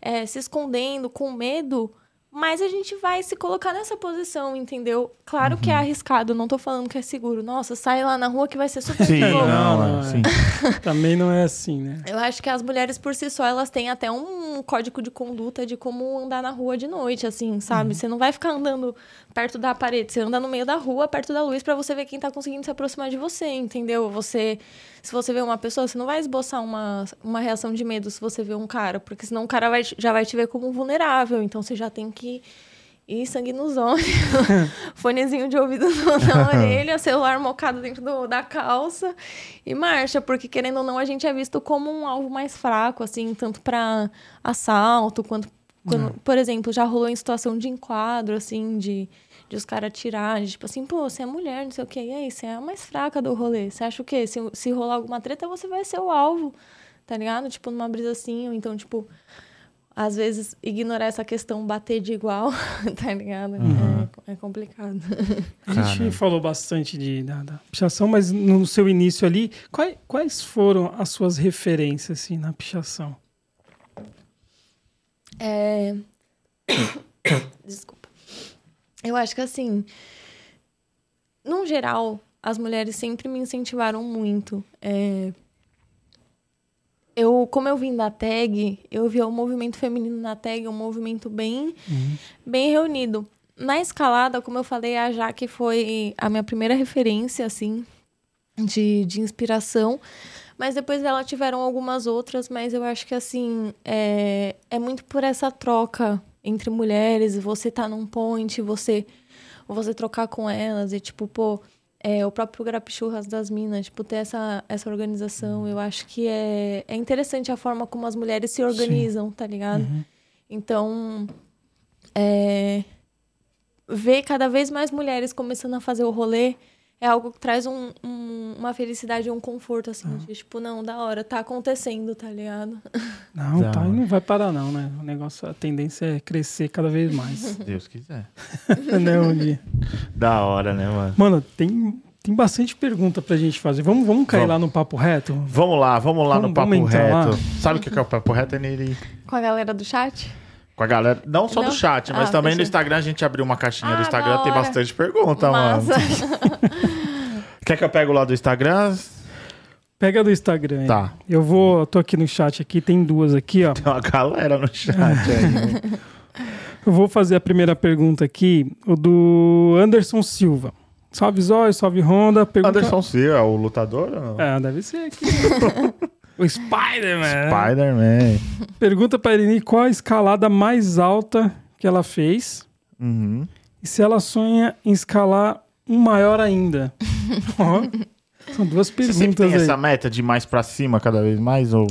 é, se escondendo, com medo, mais a gente vai se colocar nessa posição, entendeu? Claro que é Uhum. arriscado, não tô falando que é seguro. Nossa, sai lá na rua que vai ser super Sim, seguro. não, Não, é, não, é. sim. Também não é assim, né? Eu acho que as mulheres por si só, elas têm até um código de conduta de como andar na rua de noite, assim, sabe? Você não vai ficar andando perto da parede, você anda no meio da rua, perto da luz, pra você ver quem tá conseguindo se aproximar de você, entendeu? Você, se você vê uma pessoa, você não vai esboçar uma, uma reação de medo se você vê um cara, porque senão o cara vai, já vai te ver como vulnerável, então você já tem que ir sangue nos olhos, fonezinho de ouvido na orelha, celular mocado dentro do- da calça e marcha, porque querendo ou não, a gente é visto como um alvo mais fraco, assim, tanto para assalto quanto. Quando, Por exemplo, já rolou em situação de enquadro, assim, de, de os caras tirarem, tipo assim, pô, você é mulher, não sei o quê, e aí, você é a mais fraca do rolê. Você acha o quê? Se, se rolar alguma treta, você vai ser o alvo, tá ligado? Tipo, numa brisa assim, ou então, tipo, às vezes ignorar essa questão, bater de igual, tá ligado? É, é complicado. A gente Caramba. falou bastante de, da, da pichação, mas no seu início ali, quais, quais foram as suas referências assim, na pichação? É... Desculpa. Eu acho que assim, no geral, as mulheres sempre me incentivaram muito. É, Eu, como eu vim da tag, eu via o movimento feminino na tag, um movimento bem, bem reunido. Na escalada, como eu falei, a Jaque foi a minha primeira referência, assim, de, de inspiração. Mas depois dela tiveram algumas outras, mas eu acho que assim, é, é muito por essa troca entre mulheres, você tá num point, você você trocar com elas e tipo, pô, é, o próprio Grapichurras das Minas, tipo, ter essa, essa organização, eu acho que é, é interessante a forma como as mulheres se organizam, tá ligado? Então, é, ver cada vez mais mulheres começando a fazer o rolê é algo que traz um, um- uma felicidade e um conforto, assim, de, tipo, não, da hora, tá acontecendo, tá ligado? Não, tá, e não vai parar não, né? O negócio, a tendência é crescer cada vez mais, Se Deus quiser. né, dia. Da hora, né, mano? Mano, tem, tem bastante pergunta pra gente fazer. Vamos, vamos cair Vamos. lá no papo reto? Vamos lá, vamos lá Vamos- no Papo Reto. lá? Sabe o que é o Papo Reto, nele? Com a galera do chat? Com a galera, não só Não? do chat, mas Ah, também no. Instagram a gente abriu uma caixinha do Ah, Instagram, da tem bastante pergunta, Massa. mano. Quer que eu pego lá do Instagram? Pega do Instagram. aí. Tá. Eu vou, eu tô aqui no chat aqui, tem duas aqui, ó. Tem uma galera no chat aí. Eu vou fazer a primeira pergunta aqui, o do Anderson Silva. Salve Zóio, salve Honda. Pergunta... Anderson Silva, é o lutador ou não? É, deve ser aqui. o Spider-Man. Spider-Man. Pergunta pra Irini qual a escalada mais alta que ela fez Uhum. e se ela sonha em escalar um maior ainda. São duas Você sempre perguntas tem aí. essa meta de mais pra cima cada vez mais? Ou,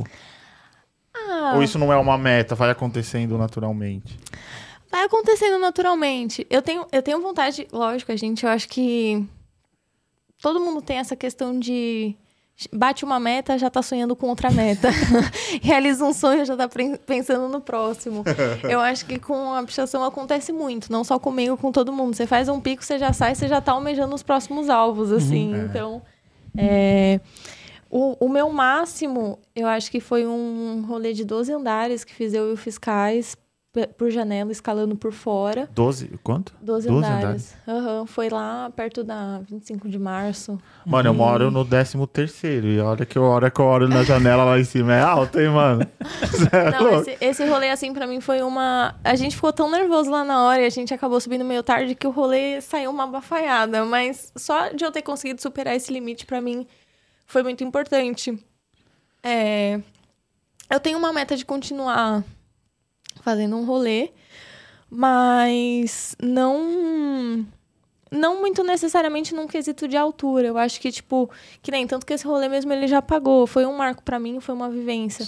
Ah, ou isso não é uma meta, vai acontecendo naturalmente? vai acontecendo naturalmente. Eu tenho, eu tenho vontade, lógico, a gente, eu acho que todo mundo tem essa questão de bate uma meta, já tá sonhando com outra meta. Realiza um sonho, já tá pre- pensando no próximo. Eu acho que com a pichação acontece muito, não só comigo, com todo mundo. Você faz um pico, você já sai, você já tá almejando os próximos alvos, assim. Então, é, o, o meu máximo, eu acho que foi um rolê de 12 andares que fiz eu e o Fiscais por janela, escalando por fora. 12, quanto? 12, 12 andares. Aham, foi lá perto da 25 de março. Mano, eu moro no 13 terceiro e a hora que hora que eu olho na janela lá em cima é alta, hein, mano? É Não, esse, esse rolê, assim, pra mim foi uma. A gente ficou tão nervoso lá na hora e a gente acabou subindo meio tarde que o rolê saiu uma bafaiada. Mas só de eu ter conseguido superar esse limite, pra mim, foi muito importante. É, Eu tenho uma meta de continuar fazendo um rolê, mas não. Não muito necessariamente num quesito de altura. Eu acho que, tipo, que nem tanto que esse rolê mesmo ele já pagou. Foi um marco pra mim, foi uma vivência.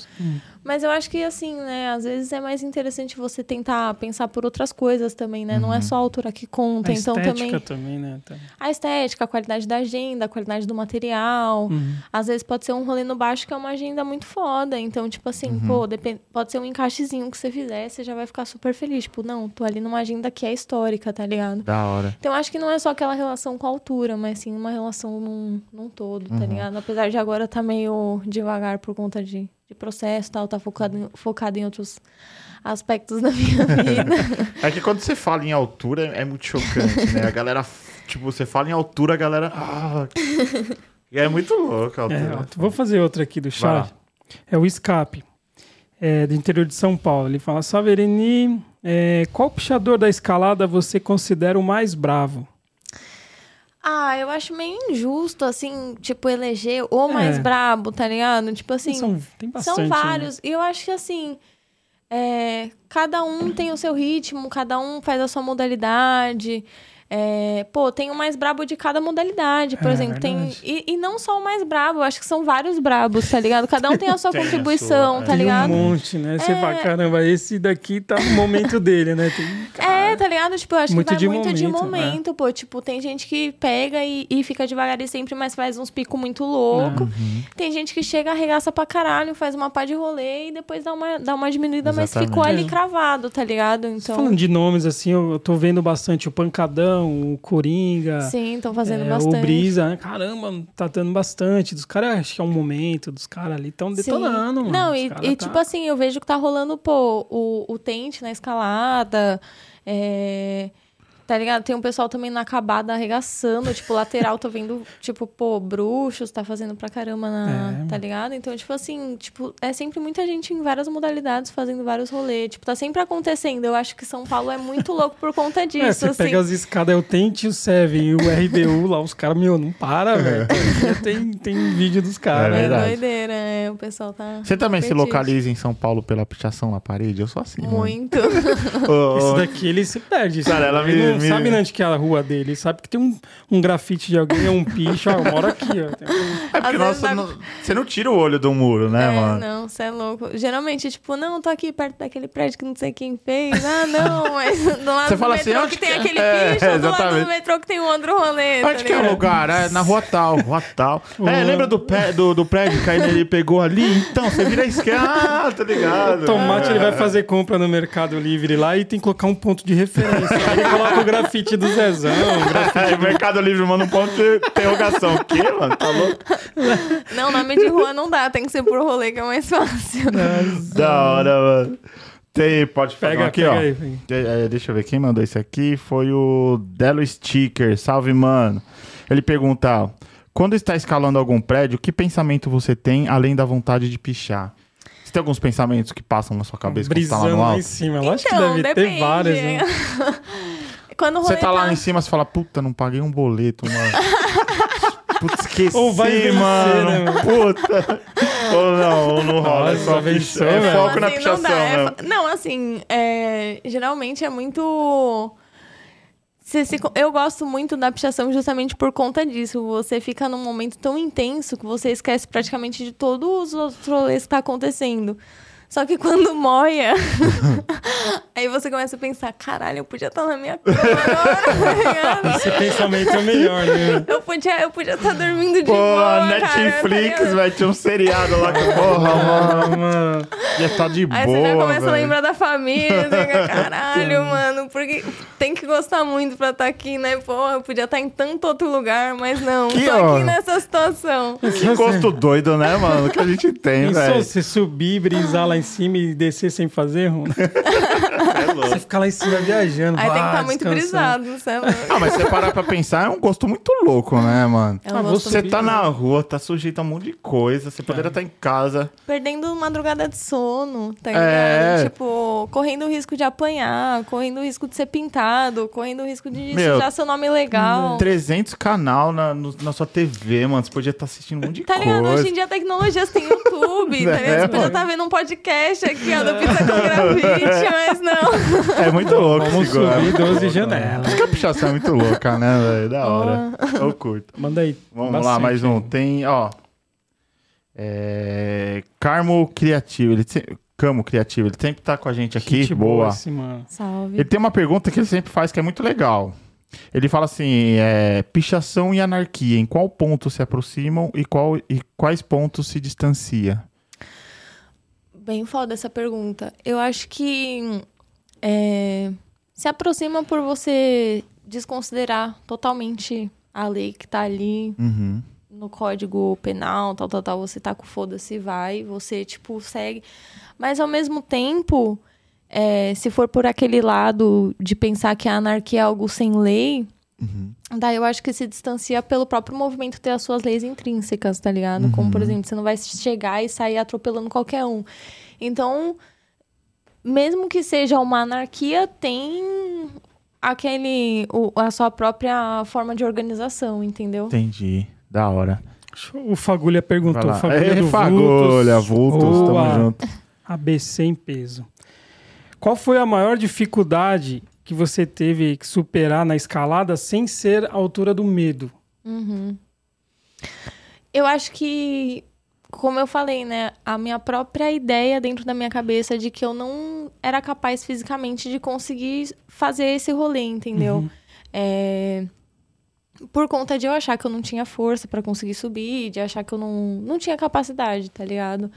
Mas eu acho que, assim, né, às vezes é mais interessante você tentar pensar por outras coisas também, né? Não é só a altura que conta. A então estética também. também, né? Tá. A estética, a qualidade da agenda, a qualidade do material. Uhum. Às vezes pode ser um rolê no baixo que é uma agenda muito foda. Então, tipo assim, pô, depen- pode ser um encaixezinho que você fizer, você já vai ficar super feliz. Tipo, não, tô ali numa agenda que é histórica, tá ligado? Da hora. Então, acho que não é só aquela relação com a altura, mas sim uma relação num, num todo, Uhum. tá ligado? Apesar de agora tá meio devagar por conta de, de processo e tal, tá focado em, focado em outros aspectos da minha vida. É que quando você fala em altura é muito chocante, né? A galera, tipo, você fala em altura, a galera. Ah, e é muito louco a É, altura. ó, vou fazer outra aqui do chat. É o Escape, é, do interior de São Paulo. Ele fala: Saverini, é, qual puxador da escalada você considera o mais bravo? Ah, eu acho meio injusto, assim, tipo, eleger o mais É. brabo, tá ligado? Tipo assim. São, tem bastante. São né? vários. E eu acho que assim. é, cada um tem o seu ritmo, cada um faz a sua modalidade. É, pô, tem o mais brabo de cada modalidade, por É, exemplo. Tem, e, e não só o mais brabo, eu acho que são vários brabos, tá ligado? Cada um tem a sua Tem a contribuição, sua, é. tá Tem ligado? um monte, né? Você É. fala, caramba, esse daqui tá no momento dele, né? Tem- É, tá ligado? Tipo, eu acho Muito que vai de muito de momento, né? momento, pô. Tipo, tem gente que pega e, e fica devagar e sempre, mas faz uns picos muito loucos. Uhum. Tem gente que chega, arregaça pra caralho, faz uma pá de rolê e depois dá uma, dá uma diminuída, mas Exatamente. ficou ali É. cravado, tá ligado? Então, Falando de nomes, assim, eu, eu tô vendo bastante o Pancadão, o Coringa. sim, estão fazendo é, bastante. O Brisa, né? caramba, tá dando bastante. Dos caras, acho que é um momento, dos caras ali estão detonando, mano. Não, Os e, e tá- tipo assim, eu vejo que tá rolando, pô, o, o tente na escalada, é, Tá ligado? Tem um pessoal também na acabada arregaçando, tipo, lateral, tô vendo, tipo, pô, bruxos, tá fazendo pra caramba na. É. Tá ligado? Então, tipo assim, tipo, é sempre muita gente em várias modalidades fazendo vários rolês. Tipo, tá sempre acontecendo. Eu acho que São Paulo é muito louco por conta disso. É, você assim. pega as escadas, é o Tente o Seven e o RBU lá, os caras, meu, não para, velho. Tem, tem vídeo dos É caras. É verdade. doideira, é, o pessoal tá. Você também se localiza em São Paulo pela pichação na parede? Eu sou assim. mano. Muito. Ô, ô, Esse daqui ele se perde. Cara, ela me- não sabe onde que é a rua dele. Ele sabe que tem um, um grafite de alguém, é um picho. Ó, eu moro aqui, ó. Um- É porque nossa, não- você não tira o olho do muro, né, é, mano? não, você é louco. Geralmente, tipo, não, tô aqui perto daquele prédio que não sei quem fez. Ah, não, mas do lado Você do fala assim, metrô onde que tem que- aquele é, picho, ou do lado exatamente. do metrô que tem um outro rolê. tá Onde que é o lugar? É na rua tal, rua tal. É, lembra do, pé, do, do prédio que aí ele pegou ali? Então, você vira a esquerda. Ah, tá ligado. Tomate, ele vai fazer compra no Mercado Livre lá e tem que colocar um ponto de referência. Aí ele coloca o grafite do Zezão. o grafite É, Mercado Livre manda um ponto de interrogação. O quê, mano? Tá louco? Não, nome de rua não dá, tem que ser por rolê que é mais fácil. Da hora, mano. Tem, pode pegar Pega aqui, pega ó. aí, é, deixa eu ver quem mandou isso aqui. Foi o Delo Sticker. Salve, mano. Ele pergunta: quando está escalando algum prédio, que pensamento você tem além da vontade de pichar? Você tem alguns pensamentos que passam na sua cabeça quando você tá lá no lá em alto? cima. Eu acho que Então, deve depende. ter várias. Né? Quando o rolê Você tá lá em cima, você fala, puta, não paguei um boleto, mano. Putz, esqueci, Ou vai vencer, mano. né, mano? Puta. ou não, ou não rola. é Nossa, só venceu, picha- é velho. foco na assim, pichação, não dá. é né? fa- Não, assim, é, geralmente é muito. Se eu gosto muito da pichação justamente por conta disso. Você fica num momento tão intenso que você esquece praticamente de todos os outros rolês que tá acontecendo. Só que quando moia, aí você começa a pensar, caralho, eu podia estar na minha cama agora, tá? Esse pensamento é melhor, né? Eu podia eu podia estar dormindo de Pô, boa, cara, tá Netflix, vai ter um seriado lá que, porra, mano, mano. ia tá de Aí boa, você já começa a velho. lembrar da família, fica, caralho, mano, porque tem que gostar muito pra estar aqui, né? Pô, eu podia estar em tanto outro lugar, mas não. Que tô ó. aqui nessa situação. Que gosto doido, né, mano? Que a gente tem, velho. você subir, brisar lá em cima e descer sem fazer, Runa? É louco. Você ficar lá em cima viajando. Aí tem que ah, estar muito descansando. brisado, você é louco. Ah, mas você parar pra pensar, é um gosto muito louco, né, mano? É um Ah, gosto Você subir, tá né? na rua, tá sujeito a um monte de coisa, você poderia estar em casa. Perdendo madrugada de sono, tá É. ligado? Tipo, correndo o risco de apanhar, correndo o risco de ser pintado, correndo o risco de Meu, sujar seu nome legal. 300 canal na, no- na sua TV, mano. Você podia estar assistindo um monte de Tá ligado? coisa. Hoje em dia a tecnologia tem YouTube, tá É, ligado? Você podia estar vendo um podcast aqui, ó, do Pizza com Grafite, mas não. É muito louco Vamos subir 12 Por isso janelas. que a pichação é muito louca, né, velho? Da hora. Eu curto. Manda aí. Vamos bastante lá, mais um. Tem, ó. É. Carmo Criativo. Ele se- Camo Criativo. Ele sempre tá com a gente aqui. Gente Boa. esse mano. Salve. Ele tem uma pergunta que ele sempre faz que é muito legal. Ele fala assim: é, pichação e anarquia, em qual ponto se aproximam e, qual, e quais pontos se distancia? Bem foda essa pergunta. Eu acho que é, se aproxima por você desconsiderar totalmente a lei que tá ali Uhum. no código penal, tal, tal, tal. Você tá com foda-se, vai. Você, tipo, segue. Mas, ao mesmo tempo, é, se for por aquele lado de pensar que a anarquia é algo sem lei, Uhum. daí eu acho que se distancia pelo próprio movimento ter as suas leis intrínsecas, tá ligado? Como, por exemplo, você não vai chegar e sair atropelando qualquer um. Então, mesmo que seja uma anarquia, tem aquele o- a sua própria forma de organização, entendeu? Entendi. Da hora. O Fagulha perguntou. Fagulha É, do Fagulha, Vultos. Vultos, tamo junto. ABC em peso. Qual foi a maior dificuldade que você teve que superar na escalada sem ser a altura do medo? Uhum. Eu acho que, como eu falei, né, a minha própria ideia dentro da minha cabeça de que eu não era capaz fisicamente de conseguir fazer esse rolê, entendeu? Uhum. É, Por conta de eu achar que eu não tinha força pra conseguir subir, de achar que eu não, não tinha capacidade, tá ligado?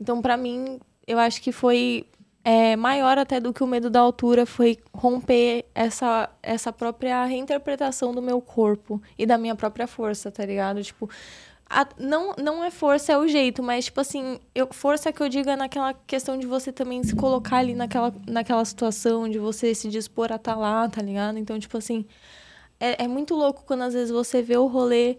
Então, pra mim, eu acho que foi é, maior até do que o medo da altura, foi romper essa, essa própria reinterpretação do meu corpo e da minha própria força, tá ligado? Tipo, a- não, não é força, é o jeito, mas, tipo assim, eu, força que eu digo é naquela questão de você também se colocar ali naquela, naquela situação, de você se dispor a estar lá, tá ligado? Então, tipo assim, é, é muito louco quando às vezes você vê o rolê,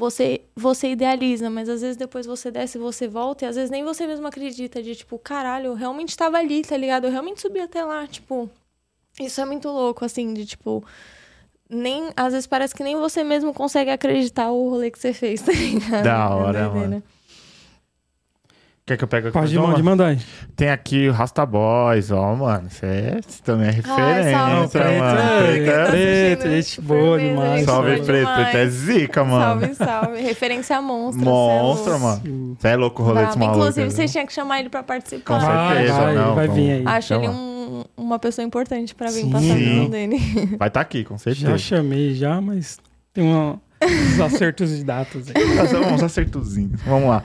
você, você idealiza, mas às vezes depois você desce e você volta, e às vezes nem você mesmo acredita de, tipo, caralho, eu realmente estava ali, tá ligado? Eu realmente subi até lá, tipo. Isso é muito louco, assim, de tipo. Nem, às vezes parece que nem você mesmo consegue acreditar o rolê que você fez, tá ligado? Da É hora, doideira. mano. Quer que eu pegue aqui? Pode, pode mandar aí. Tem aqui o Rasta Boys, ó, mano. Você também é referência, salve, Preto, mano. é, Preto é- Tá Preto, assistindo gente boa Firmeza, demais. gente Salve, boa Preto. demais. Preto é zica, mano. Salve, salve. Referência monstra. Monstro, é louco. mano. Você é louco o rolê desse maluco. Inclusive, vocês tinham que chamar ele pra participar. Com certeza, vai, não, vai vir aí. Acho ele um- uma pessoa importante pra vir Sim. passar a dele. Vai estar aqui, com certeza. Já chamei já, mas tem uma- uns acertos de datas vamos uns acertozinhos. Vamos lá.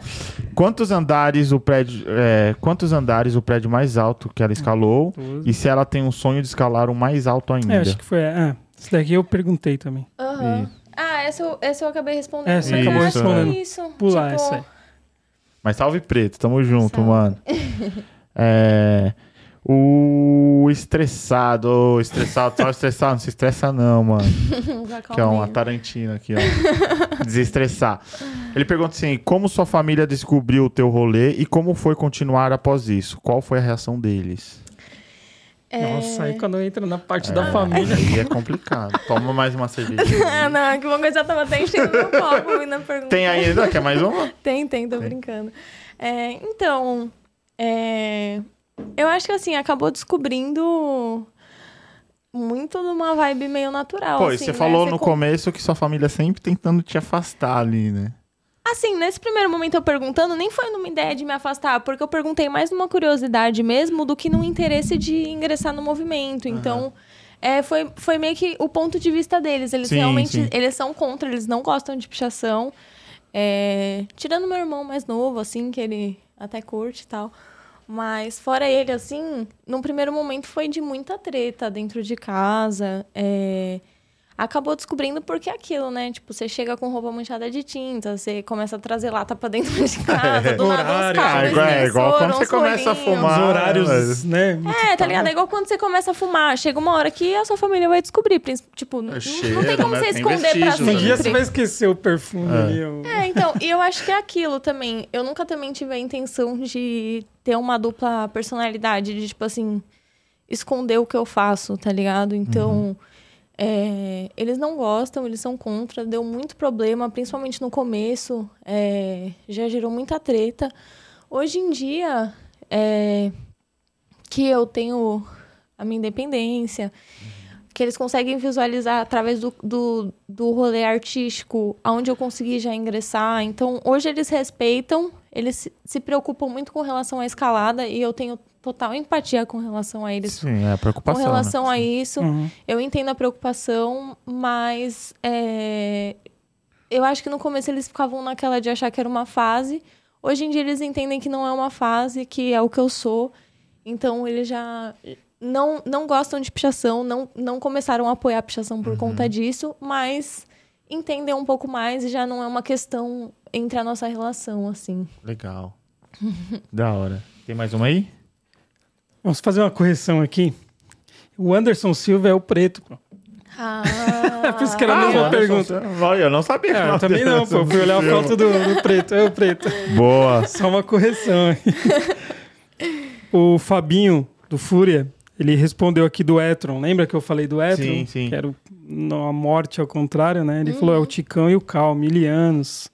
Quantos andares o prédio. é, quantos andares o prédio mais alto que ela escalou? E se ela tem um sonho de escalar o mais alto ainda? É, acho que foi. É, isso daqui eu perguntei também. Aham. Ah, essa eu, essa eu acabei respondendo. É, Mas acabou respondendo. é Isso. Pular tipo, essa aí. Mas salve preto, tamo junto, Salve. mano. É. O estressado, ô, estressado, só estressado, não se estressa não, mano. Que é uma. Tarantina aqui, ó. Desestressar. Ele pergunta assim: como sua família descobriu o teu rolê e como foi continuar após isso? Qual foi a reação deles? É... Nossa, aí quando entra na parte É, da família. Aí é complicado. Toma mais uma cerveja. Ah, não, que bom que eu já tava até enchendo meu copo ouvindo a pergunta. Tem ainda? Quer mais uma? Tem, tem, tô Tem. brincando. É, então, é, eu acho que assim, acabou descobrindo muito de uma vibe meio natural. Pô, assim, você né? falou no com- começo que sua família sempre tentando te afastar ali, né? Assim, nesse primeiro momento eu perguntando, nem foi numa ideia de me afastar, porque eu perguntei mais numa curiosidade mesmo do que num interesse de ingressar no movimento. Então, é, foi, foi meio que o ponto de vista deles. Eles Sim, realmente sim. eles são contra, eles não gostam de pichação. É, tirando meu irmão mais novo, assim, que ele até curte e tal. Mas fora ele, assim, num primeiro momento foi de muita treta dentro de casa. É acabou descobrindo porque é aquilo, né? Tipo, você chega com roupa manchada de tinta, você começa a trazer lata pra dentro de casa, do nada uns Horário. cabos, É igual- é igual quando você uns começa a fumar. Os horários, mas- né? É, tá ligado? É igual quando você começa a fumar. Chega uma hora que a sua família vai descobrir. Tipo, n- não cheiro, tem como né? você Tem esconder pra vestígios, Um né? dia você vai sempre. esquecer o perfume É. ali. o- É, então, e eu acho que é aquilo também. Eu nunca também tive a intenção de ter uma dupla personalidade, de, tipo assim, esconder o que eu faço, tá ligado? Então, é, eles não gostam, eles são contra, deu muito problema, principalmente no começo, é, já gerou muita treta. Hoje em dia, é, que eu tenho a minha independência, que eles conseguem visualizar através do, do, do rolê artístico, aonde eu consegui já ingressar. Então, hoje eles respeitam, eles se, se preocupam muito com relação à escalada e eu tenho total empatia com relação a eles. Sim, é a Com preocupação. né? relação a isso, Uhum. eu entendo a preocupação, mas é, eu acho que no começo eles ficavam naquela de achar que era uma fase. Hoje em dia eles entendem que não é uma fase, que é o que eu sou. Então eles já não, não gostam de pichação, não, não começaram a apoiar a pichação por conta disso, mas entendem um pouco mais e já não é uma questão entre a nossa relação, assim. Legal. da hora. Tem mais uma aí? Vamos fazer uma correção aqui. O Anderson Silva é o preto, pô. Ah, É por isso que era a mesma pergunta. Olha, eu não sabia. É, eu também não, pô. Eu fui olhar a foto do, do preto. É o preto. Boa. Só uma correção aí. o Fabinho, do Fúria, ele respondeu aqui do Etron. Lembra que eu falei do Etron? Sim, sim. Que era o, a morte ao contrário, né? Ele falou, é o Ticão e o Cal, milianos.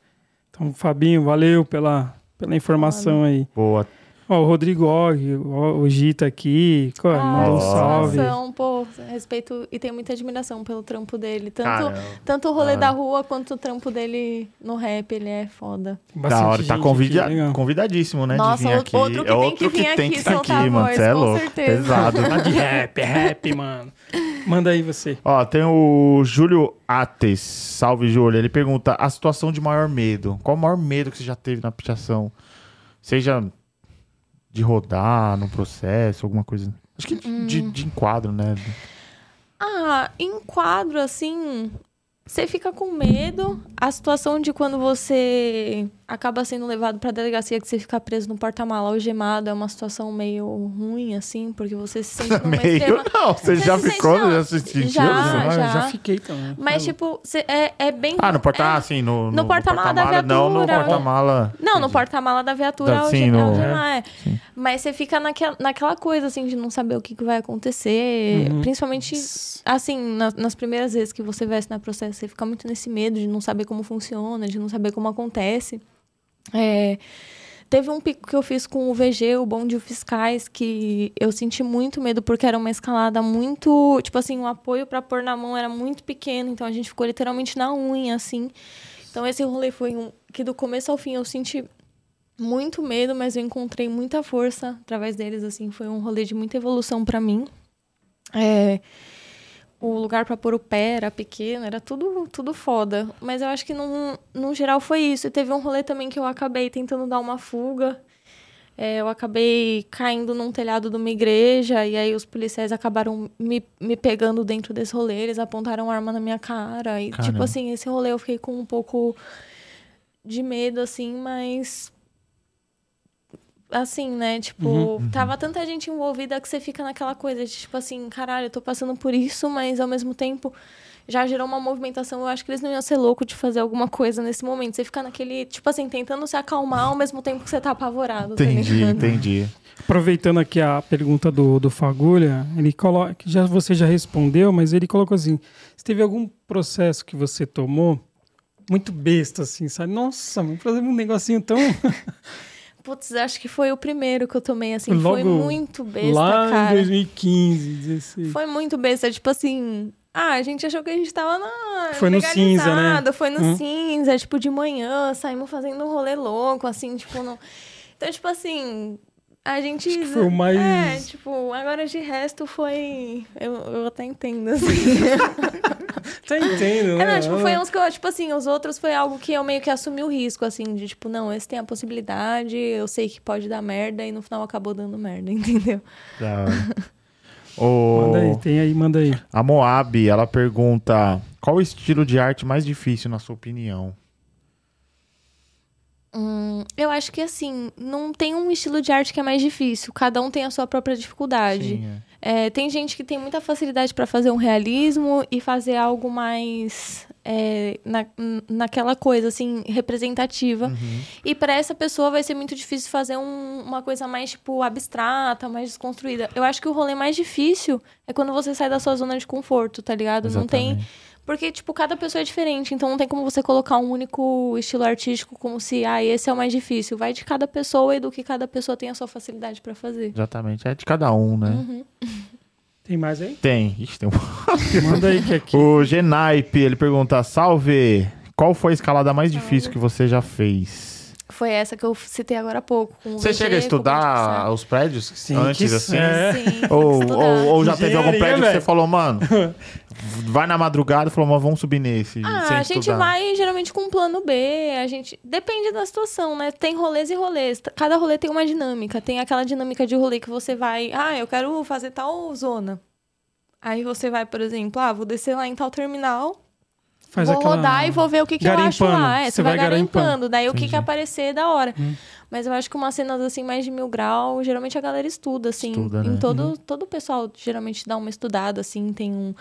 Então, Fabinho, valeu pela, pela informação aí. Boa. Ó, o Rodrigo Og, o, o Gita aqui, co- mandou um Nossa. salve. Satisfação, pô, respeito e tenho muita admiração pelo trampo dele. Tanto, tanto o rolê Ah. da rua quanto o trampo dele no rap, ele é foda. Tem Da hora. Tá convida- aqui, convidadíssimo, né? Nossa, de vir outro- aqui. outro que é tem outro que vir tem aqui que estar soltar aqui, a mano. voz, Você é com louco. certeza. Pesado. Tá de rap, é rap, mano. Manda aí você. Ó, tem o Júlio Ates. Salve, Júlio. Ele pergunta a situação de maior medo. Qual o maior medo que você já teve na pichação? Seja de rodar no processo, alguma coisa. Acho que de, de- Hum. de enquadro, né? Ah, em quadro, assim, você fica com medo. A situação de quando você acaba sendo levado pra delegacia, que você fica preso no porta-mala algemado, é uma situação meio ruim, assim, porque você se sente numa Meio. extrema... Não, você Você já se ficou, sente- já se sentiu? Já, assim? Já. já fiquei também. Mas, tipo, cê- é, é bem... Ah, no porta, é- ah, sim, no, no porta-mala da Não, no viatura. porta-mala. Não, no porta-mala da viatura Da- sim, no- algemar, é. sim. Mas você fica naquela, naquela coisa, assim, de não saber o que, que vai acontecer. Uhum. Principalmente, assim, na- nas primeiras vezes que você vai assinar processo, você fica muito nesse medo de não saber como funciona, de não saber como acontece. É, Teve um pico que eu fiz com o VG, o Bonde Fiscais, que eu senti muito medo porque era uma escalada muito. Tipo assim, o apoio para pôr na mão era muito pequeno, então a gente ficou literalmente na unha, assim. Então esse rolê foi um que do começo ao fim eu senti muito medo, mas eu encontrei muita força através deles, assim. Foi um rolê de muita evolução para mim. É, o lugar para pôr o pé era pequeno, era tudo, tudo foda. Mas eu acho que, num, no geral, foi isso. E teve um rolê também que eu acabei tentando dar uma fuga. É, eu acabei caindo num telhado de uma igreja, e aí os policiais acabaram me, me pegando dentro desse rolê. Eles apontaram arma na minha cara. E, tipo Caramba. assim, esse rolê eu fiquei com um pouco de medo, assim, mas. Assim, né? Tipo, Uhum, tava tanta gente envolvida que você fica naquela coisa de, tipo assim, caralho, eu tô passando por isso, mas ao mesmo tempo já gerou uma movimentação. Eu acho que eles não iam ser loucos de fazer alguma coisa nesse momento. Você fica naquele, tipo assim, tentando se acalmar ao mesmo tempo que você tá apavorado. tá Entendi, ligado? entendi. Aproveitando aqui a pergunta do, do Fagulha, ele coloca, que já você já respondeu, mas ele colocou assim: se teve algum processo que você tomou muito besta, assim, sabe? Nossa, vamos fazer um negocinho tão. Putz, acho que foi o primeiro que eu tomei, assim. foi Logo muito besta, lá cara. em 2015, 16. Foi muito besta, tipo assim. Ah, a gente achou que a gente tava na. Foi no cinza, né? Foi no Hum. cinza, tipo, de manhã, saímos fazendo um rolê louco, assim, tipo, não. Então, tipo assim. A gente. Acho que foi o mais- É, tipo, agora de resto foi. Eu, eu até entendo, assim. Tá entendendo, É, né? não, tipo, foi uns que eu, tipo assim, os outros foi algo que eu meio que assumi o risco, assim, de tipo, não, esse tem a possibilidade, eu sei que pode dar merda, e no final acabou dando merda, entendeu? Hora. O- Manda aí, tem aí, manda aí. A Moab, ela pergunta: qual o estilo de arte mais difícil, na sua opinião? Hum, eu acho que assim, não tem um estilo de arte que é mais difícil. Cada um tem a sua própria dificuldade. Sim, é. É, tem gente que tem muita facilidade para fazer um realismo e fazer algo mais é, na, naquela coisa assim representativa. Uhum. E para essa pessoa vai ser muito difícil fazer um- uma coisa mais tipo abstrata, mais desconstruída. Eu acho que o rolê mais difícil é quando você sai da sua zona de conforto, tá ligado? Não tem Exatamente. Porque, tipo, cada pessoa é diferente, então não tem como você colocar um único estilo artístico como se, ah, esse é o mais difícil. Vai de cada pessoa e do que cada pessoa tem a sua facilidade pra fazer. Exatamente. É de cada um, né? Uhum. Tem mais aí? Tem. Ixi, tem um... Manda aí que aqui. O Genaipe, ele pergunta: Salve! Qual foi a escalada mais difícil que você já fez? Foi essa que eu citei agora há pouco. Você VG, chega a estudar os prédios Sim, antes, que assim? é. Sim, Ou, ou, ou já teve algum prédio que você falou, mano, vai na madrugada e falou, mas vamos subir nesse. Ah, sem a gente estudar. vai geralmente com um plano B, a gente... Depende da situação, né? Tem rolês e rolês. Cada rolê tem uma dinâmica. Tem aquela dinâmica de rolê que você vai... Ah, eu quero fazer tal zona. Aí você vai, por exemplo, ah, vou descer lá em tal terminal, Faz vou aquela... rodar e vou ver o que, que eu acho lá. É, Você você vai vai garimpando. garimpando. Daí o que, que aparecer é da hora. Hum. Mas eu acho que umas cenas assim, mais de mil grau, geralmente a galera estuda, assim. Estuda, em né? todo, todo o pessoal geralmente dá uma estudada, assim, tem um,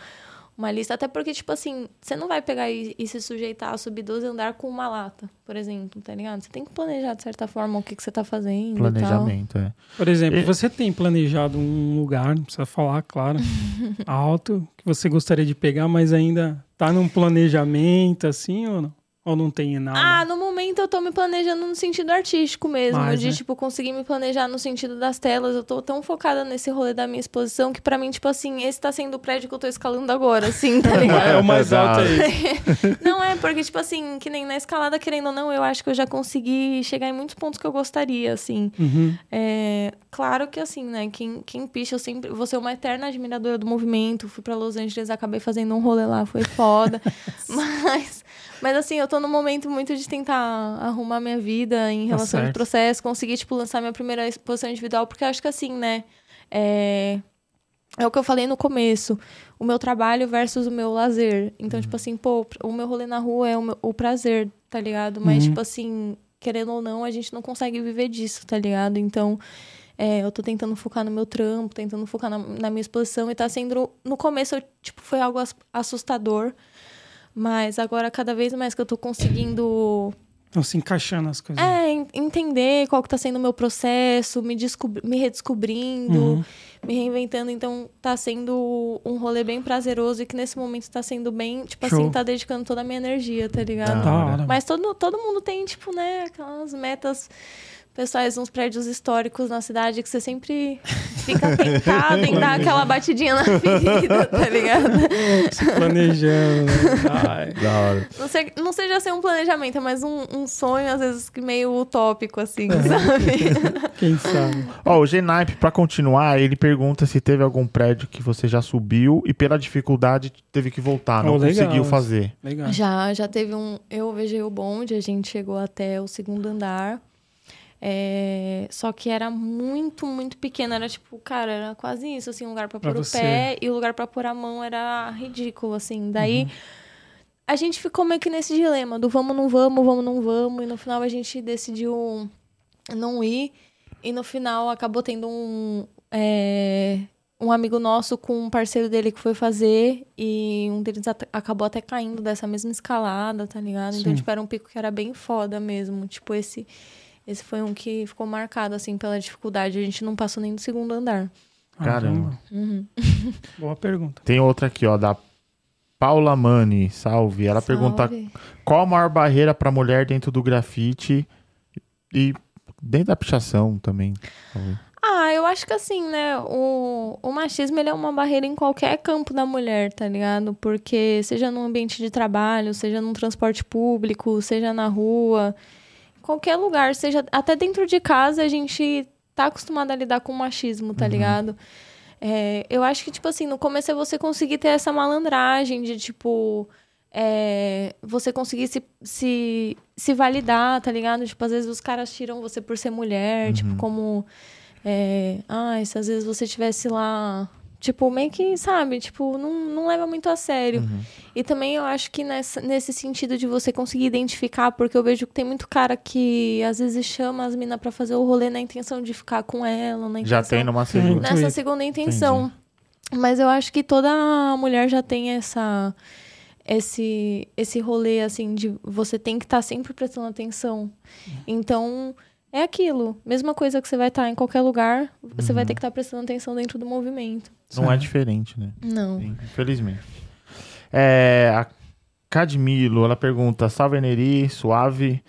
uma lista. Até porque, tipo assim, você não vai pegar e, e se sujeitar a subir 12 andar com uma lata, por exemplo, tá ligado? Você tem que planejar, de certa forma, o que, que você tá fazendo. e tal. Planejamento, é. Por exemplo, E- você tem planejado um lugar, não precisa falar, claro, alto, que você gostaria de pegar, mas ainda tá num planejamento, assim, ou não? Ou não tem nada? Ah, no momento eu tô me planejando no sentido artístico mesmo. Mais, de, né? tipo, conseguir me planejar no sentido das telas. Eu tô tão focada nesse rolê da minha exposição que pra mim, tipo assim, esse tá sendo o prédio que eu tô escalando agora, assim, tá ligado? é o mais alto aí. Não é, porque, tipo assim, que nem na escalada, querendo ou não, eu acho que eu já consegui chegar em muitos pontos que eu gostaria, assim. Uhum. É, claro que, assim, né, quem, quem picha, eu sempre vou ser uma eterna admiradora do movimento. Fui pra Los Angeles, acabei fazendo um rolê lá, foi foda. mas, mas, assim, eu tô num momento muito de tentar arrumar minha vida em Tá relação ao certo. processo, conseguir, tipo, lançar minha primeira exposição individual, porque eu acho que, assim, né, é... É o que eu falei no começo. O meu trabalho versus o meu lazer. Então, Uhum. tipo assim, pô, o meu rolê na rua é o, meu- o prazer, tá ligado? Mas, Uhum. tipo assim, querendo ou não, a gente não consegue viver disso, tá ligado? Então, é, eu tô tentando focar no meu trampo, tentando focar na, na minha exposição. E tá sendo... No começo, eu, tipo, foi algo ass- assustador. Mas agora, cada vez mais que eu tô conseguindo Estão se encaixando as coisas. é, en- entender qual que tá sendo o meu processo, me, descobri- me redescobrindo, Uhum. me reinventando. Então, tá sendo um rolê bem prazeroso e que nesse momento tá sendo bem, tipo Show. assim, tá dedicando toda a minha energia, tá ligado? Da hora. Mas todo, todo mundo tem, tipo, né, aquelas metas pessoais, uns prédios históricos na cidade que você sempre fica tentado em dar aquela batidinha na ferida, tá ligado? Se planejando. né? Ai. Da hora. Não, sei, não seja ser um planejamento, é mais um, um sonho, às vezes, que meio utópico, assim, Uhum. sabe? Quem sabe? Ó, o Genaipe, pra continuar, ele pergunta se teve algum prédio que você já subiu e pela dificuldade teve que voltar, não Oh, legal. conseguiu fazer. Legal. Já, já teve um. Eu vejo o bonde, a gente chegou até o segundo andar. É, só que era muito, muito pequeno. Era tipo, cara, era quase isso, assim, um lugar pra Pra pôr você. o pé e o lugar pra pôr a mão era ridículo, assim. Daí Uhum. a gente ficou meio que nesse dilema do vamos, não vamos, vamos, não vamos. E no final a gente decidiu não ir. E no final acabou tendo um. é, um amigo nosso com um parceiro dele que foi fazer e um deles at- acabou até caindo dessa mesma escalada, tá ligado? Então, Sim. tipo, era um pico que era bem foda mesmo. Tipo, esse esse foi um que ficou marcado, assim, pela dificuldade. A gente não passou nem do segundo andar. Caramba. Uhum. Boa pergunta. Tem outra aqui, ó, da Paula Mani, salve. Ela pergunta Salve. qual a maior barreira pra mulher dentro do grafite e dentro da pichação também. talvez. Ah, eu acho que assim, né? O, o machismo ele é uma barreira em qualquer campo da mulher, tá ligado? Porque seja no ambiente de trabalho, seja num transporte público, seja na rua, qualquer lugar, seja até dentro de casa, a gente tá acostumado a lidar com machismo, tá ligado? É, eu acho que, tipo assim, no começo é você conseguir ter essa malandragem de, tipo, é, você conseguir se, se, se validar, tá ligado? Tipo, às vezes os caras tiram você por ser mulher, tipo, como. É, ah, se às vezes você tivesse lá. Tipo, meio que, sabe? Tipo, não, não leva muito a sério. E também eu acho que nessa, nesse sentido de você conseguir identificar, porque eu vejo que tem muito cara que às vezes chama as minas pra fazer o rolê na intenção de ficar com ela, na intenção Já tem numa segunda. nessa Entendi. segunda intenção. Mas eu acho que toda mulher já tem essa esse esse rolê assim de você tem que estar sempre prestando atenção. Então, é aquilo, mesma coisa que você vai estar em qualquer lugar, você vai ter que estar prestando atenção dentro do movimento. Não é diferente, né? Não. Infelizmente. É, a Cadmilo, ela pergunta: Salve Neri, suave.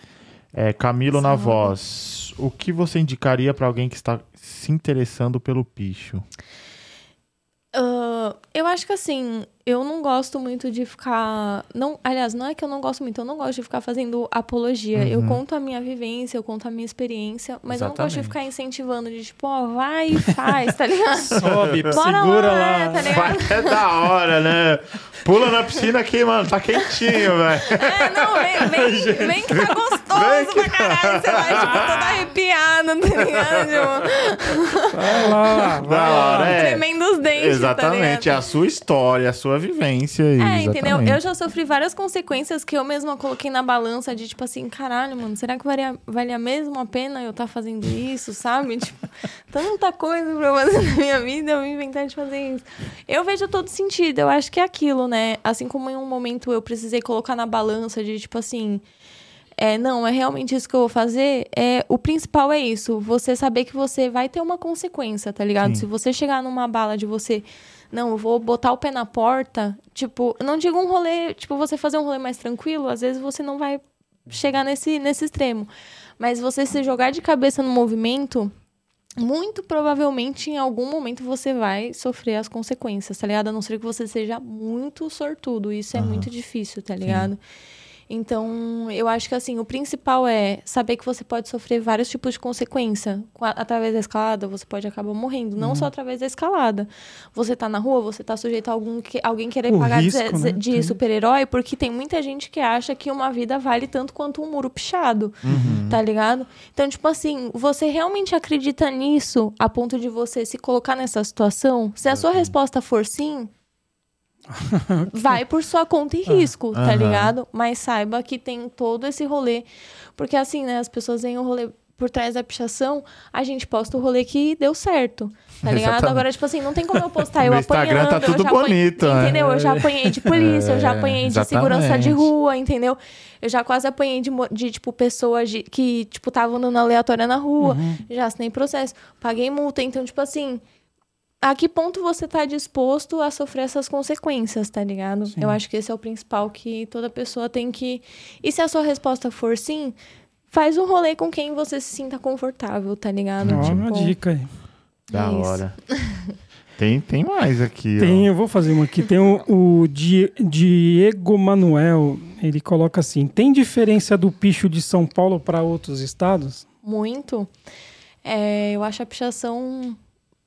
É, Camilo na voz. O que você indicaria pra alguém que está se interessando pelo picho? Ah, eu acho que assim, eu não gosto muito de ficar. Não, aliás, não é que eu não gosto muito, eu não gosto de ficar fazendo apologia. Eu conto a minha vivência, eu conto a minha experiência, mas eu não gosto de Exatamente. ficar incentivando de tipo, ó, vai e faz, tá ligado? Sobe, Bora segura lá, lá. é, tá ligado? Vai é da hora, né? Pula na piscina aqui, mano. Tá quentinho, velho. É, não, vem, vem, vem que tá gostoso pra caralho. Você vai, tipo, toda arrepiada, tá ligado? Tipo, Vai lá, vai Da lá. hora, é. tremendo os dentes, tá Exatamente. é ligado? a sua história, a sua vivência. É, exatamente. entendeu? Eu já sofri várias consequências que eu mesma coloquei na balança de tipo assim, caralho, mano, será que valia, valia mesmo a pena eu estar fazendo isso, sabe? Tipo, tanta coisa pra eu fazer na minha vida, eu inventar de fazer isso. Eu vejo todo sentido, eu acho que é aquilo, né? Assim como em um momento eu precisei colocar na balança de tipo assim. É, não, é realmente isso que eu vou fazer. É, o principal é isso, você saber que você vai ter uma consequência, tá ligado? Sim. Se você chegar numa bala de você, não, eu vou botar o pé na porta, tipo, não digo um rolê, tipo, você fazer um rolê mais tranquilo, às vezes você não vai chegar nesse, nesse extremo. Mas você se jogar de cabeça no movimento, muito provavelmente em algum momento você vai sofrer as consequências, tá ligado? A não ser que você seja muito sortudo. Isso é muito difícil, tá ligado? Então, eu acho que assim, o principal é saber que você pode sofrer vários tipos de consequência. Através da escalada, você pode acabar morrendo. Não só através da escalada. Você tá na rua, você tá sujeito a algum que, alguém querer O pagar de- risco, né? de, super-herói, porque tem muita gente que acha que uma vida vale tanto quanto um muro pichado. Uhum. Tá ligado? Então, tipo assim, você realmente acredita nisso a ponto de você se colocar nessa situação? Se a sua resposta for sim, vai por sua conta e risco, tá ligado? Mas saiba que tem todo esse rolê. Porque assim, né, as pessoas veem o rolê por trás da pichação, a gente posta o rolê que deu certo. Tá ligado? Exatamente. Agora, tipo assim, não tem como eu postar eu No Instagram apanhando. tá tudo já apanhei- bonito, né? Entendeu? Eu já apanhei de polícia, eu já É, apanhei de segurança de rua, entendeu? Eu já quase apanhei de, de tipo, pessoas de- que, tipo, estavam andando aleatória na rua. Uhum. Já assinei processo, paguei multa. Então, tipo assim, a que ponto você tá disposto a sofrer essas consequências, tá ligado? Eu acho que esse é o principal que toda pessoa tem que. E se a sua resposta for sim, faz um rolê com quem você se sinta confortável, tá ligado? Ó, uma Tipo, dica aí. Da É isso. hora. Tem, tem mais aqui, Tem, ó. eu vou fazer uma aqui. Tem o, o Di- Diego Manuel, ele coloca assim: tem diferença do picho de São Paulo para outros estados? muito. É, eu acho a pichação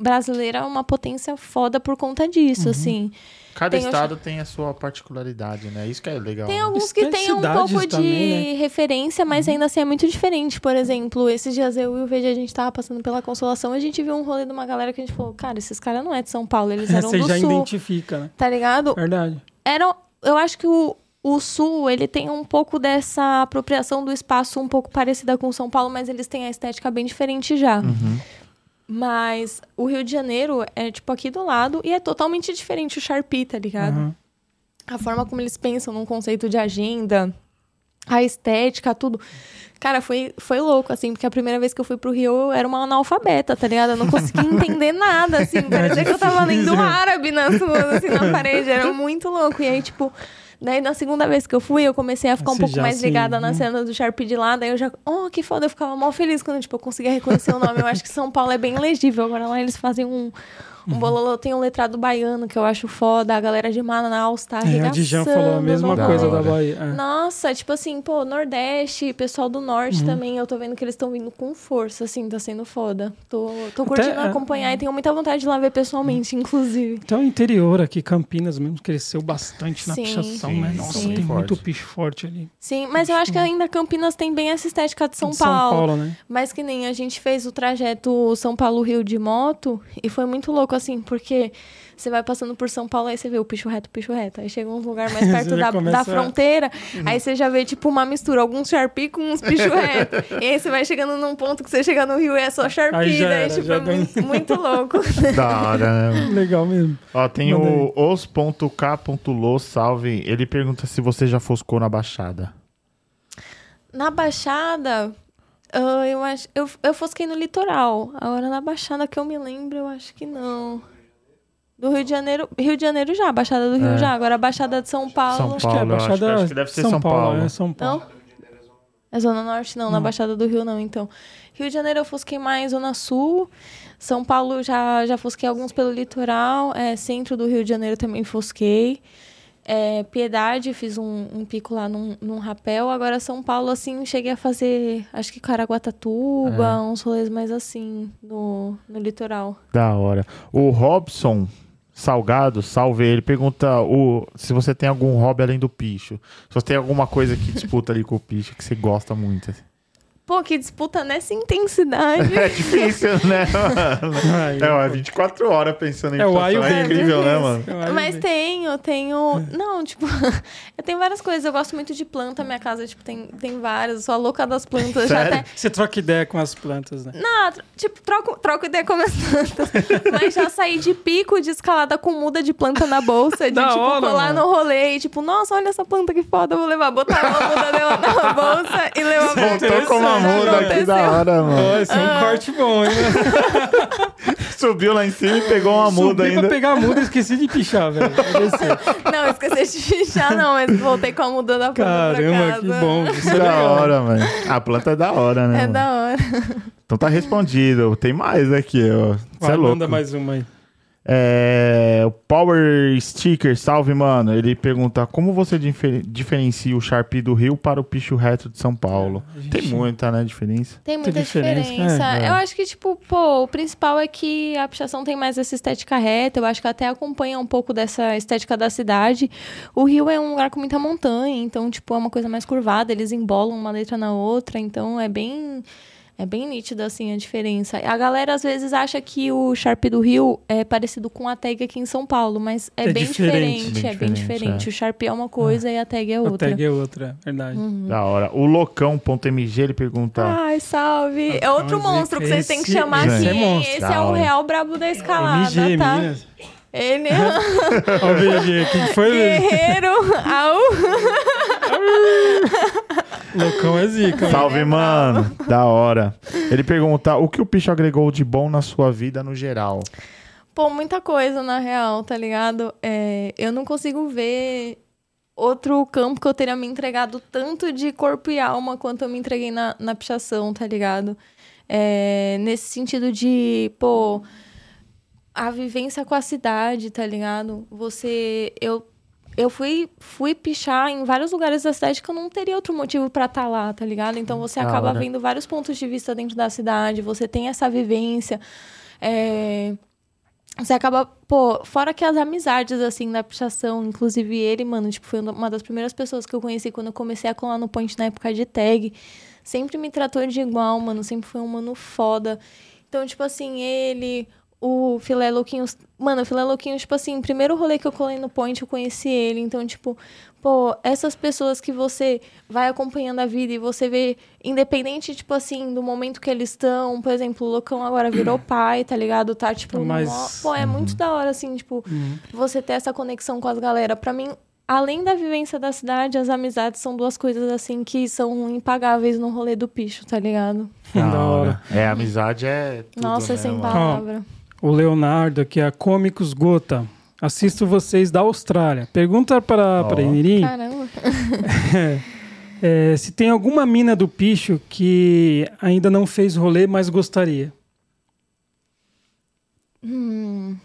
brasileira uma potência foda por conta disso, assim. Cada Tem o- estado tem a sua particularidade, né? Isso que é legal. Tem né? alguns Isso que tem têm um pouco de também, né? referência, mas ainda assim é muito diferente. Por exemplo, esses dias eu e o VG, a gente tava passando pela Consolação, a gente viu um rolê de uma galera que a gente falou, cara, esses caras não é de São Paulo, eles eram Você do já Sul, identifica, né? tá ligado? Verdade. Eram, eu acho que o, o Sul, ele tem um pouco dessa apropriação do espaço um pouco parecida com São Paulo, mas eles têm a estética bem diferente já. Uhum. Mas o Rio de Janeiro é, tipo, aqui do lado e é totalmente diferente o Sharpie, tá ligado? Aham. a forma como eles pensam num conceito de agenda, a estética, tudo. Cara, foi, foi louco, assim, porque a primeira vez que eu fui pro Rio eu era uma analfabeta, tá ligado? Eu não conseguia entender nada, assim. Parecia que eu tava lendo árabe nas ruas, assim, na parede. Era muito louco. E aí, tipo, daí na segunda vez que eu fui, eu comecei a ficar um Você pouco já mais ligada na hum. cena do Sharpie de lá. Daí eu já, oh, que foda, eu ficava mal feliz quando, tipo, eu conseguia reconhecer o nome. Eu acho que São Paulo é bem legível. Agora lá eles fazem um, Um bololô tem um letrado baiano que eu acho foda. A galera de Manaus tá É, a Dijan falou a mesma no coisa da Bahia. É. Nossa, tipo assim, pô, Nordeste, pessoal do Norte Uhum. também, eu tô vendo que eles estão vindo com força, assim, tá sendo foda. Tô, tô curtindo é, acompanhar e tenho muita vontade de ir lá ver pessoalmente, inclusive. Então, o interior aqui, Campinas mesmo, cresceu bastante na Sim, pichação, sim, né? sim. Nossa, Sim. tem muito picho forte ali. Sim, mas eu acho que ainda Campinas tem bem essa estética de São, De Paulo. São Paulo, né? Mas que nem a gente fez o trajeto São Paulo-Rio de moto e foi muito louco, assim, porque você vai passando por São Paulo, aí você vê o picho reto, o picho reto. Aí chega uns lugares mais perto da, começa da fronteira, aí você já vê, tipo, uma mistura, alguns Sharpie com uns picho reto. e aí você vai chegando num ponto que você chega no Rio e é só Sharpie, Aí já daí, era, tipo, já é muito, muito louco. Da hora, né? Legal mesmo. Ó, tem Manda o os.k.lo, salve. Ele pergunta se você já foscou na Baixada. Na Baixada, ah, eu acho. Eu, eu fosquei no litoral. Agora na Baixada que eu me lembro, eu acho que não. Do Rio de Janeiro. Rio de Janeiro já, Baixada do Rio É. já. Agora a Baixada de São Paulo. São Acho que é a Paulo, eu acho Baixada acho que deve ser São Paulo. É São Paulo. Não? É Zona Norte? Não, na Não. Baixada do Rio não, então. Rio de Janeiro eu fosquei mais Zona Sul. São Paulo já, já fosquei alguns pelo litoral. É, centro do Rio de Janeiro também fosquei. É, Piedade, fiz um, um pico lá num, num rapel. Agora São Paulo, assim, cheguei a fazer, acho que Caraguatatuba, É. uns rolês mais assim, no, no litoral. Da hora. O Robson Salgado, salve ele, pergunta o, se você tem algum hobby além do picho. Se você tem alguma coisa que disputa ali com o picho que você gosta muito. assim. Pô, que disputa nessa intensidade. É difícil, né, mano? É, ó, 24 horas pensando em É o A o pichação, B, é incrível, né? né, mano? acho Mas tenho, tenho. Não, tipo, eu tenho várias coisas. Eu gosto muito de planta. Minha casa, tipo, tem, tem várias. Eu sou a louca das plantas. Até. Você troca ideia com as plantas, né? Não, tro- tipo, troco, troco ideia com as plantas. Mas já saí de pico de escalada com muda de planta na bolsa. De, Da tipo, hora, colar mano. no rolê e, tipo, nossa, olha essa planta que foda, eu vou levar. Botar uma muda dela na bolsa e levar pra Uma muda né? aqui da hora, mano. Esse é um corte bom, hein? Subiu lá em cima e pegou uma muda Subi pra ainda. pegar a muda e esqueci de pichar, velho. Não, esqueci de fichar, não, mas voltei com a muda da planta Caramba, pra casa. que bom. Isso é Da legal. hora, mano. A planta é da hora, né? É mano? da hora. Então tá respondido. Tem mais aqui, ó. Você é louco. manda mais uma aí. É, o Power Sticker, salve, mano. Ele pergunta como você difer- diferencia o Sharpie do Rio para o picho reto de São Paulo. Tem muita, né, diferença. Tem muita diferença, diferença. é. Eu acho que, tipo, pô, o principal é que a pichação tem mais essa estética reta. Eu acho que até acompanha um pouco dessa estética da cidade. O Rio é um lugar com muita montanha, então, tipo, é uma coisa mais curvada. Eles embolam uma letra na outra, então é bem. É bem nítida, assim, a diferença. A galera, às vezes, acha que o Sharp do Rio é parecido com a tag aqui em São Paulo, mas é, É bem diferente. diferente. Bem é bem diferente, diferente. é. O Sharp é uma coisa e a tag é A outra. tag é outra, verdade. Uhum. Da hora. O Loucão.mg, ele pergunta... Ai, salve! É outro monstro que vocês têm que chamar esse aqui, é hein? monstro. Esse é o real brabo da escalada, MG, tá? Minas. Ele Ó, o VG, o que que foi? guerreiro, au. Loucão é zica. mano. Salve, mano. Da hora. Ele pergunta o que o picho agregou de bom na sua vida no geral. Pô, muita coisa, na real, tá ligado? É, eu não consigo ver outro campo que eu teria me entregado tanto de corpo e alma quanto eu me entreguei na, na pichação, tá ligado? É, nesse sentido de, pô, a vivência com a cidade, tá ligado? Você. Eu, eu fui, fui pichar em vários lugares da cidade que eu não teria outro motivo pra estar lá, tá ligado? Então você Da acaba hora. vendo vários pontos de vista dentro da cidade, você tem essa vivência. É, você acaba, pô, fora que as amizades, assim, da pichação, inclusive ele, mano, tipo, foi uma das primeiras pessoas que eu conheci quando eu comecei a colar no point na época de tag. Sempre me tratou de igual, mano, sempre foi um mano foda. Então, tipo assim, ele, o Filé Louquinhos. Mano, o Filé Louquinhos, tipo assim, primeiro rolê que eu colei no point, eu conheci ele. Então, tipo, pô, essas pessoas que você vai acompanhando a vida e você vê, independente, tipo assim, do momento que eles estão, por exemplo, o Loucão agora virou pai, tá ligado? Tá, tipo, Mas- mó- pô, é muito da hora, assim, tipo, Uhum. você ter essa conexão com as galera. Pra mim, além da vivência da cidade, as amizades são duas coisas, assim, que são impagáveis no rolê do picho, tá ligado? Da hora. É, amizade é tudo, Nossa, né, sem mano? palavra. O Leonardo, aqui é a Cômicos Gota. Assisto vocês da Austrália. Pergunta para Ó. para Inirim Caramba. é, se tem alguma mina do picho que ainda não fez rolê, mas gostaria. Hum.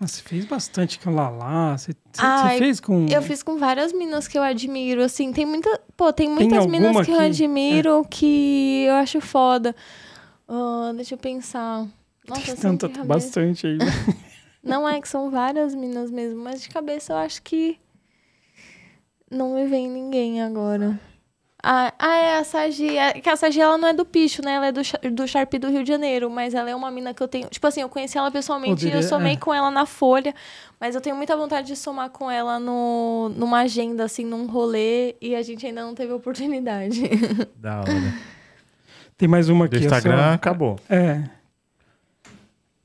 Você fez bastante com Lala. Você, você- fez com. Eu fiz com várias minas que eu admiro, assim, tem muita, pô, tem muitas alguma minas que eu que- admiro que eu acho foda. Ah, deixa eu pensar. Nossa, Tanta, cabeça. bastante aí. Não é que são várias minas mesmo, mas de cabeça eu acho que não me vem ninguém agora. Ah, ah, é a Sagi. É, que a Sagi, ela não é do Picho, né? Ela é do, do Sharp do Rio de Janeiro. Mas ela é uma mina que eu tenho... Tipo assim, eu conheci ela pessoalmente e Poderia- eu somei é. com ela na Folha. Mas eu tenho muita vontade de somar com ela no, numa agenda, assim, num rolê. E a gente ainda não teve oportunidade. Da hora. Tem mais uma Do aqui. ó, Instagram, só- acabou. É.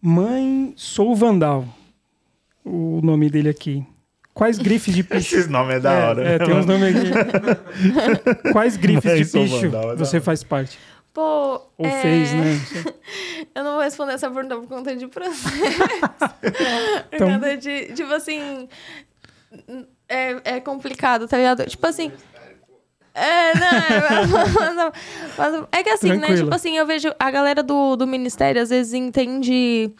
Mãe Sou Vandal. O nome dele aqui. Quais grifes de picho? Esses nomes é da É, hora. é, tem uns nomes aqui. Quais grifes Mãe de picho Vandal, é você faz parte? Pô, Ou é, fez, né? Eu não vou responder essa pergunta por conta de processo. por Então- conta de, tipo assim. É, é complicado, tá ligado? Tipo assim. É, não, é, mas- mas- é que assim, né? Tranquilo. Tipo assim, eu vejo a galera do, do ministério às vezes entende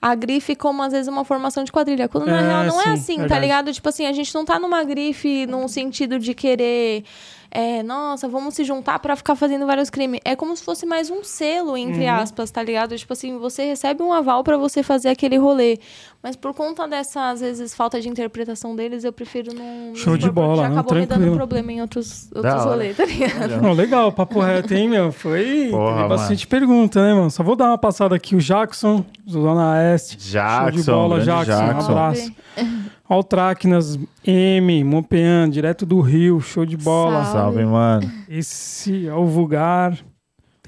a grife como às vezes uma formação de quadrilha. Quando na É, real não sim, é assim, tá verdade. ligado? Tipo assim, a gente não tá numa grife num sentido de querer. É, nossa, vamos se juntar pra ficar fazendo vários crimes. É como se fosse mais um selo, entre Uhum. aspas, tá ligado? Tipo assim, você recebe um aval pra você fazer aquele rolê. Mas por conta dessa, às vezes, falta de interpretação deles, eu prefiro não. Show de bola, Já não, acabou me dando tranquilo. problema em outros, outros rolês, tá ligado? Não, legal, papo reto, hein, meu? Foi Porra, teve bastante pergunta, né, mano? Só vou dar uma passada aqui. O Jackson, Zona Oeste. Jackson, Show de bola, Jackson. Jackson. Um abraço. Ó o Traquinas M, Montpean, direto do Rio. Show de bola. Salve. Salve, mano. Esse é o Vulgar.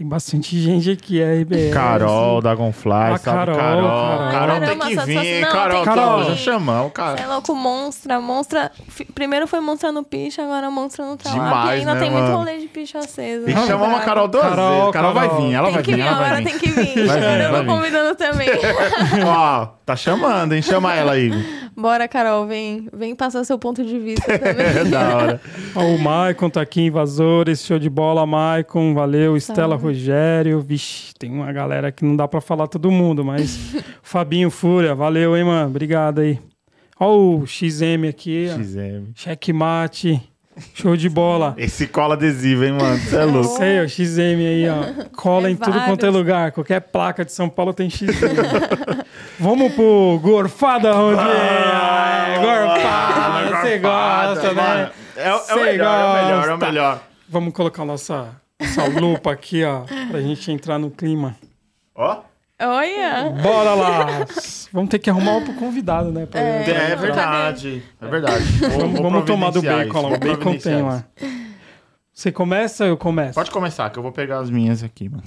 Tem bastante gente aqui, é RBS. Carol, Dragonfly, Carol, Carol. Carol. Carol tem Caramba, que vir, não, Carol, tem Carol, já chamamos, Você cara. é louco, Monstra. Monstra. Primeiro foi Monstra no picho, agora Monstra no Trawap. Demais, E ainda né, tem muito mano? rolê de picho aceso. Tem que chamar uma Carol duas Carol, vezes. Carol vai Carol. vir, ela Tem vai que vir, vir, ela vai agora vir. tem que vir. Vai vir, eu vai tô convidando também. Ó, tá chamando, hein? Chama ela aí. Bora, Carol, vem. Vem passar seu ponto de vista também. É da hora. Ó, o Maicon tá aqui, Invasores. Show de bola, Maicon. Valeu. Estela Rogério. Vixe, tem uma galera que não dá pra falar todo mundo, mas. Fabinho Fúria. Valeu, hein, mano. Obrigado aí. Ó o XM aqui. ó. XM. Checkmate. Show de bola. Esse cola adesivo, hein, mano? Você é louco. Sei, ó, XM aí, ó. Cola É em tudo quanto é lugar. Qualquer placa de São Paulo tem XM. Vamos pro Gorfada Rodinha. Ah, Gorfada, você gosta, né? É, é o melhor, é o melhor, é o melhor. Vamos colocar nossa, nossa lupa aqui, ó, pra gente entrar no clima. Ó, Olha. Bora lá! Vamos ter que arrumar outro convidado, né? pra- É. pra é entrar. verdade. É verdade. Vou- Vamos, vou vamos tomar do bacon lá. O bacon tem lá. Você começa ou eu começo? Pode começar, que eu vou pegar as minhas aqui, mano.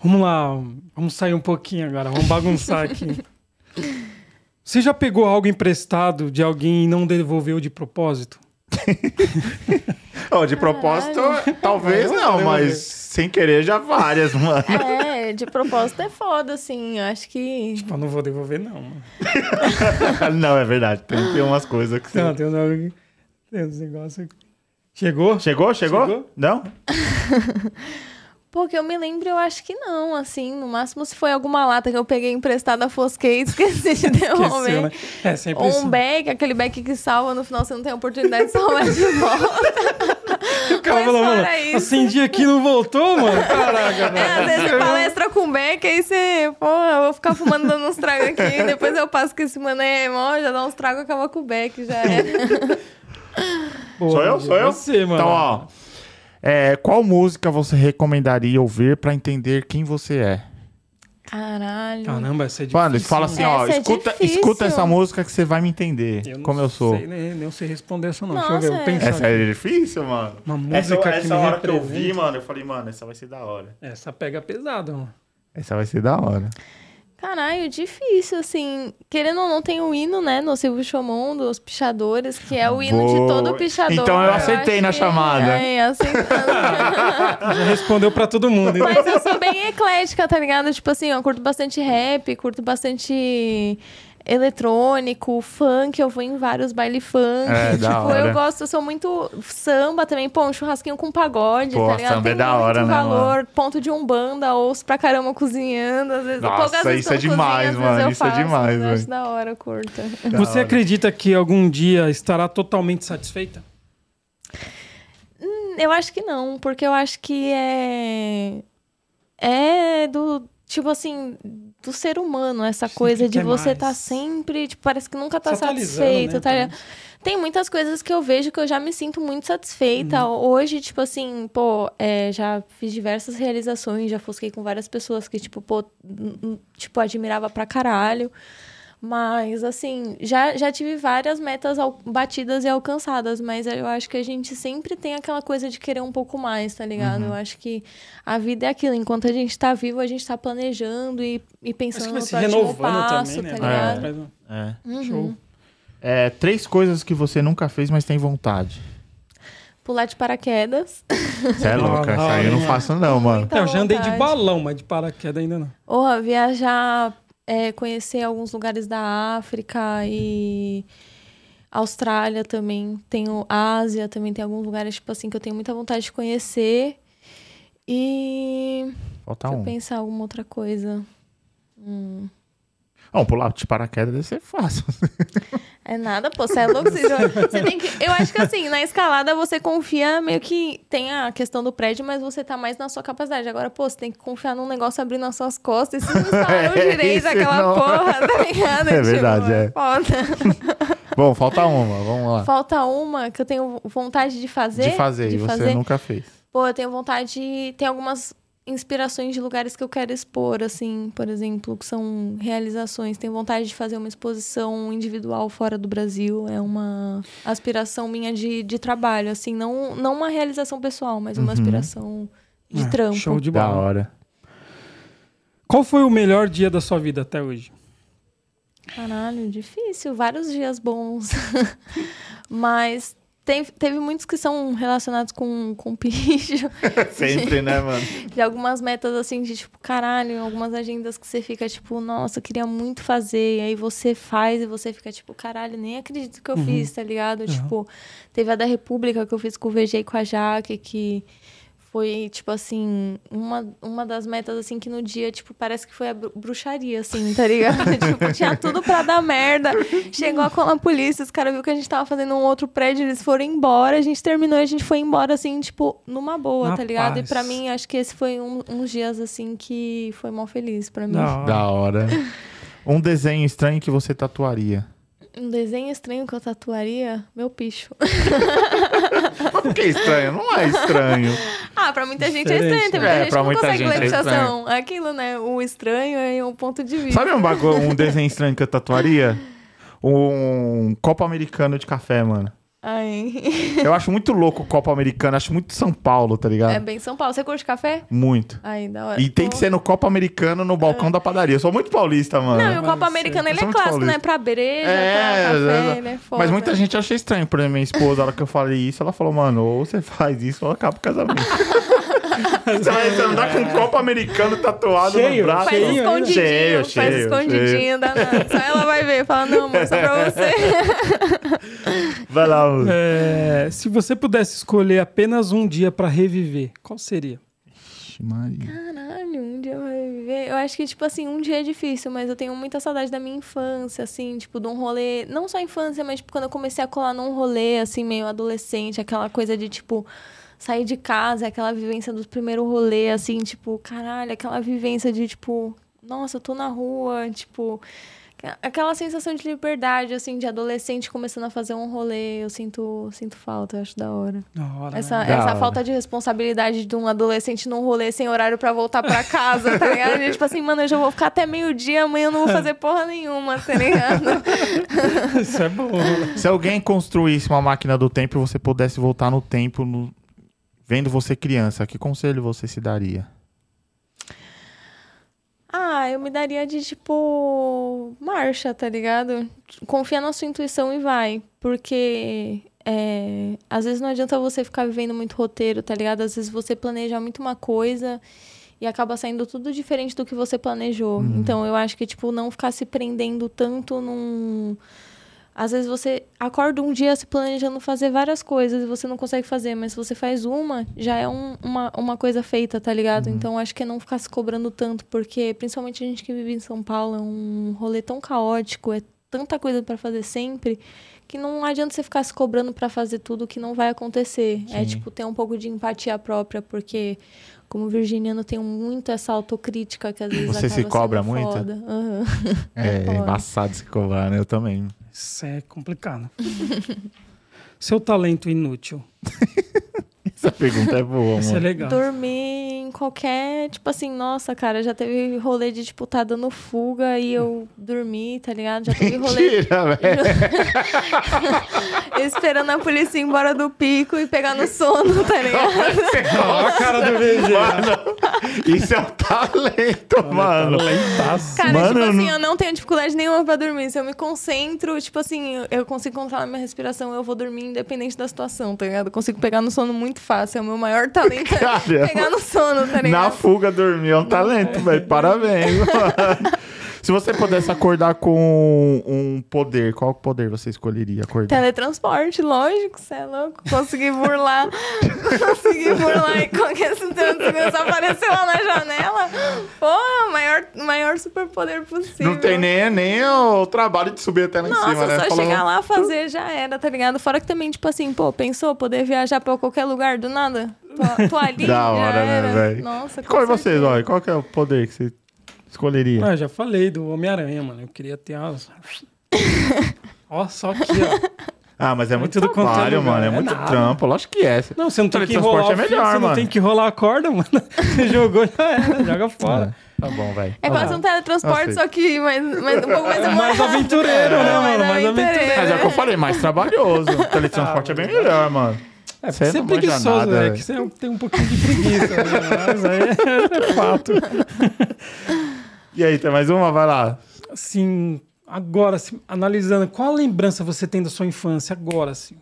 Vamos lá, vamos sair um pouquinho agora, vamos bagunçar aqui. Você já pegou algo emprestado de alguém e não devolveu de propósito? Ó, de propósito, talvez Eu não, vou mas sem querer já várias, mano. É, de propósito é foda, assim. Eu acho que. Tipo, eu não vou devolver, não. Não, é verdade. Tem, tem umas coisas que você... Não, tem um, tem uns negócios aqui. Chegou? Chegou? Chegou? Chegou? Não? Porque eu me lembro, eu acho que não, assim. No máximo, se foi alguma lata que eu peguei emprestada, fosquei e esqueci de devolver. Né? É, sempre Ou isso. um back, aquele back que salva, no final você não tem a oportunidade de salvar de volta. Cara Mas mano, isso. acendi aqui e não voltou, mano? Caraca, É, às vezes você palestra com back, aí você, pô, eu vou ficar fumando dando uns tragos aqui, depois eu passo com esse mano aí, irmão, já dá uns tragos, acaba com o back, já era. Boa, Sou eu? Sou eu? Você, mano. Então, ó. É, qual música você recomendaria ouvir pra entender quem você é? Caralho. Caramba, essa é difícil. Mano, fala assim, ó, Essa é escuta, escuta essa música que você vai me entender Eu não como eu sou. Sei, nem, nem sei responder essa não. Nossa, Deixa eu ver, eu é. pensar. Essa é difícil, mano. Uma essa música que essa me hora que eu representa. vi, mano, eu falei, mano, essa vai ser da hora. Essa pega pesado, mano. Essa vai ser da hora. Caralho, difícil, assim. Querendo ou não, tem o hino, né, no Silvio Chomon, dos pichadores, que é o hino de Boa. todo pichador. Então eu acertei acho na chamada. É, acertando. Já respondeu pra todo mundo. Mas eu sou bem eclética, tá ligado? Tipo assim, eu curto bastante rap, curto bastante eletrônico, funk, eu vou em vários baile funk. É, da tipo, eu gosto, eu sou muito samba também, pô, um churrasquinho com pagode, Pô, tá ligado? samba é Tem da muito hora, né, valor, ponto de umbanda, ouço pra caramba cozinhando, às vezes. Nossa, poucas vezes isso é demais, às vezes mano, eu isso é faço, demais, mas eu Acho da hora, curta. Da Você hora. acredita que algum dia estará totalmente satisfeita? Eu acho que não, porque eu acho que é. É do. Tipo assim, do ser humano, essa Sempre coisa de você mais. tá sempre. Tipo, parece que nunca tá satisfeito. né, tá? Tem muitas coisas que eu vejo que eu já me sinto muito satisfeita. Uhum. Hoje, tipo assim, pô, é, já fiz diversas realizações, já fosquei com várias pessoas que, tipo, pô, tipo, admirava pra caralho. Mas, assim, já, já tive várias metas al- batidas e alcançadas, mas eu acho que a gente sempre tem aquela coisa de querer um pouco mais, tá ligado? Uhum. Eu acho que a vida é aquilo. Enquanto a gente tá vivo, a gente tá planejando e, e Acho pensando que vai no se próximo renovando passo, também, né? tá ligado? atrás do- É. Uhum. Show. É, três coisas que você nunca fez, mas tem vontade. Pular de paraquedas. Você é louca, Ah, isso aí eu não faço não, mano. É, eu já andei de balão, mas de paraquedas ainda não. Porra, viajar, é, conhecer alguns lugares da África e Austrália também. Tenho Ásia, também tem alguns lugares, tipo assim, que eu tenho muita vontade de conhecer. E. Falta Deixa eu um. pensar alguma outra coisa. Hum. Não, pular de paraquedas deve ser fácil. É nada, pô, você é louco. Você, você tem que. Eu acho que assim, na escalada você confia meio que. Tem a questão do prédio, mas você tá mais na sua capacidade. Agora, pô, você tem que confiar num negócio abrindo as suas costas. E se não escalaram É, direito aquela não- porra, tá ligado? É verdade, Tipo, é. Foda. Bom, falta uma, vamos lá. Falta uma que eu tenho vontade de fazer. De fazer, de e você fazer. nunca fez. Pô, eu tenho vontade de. Tem algumas inspirações de lugares que eu quero expor, assim, por exemplo, que são realizações. Tenho vontade de fazer uma exposição individual fora do Brasil. É uma aspiração minha de, de trabalho, assim, não, não uma realização pessoal, mas uma Uhum. aspiração de Ah, trampo. Show de Da bola. hora. Qual foi o melhor dia da sua vida até hoje? Caralho, difícil. Vários dias bons. Mas tem- teve muitos que são relacionados com, com picho. Sempre, né, mano? de algumas metas assim, de tipo, caralho, algumas agendas que você fica tipo, nossa, queria muito fazer. E aí você faz e você fica tipo, caralho, nem acredito que eu fiz, tá ligado? Tipo, teve a da República que eu fiz com o VG e com a Jaque, que foi, tipo assim, uma, uma das metas, assim, que no dia, tipo, parece que foi a bru- bruxaria, assim, tá ligado? tipo, tinha tudo pra dar merda. Chegou a, a polícia, os caras viram que a gente tava fazendo um outro prédio, eles foram embora, a gente terminou e a gente foi embora, assim, tipo, numa boa, Na tá ligado? paz. E pra mim, acho que esse foi um- uns dias, assim, que foi mal feliz pra mim. Da hora. Da hora. Um desenho estranho que você tatuaria. Um desenho estranho que eu tatuaria, meu picho. Mas por que estranho? Não é estranho. Ah, pra muita gente é estranho. Tem muita É, gente que pra não muita consegue gente ler é fixação. Aquilo, né? O estranho é um ponto de vista. Sabe um, bagulho, um desenho estranho que eu tatuaria? Um copo americano de café, mano. Ai. Eu acho muito louco o copo americano, acho muito São Paulo, tá ligado? É bem São Paulo. Você curte café? Muito. Ai, da hora. E tem Pô. que ser no copo americano no balcão da padaria. Eu sou muito paulista, mano. Não, e o Mas copo americano, ele é clássico, paulista. né? Pra breja, É, pra café, é, ele é foda. Mas muita gente acha estranho. Por exemplo, minha esposa, a hora que eu falei isso, ela falou, mano, ou você faz isso ou acaba o casamento. você vai andar com um copo americano tatuado Cheio, no braço. Faz Cheio, escondidinho, cheio, faz cheio, escondidinho, danado. Só ela vai ver, fala, não, amor, só pra você. Vai lá, mano. É, se você pudesse escolher apenas um dia pra reviver, qual seria? Ixi, Maria. Caralho, um dia vai viver. Eu acho que, tipo assim, um dia é difícil, mas eu tenho muita saudade da minha infância, assim, tipo, de um rolê. Não só infância, mas, tipo, quando eu comecei a colar num rolê, assim, meio adolescente, aquela coisa de, tipo, sair de casa, aquela vivência do primeiro rolê, assim, tipo, caralho, aquela vivência de, tipo, nossa, eu tô na rua, tipo. Aquela sensação de liberdade, assim, de adolescente começando a fazer um rolê, eu sinto, sinto falta, eu acho da hora. Da hora, Essa, né? Da essa hora. falta de responsabilidade de um adolescente num rolê sem horário pra voltar pra casa, tá ligado? E, tipo assim, mano, eu já vou ficar até meio-dia, amanhã eu não vou fazer porra nenhuma, tá ligado? Isso é bom. né? Se alguém construísse uma máquina do tempo e você pudesse voltar no tempo, no- vendo você criança, que conselho você se daria? Ah, eu me daria de, tipo, marcha, tá ligado? Confia na sua intuição e vai. Porque é, às vezes não adianta você ficar vivendo muito roteiro, tá ligado? Às vezes você planeja muito uma coisa e acaba saindo tudo diferente do que você planejou. Uhum. Então eu acho que, tipo, não ficar se prendendo tanto num. Às vezes você acorda um dia se planejando fazer várias coisas e você não consegue fazer, mas se você faz uma, já é um- uma, uma coisa feita, tá ligado? Então acho que é não ficar se cobrando tanto, porque principalmente a gente que vive em São Paulo, é um rolê tão caótico, é tanta coisa pra fazer sempre, que não adianta você ficar se cobrando pra fazer tudo que não vai acontecer. É Sim. tipo ter um pouco de empatia própria, porque como virginiano tem muito essa autocrítica que às vezes Você se cobra muito? Aham. É, foda. embaçado se cobrar, né? Eu também. Isso é complicado. Seu talento inútil. Essa pergunta é boa, Isso é mano. legal. Dormir em qualquer, tipo assim, nossa, cara, já teve rolê de, tipo, tá dando fuga e eu dormi, tá ligado? Já teve rolê Mentira, velho. esperando a polícia ir embora do pico e pegar no sono, tá ligado? Olha a cara do VG. Mano, isso é um talento, mano. Talentaço. Cara, Mano, tipo eu assim, não- eu não tenho dificuldade nenhuma pra dormir. Se eu me concentro, tipo assim, eu- eu consigo controlar minha respiração, eu vou dormir independente da situação, tá ligado? Eu consigo pegar no sono muito fácil. É o meu maior talento é Cara, pegar no sono, tá Na ligado? fuga dormir é um talento, velho. Parabéns, mano. Se você pudesse acordar com um poder, qual poder você escolheria acordar? Teletransporte, lógico, você é louco. Consegui burlar. consegui burlar e qualquer segurança apareceu lá na janela. Pô, maior, maior superpoder possível. Não tem nem, nem o trabalho de subir até lá em Nossa, cima, né? só Falando- chegar lá, fazer, já era, tá ligado? Fora que também, tipo assim, pô, pensou poder viajar pra qualquer lugar do nada? Ali, Da já hora, né, era. velho? Nossa, Qual é vocês, olha? Qual que é o poder que você escolheria? Ah, já falei do Homem-Aranha, mano. Eu queria ter as. Ó, só aqui, ó. Ah, mas é muito quanto é trabalho, mano. É, é muito nada. trampo. Lógico que é. Não, você não tem que enrolar é fio, melhor, você não mano. tem que rolar a corda, mano. Você jogou, já era, joga fora. Tá bom, velho. É quase um teletransporte, Aceito. só que mais, mais, um pouco mais É mais demorado. aventureiro, né, É, mano? Mais aventureiro. aventureiro. Mas é o que eu falei, mais trabalhoso. O teletransporte é bem melhor, mano. É, Você você é não preguiçoso, nada, é velho. que você tem um pouquinho de preguiça, né? mas aí é fato. E aí, tem mais uma? Vai lá. Assim, agora, assim, analisando, qual lembrança você tem da sua infância agora, assim?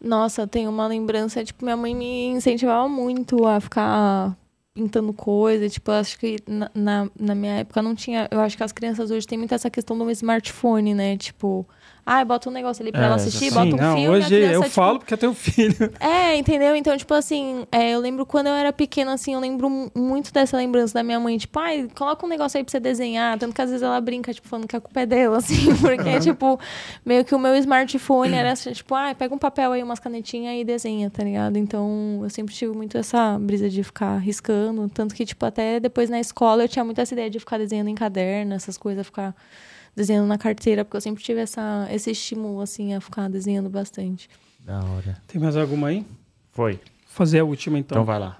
Nossa, eu tenho uma lembrança, tipo, minha mãe me incentivava muito a ficar pintando coisa, tipo, eu acho que na, na, na minha época não tinha, eu acho que as crianças hoje têm muito essa questão do smartphone, né, tipo, ah, bota um negócio ali pra É, ela assistir, bota um não, filme, hoje criança, eu tipo, falo porque eu tenho filho. É, entendeu? Então, tipo assim, é, eu lembro quando eu era pequena, assim, eu lembro mu- muito dessa lembrança da minha mãe, tipo, ai, coloca um negócio aí pra você desenhar. Tanto que às vezes ela brinca, tipo, falando que a culpa é dela, assim, porque, tipo, meio que o meu smartphone era assim, tipo, ai, pega um papel aí, umas canetinhas e desenha, tá ligado? Então, eu sempre tive muito essa brisa de ficar riscando. Tanto que, tipo, até depois na escola eu tinha muito essa ideia de ficar desenhando em caderno, essas coisas, ficar desenhando na carteira, porque eu sempre tive essa, esse estímulo, assim, a ficar desenhando bastante. Da hora. Tem mais alguma aí? Foi. Vou fazer a última então. Então vai lá.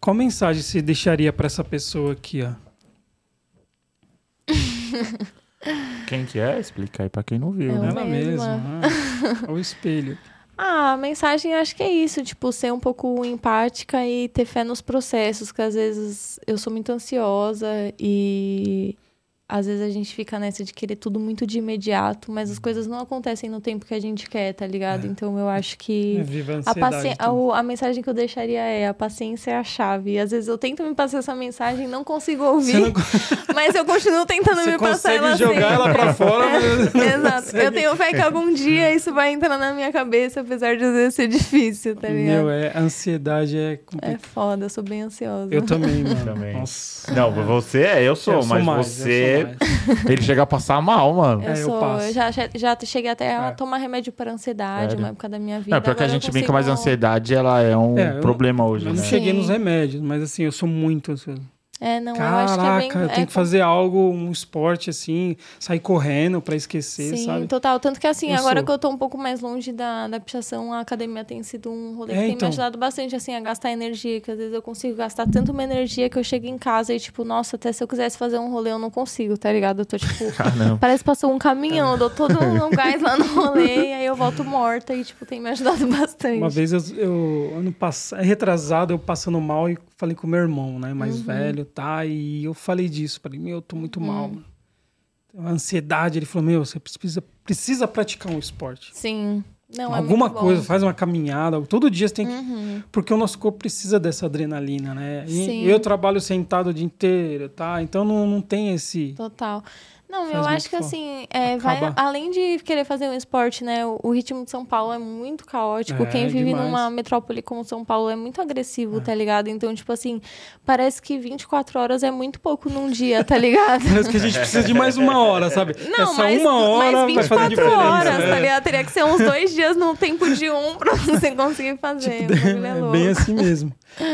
Qual mensagem você deixaria pra essa pessoa aqui, ó? Quem que é? Explica aí pra quem não viu, É né? Ela mesma. mesma. ah, o espelho. Ah, a mensagem acho que é isso, tipo, ser um pouco empática e ter fé nos processos, que às vezes eu sou muito ansiosa e às vezes a gente fica nessa de querer tudo muito de imediato, mas as coisas não acontecem no tempo que a gente quer, tá ligado? Então eu acho que É, viva a a, ansiedade. paci- então. o- a mensagem que eu deixaria é a paciência é a chave. E às vezes eu tento me passar essa mensagem e não consigo ouvir, não, mas eu continuo tentando você me passar consegue ela jogar sempre. ela pra fora, mas não Exato. consegue. Eu tenho fé que algum dia isso vai entrar na minha cabeça, apesar de às vezes ser difícil, tá ligado? Meu, é, a ansiedade é É foda, eu sou bem ansiosa. Eu também, mano. Também. Nossa. Não, você é, eu sou, Eu sou mas mais, você. Eu mais. Ele chega a passar mal, mano. Eu É, eu sou, passo. eu já, já cheguei até a É. tomar remédio para ansiedade, Sério? uma época da minha vida. Não, pior que a eu gente brinca, mas a consigo- ansiedade ela é um É, eu- problema hoje, Eu né? não cheguei Sim. nos remédios, mas assim, eu sou muito ansioso. É, não, eu acho que é bem. Caraca, eu é tenho que fazer algo, um esporte assim, sair correndo pra esquecer, Sim, sabe? total. Tanto que assim, Eu agora sou. que eu tô um pouco mais longe da, da pichação, a academia tem sido um rolê É, que tem então. me ajudado bastante, assim, a gastar energia, que às vezes eu consigo gastar tanto uma energia que eu chego em casa e, tipo, nossa, até se eu quisesse fazer um rolê, eu não consigo, tá ligado? Eu tô, tipo, Caramba. parece que passou um caminhão, eu dou todo um gás lá no rolê, e aí eu volto morta e, tipo, tem me ajudado bastante. Uma vez eu, eu ano passado, retrasado, eu passando mal e falei com meu irmão, né, mais Uhum. velho, tá? E eu falei disso, falei, meu, eu tô muito Hum. mal. mano. Tem uma ansiedade, ele falou, meu, você precisa, precisa praticar um esporte. Sim. Não, é Alguma bom. coisa, faz uma caminhada. Todo dia você tem que. Porque o nosso corpo precisa dessa adrenalina, né? E Sim. eu trabalho sentado o dia inteiro, tá? Então não, não tem esse. Total. Não, eu acho que fo- assim, é, vai, além de querer fazer um esporte, né? O, o ritmo de São Paulo é muito caótico. É, Quem vive demais. numa metrópole como São Paulo é muito agressivo, tá ligado? Então, tipo assim, parece que 24 horas é muito pouco num dia, tá ligado? Parece que a gente precisa de mais uma hora, sabe? Não, Essa mas, uma hora mas vai fazer 24 diferença. horas, né? tá ligado? Teria que ser uns dois dias no tempo de um pra você conseguir fazer. o bagulho é É louco. bem assim mesmo.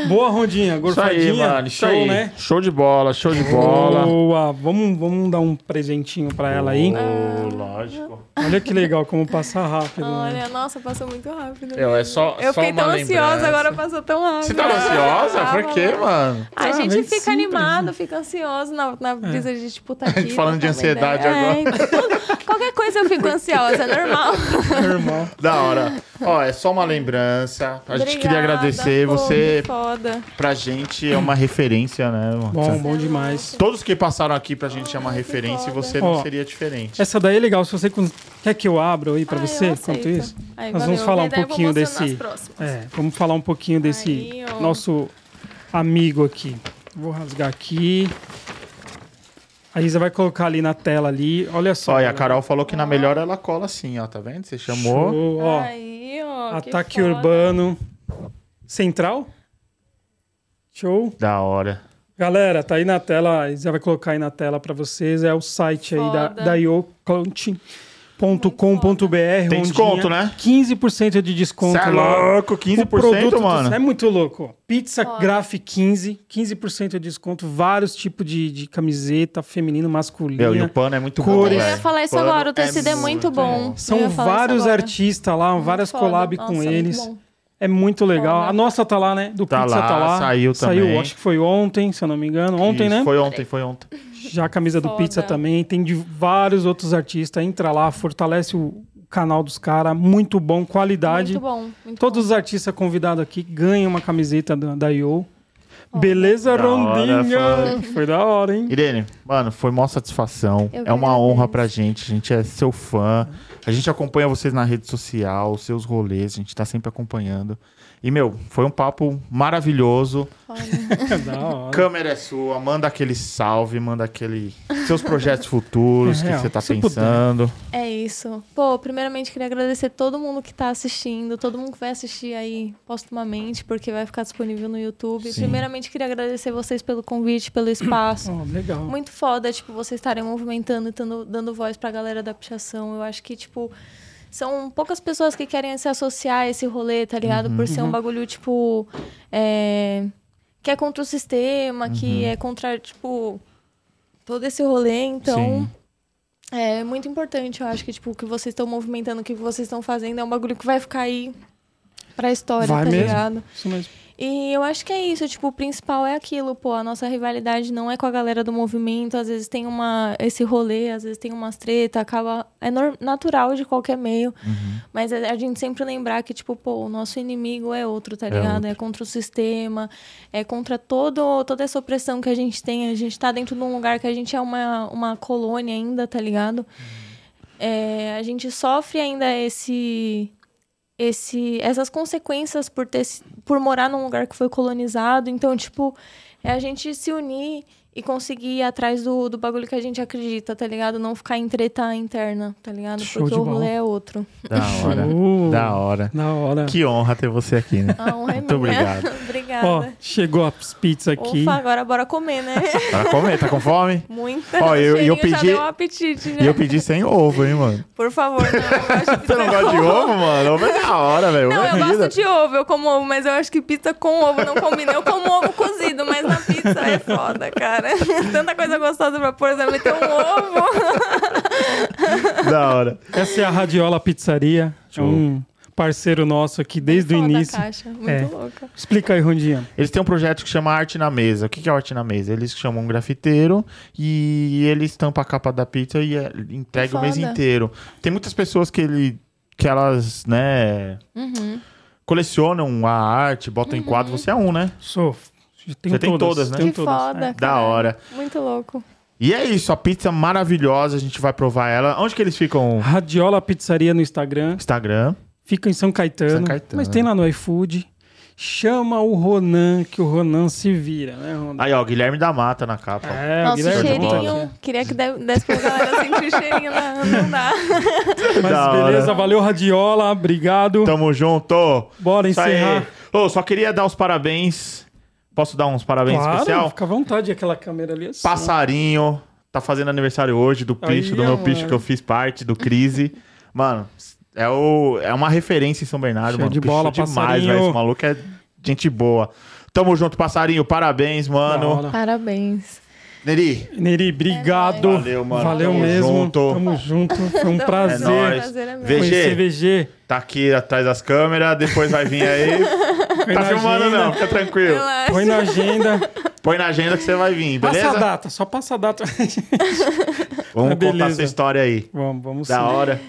Boa rondinha, Isso aí, gorfadinha. mano. Isso show, aí. né? Show de bola, show de bola. Boa. Vamos, vamos dar um presentinho pra ela aí. Oh, lógico. Olha que legal como passa rápido. né? Olha, nossa, passou muito rápido. Eu, é mesmo. só- Eu só fiquei uma tão ansiosa, lembrança. agora passou tão rápido. Você tava ansiosa? Por Tava, quê, mano. A Ah, gente fica simples, animado, né? fica ansioso na, na brisa de, tipo, tá A aqui. gente falando de trocar uma ansiedade ideia. agora. É, então, qualquer coisa eu fico ansiosa, é normal. Normal. Da hora. Ó, é só uma lembrança. A gente queria agradecer. pô, Você, que foda. pra gente, é uma referência, né? mano? Bom, bom demais. Todos que passaram aqui pra gente é uma referência e você não Ó, seria diferente. Essa daí é legal. Se você con- quer que eu abra aí pra Ah, você, eu enquanto isso. Aí, Nós valeu. vamos falar um Daí eu vou pouquinho mostrando desse- nas próximas. É, vamos falar um pouquinho desse Aí, ó. nosso amigo aqui. Vou rasgar aqui. A Isa vai colocar ali na tela ali. Olha só. Olha, a galera. Carol falou que na melhor ela cola assim, ó. Tá vendo? Você chamou. Show, ó. Aí, Ataque foda. Urbano. Central? Show. Da hora. Galera, tá aí na tela, a Isa vai colocar aí na tela pra vocês. É o site aí da, Foda. da iocoaching.com.br. Tem desconto, né? 15% de desconto Cê é louco, 15%, O produto mano. É muito louco. Pizza Foda. Graph 15, 15% de desconto. Vários tipos de, de camiseta, feminino, masculino. E o pano é muito bom, Cores. Eu ia falar isso agora, o tecido é muito bom. Eu São vários artistas lá, Muito várias foda. collab Nossa, com muito eles. bom. É muito legal. Foda. A nossa tá lá, né? Do Tá Pizza lá, tá lá. saiu Saiu, também. acho que foi ontem, se eu não me engano. Ontem, Isso, né? Foi ontem, foi ontem. Já a camisa do Foda. Pizza também. Tem de vários outros artistas. Entra lá, fortalece o canal dos caras. Muito bom, qualidade. Muito bom. Muito Todos bom. os artistas convidados aqui ganham uma camiseta da, da IO. Beleza, Da hora, Rondinha? Foi da hora, hein? Irene, mano, foi mó satisfação. Eu é uma agradeço. honra pra gente. A gente é seu fã. A gente acompanha vocês na rede social, os seus rolês. A gente tá sempre acompanhando. E, meu, foi um papo maravilhoso. Câmera é sua, manda aquele salve, manda aquele. Seus projetos futuros, É que você tá se pensando. É isso. Pô, primeiramente queria agradecer todo mundo que tá assistindo, todo mundo que vai assistir aí postumamente, porque vai ficar disponível no YouTube. Sim. Primeiramente queria agradecer vocês pelo convite, pelo espaço. Ó, legal. Muito foda, tipo, vocês estarem movimentando e tando- dando voz pra galera da pichação. Eu acho que, tipo, são poucas pessoas que querem se associar a esse rolê, tá ligado? Por ser um bagulho, tipo. é, que é contra o sistema, que é contra, tipo, todo esse rolê. Então. Sim. É muito importante, eu acho que, tipo, o que vocês estão movimentando, o que vocês estão fazendo é um bagulho que vai ficar aí pra história, Vai tá mesmo. ligado? Isso mesmo. E eu acho que é isso, tipo, o principal é aquilo, pô, a nossa rivalidade não é com a galera do movimento, às vezes tem uma esse rolê, às vezes tem umas treta, acaba é natural de qualquer meio, mas a, a gente sempre lembrar que tipo, pô, o nosso inimigo é outro, tá É ligado? outro. É contra o sistema, é contra todo toda essa opressão que a gente tem, a gente tá dentro de um lugar que a gente é uma uma colônia ainda, tá ligado? É, a gente sofre ainda esse esse essas consequências por ter por morar num lugar que foi colonizado. Então tipo é a gente se unir e conseguir ir atrás do, do bagulho que a gente acredita tá ligado não ficar em treta interna tá ligado Show porque o rolê é outro Da hora. Show. Da hora. Da hora. Que honra ter você aqui, né? a honra é Muito minha. obrigado. obrigada Ó, chegou as pizzas aqui. Ufa, agora bora comer, né? Pra comer, tá com fome? Muita. Ó, eu- e eu já pedi- deu um apetite, né? E eu pedi sem ovo, hein, mano? Por favor, não. Você não gosta de ovo, mano? Ovo é da hora, velho. Não, é eu gosto de ovo, eu como ovo, mas eu acho que pizza com ovo não combina. Eu como ovo cozido, mas na pizza é foda, cara. Tanta coisa gostosa pra pôr, você vai meter um ovo. Da hora. Essa é a Radiola Pizzaria. Show. um parceiro nosso aqui desde o início. caixa, muito É. louca. Explica aí, Rondinha. Eles têm um projeto que chama Arte na Mesa. O que que é Arte na Mesa? Eles chamam um grafiteiro e ele estampa a capa da pizza e é, entrega o mês inteiro. Tem muitas pessoas que ele que elas, né, Uhum. colecionam a arte, botam em quadro. Você é um, né? Sou. Você tem todas, né? Que foda, É. Da hora. Muito louco. E é isso, a pizza maravilhosa, a gente vai provar ela. Onde que eles ficam? Radiola Pizzaria no Instagram. Instagram. Fica em São Caetano, São Caetano. mas tem lá no iFood. Chama o Ronan, que o Ronan se vira, né, Ronan? Aí, ó, Guilherme da Mata na capa. É, o Nossa, Guilherme cheirinho. Queria que de- desse pra galera sentir o cheirinho, não, não dá. Mas Da beleza, hora. valeu, Radiola, obrigado. Tamo junto. Bora encerrar. Ô, só queria dar os parabéns. Posso dar uns parabéns Claro, especial? fica à vontade, aquela câmera ali assim. Passarinho. Tá fazendo aniversário hoje do Aí, picho, do meu picho que eu fiz parte, do Crise. Mano, é, o, é uma referência em São Bernardo, Show mano. de Pichou bola, demais, passarinho. velho. Esse maluco é gente boa. Tamo junto, passarinho. Parabéns, mano. Parabéns. Neri, Neri, obrigado. Valeu, mano. Valeu Tamo mesmo. junto. Tamo junto. Foi um Então, prazer. nóis. Prazer é meu. VG. Conhecer VG. tá aqui atrás das câmeras, depois vai vir aí. Põe tá na filmando agenda. não, fica tranquilo. Relaxa. Põe na agenda. Põe na agenda que você vai vir, beleza? Passa a data, só passa a data. Vamos Mas contar beleza. essa história aí. vamos, vamos Da sim. hora.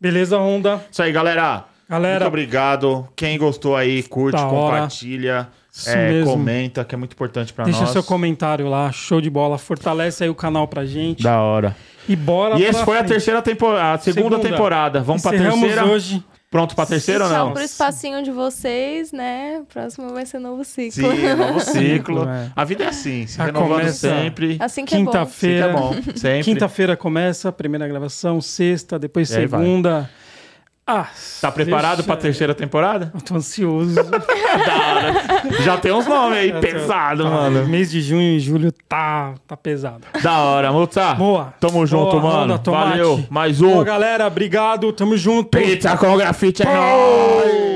Beleza, Honda. Isso aí, galera. Galera, Muito obrigado. Quem gostou aí, curte, Da compartilha, é, comenta, que é muito importante pra deixa nós. seu comentário lá. Show de bola. Fortalece aí o canal pra gente. Da hora. E bora E pra esse foi a frente. terceira temporada, a segunda, Segunda. temporada. Vamos pra Encerramos terceira? hoje. Pronto pra terceira ou Tchau não? pro espacinho de vocês, né? Próximo vai ser novo ciclo. Sim, é novo ciclo. é. A vida é assim, se Já renovando começa- sempre. Assim que é bom. Sempre é Quinta-feira. bom, sempre. Quinta-feira começa, primeira gravação, sexta, depois aí vai. Ah, Tá preparado deixa- pra terceira temporada? Eu tô ansioso. Da hora. Já tem uns nomes aí, pesado, Tá, mano. Mês de junho e julho tá, tá pesado. Da hora, Multa. Boa. Tamo junto, Boa, mano. Valeu. Mais Boa, um. galera. Obrigado. Tamo junto. Pizza com grafite é nóis.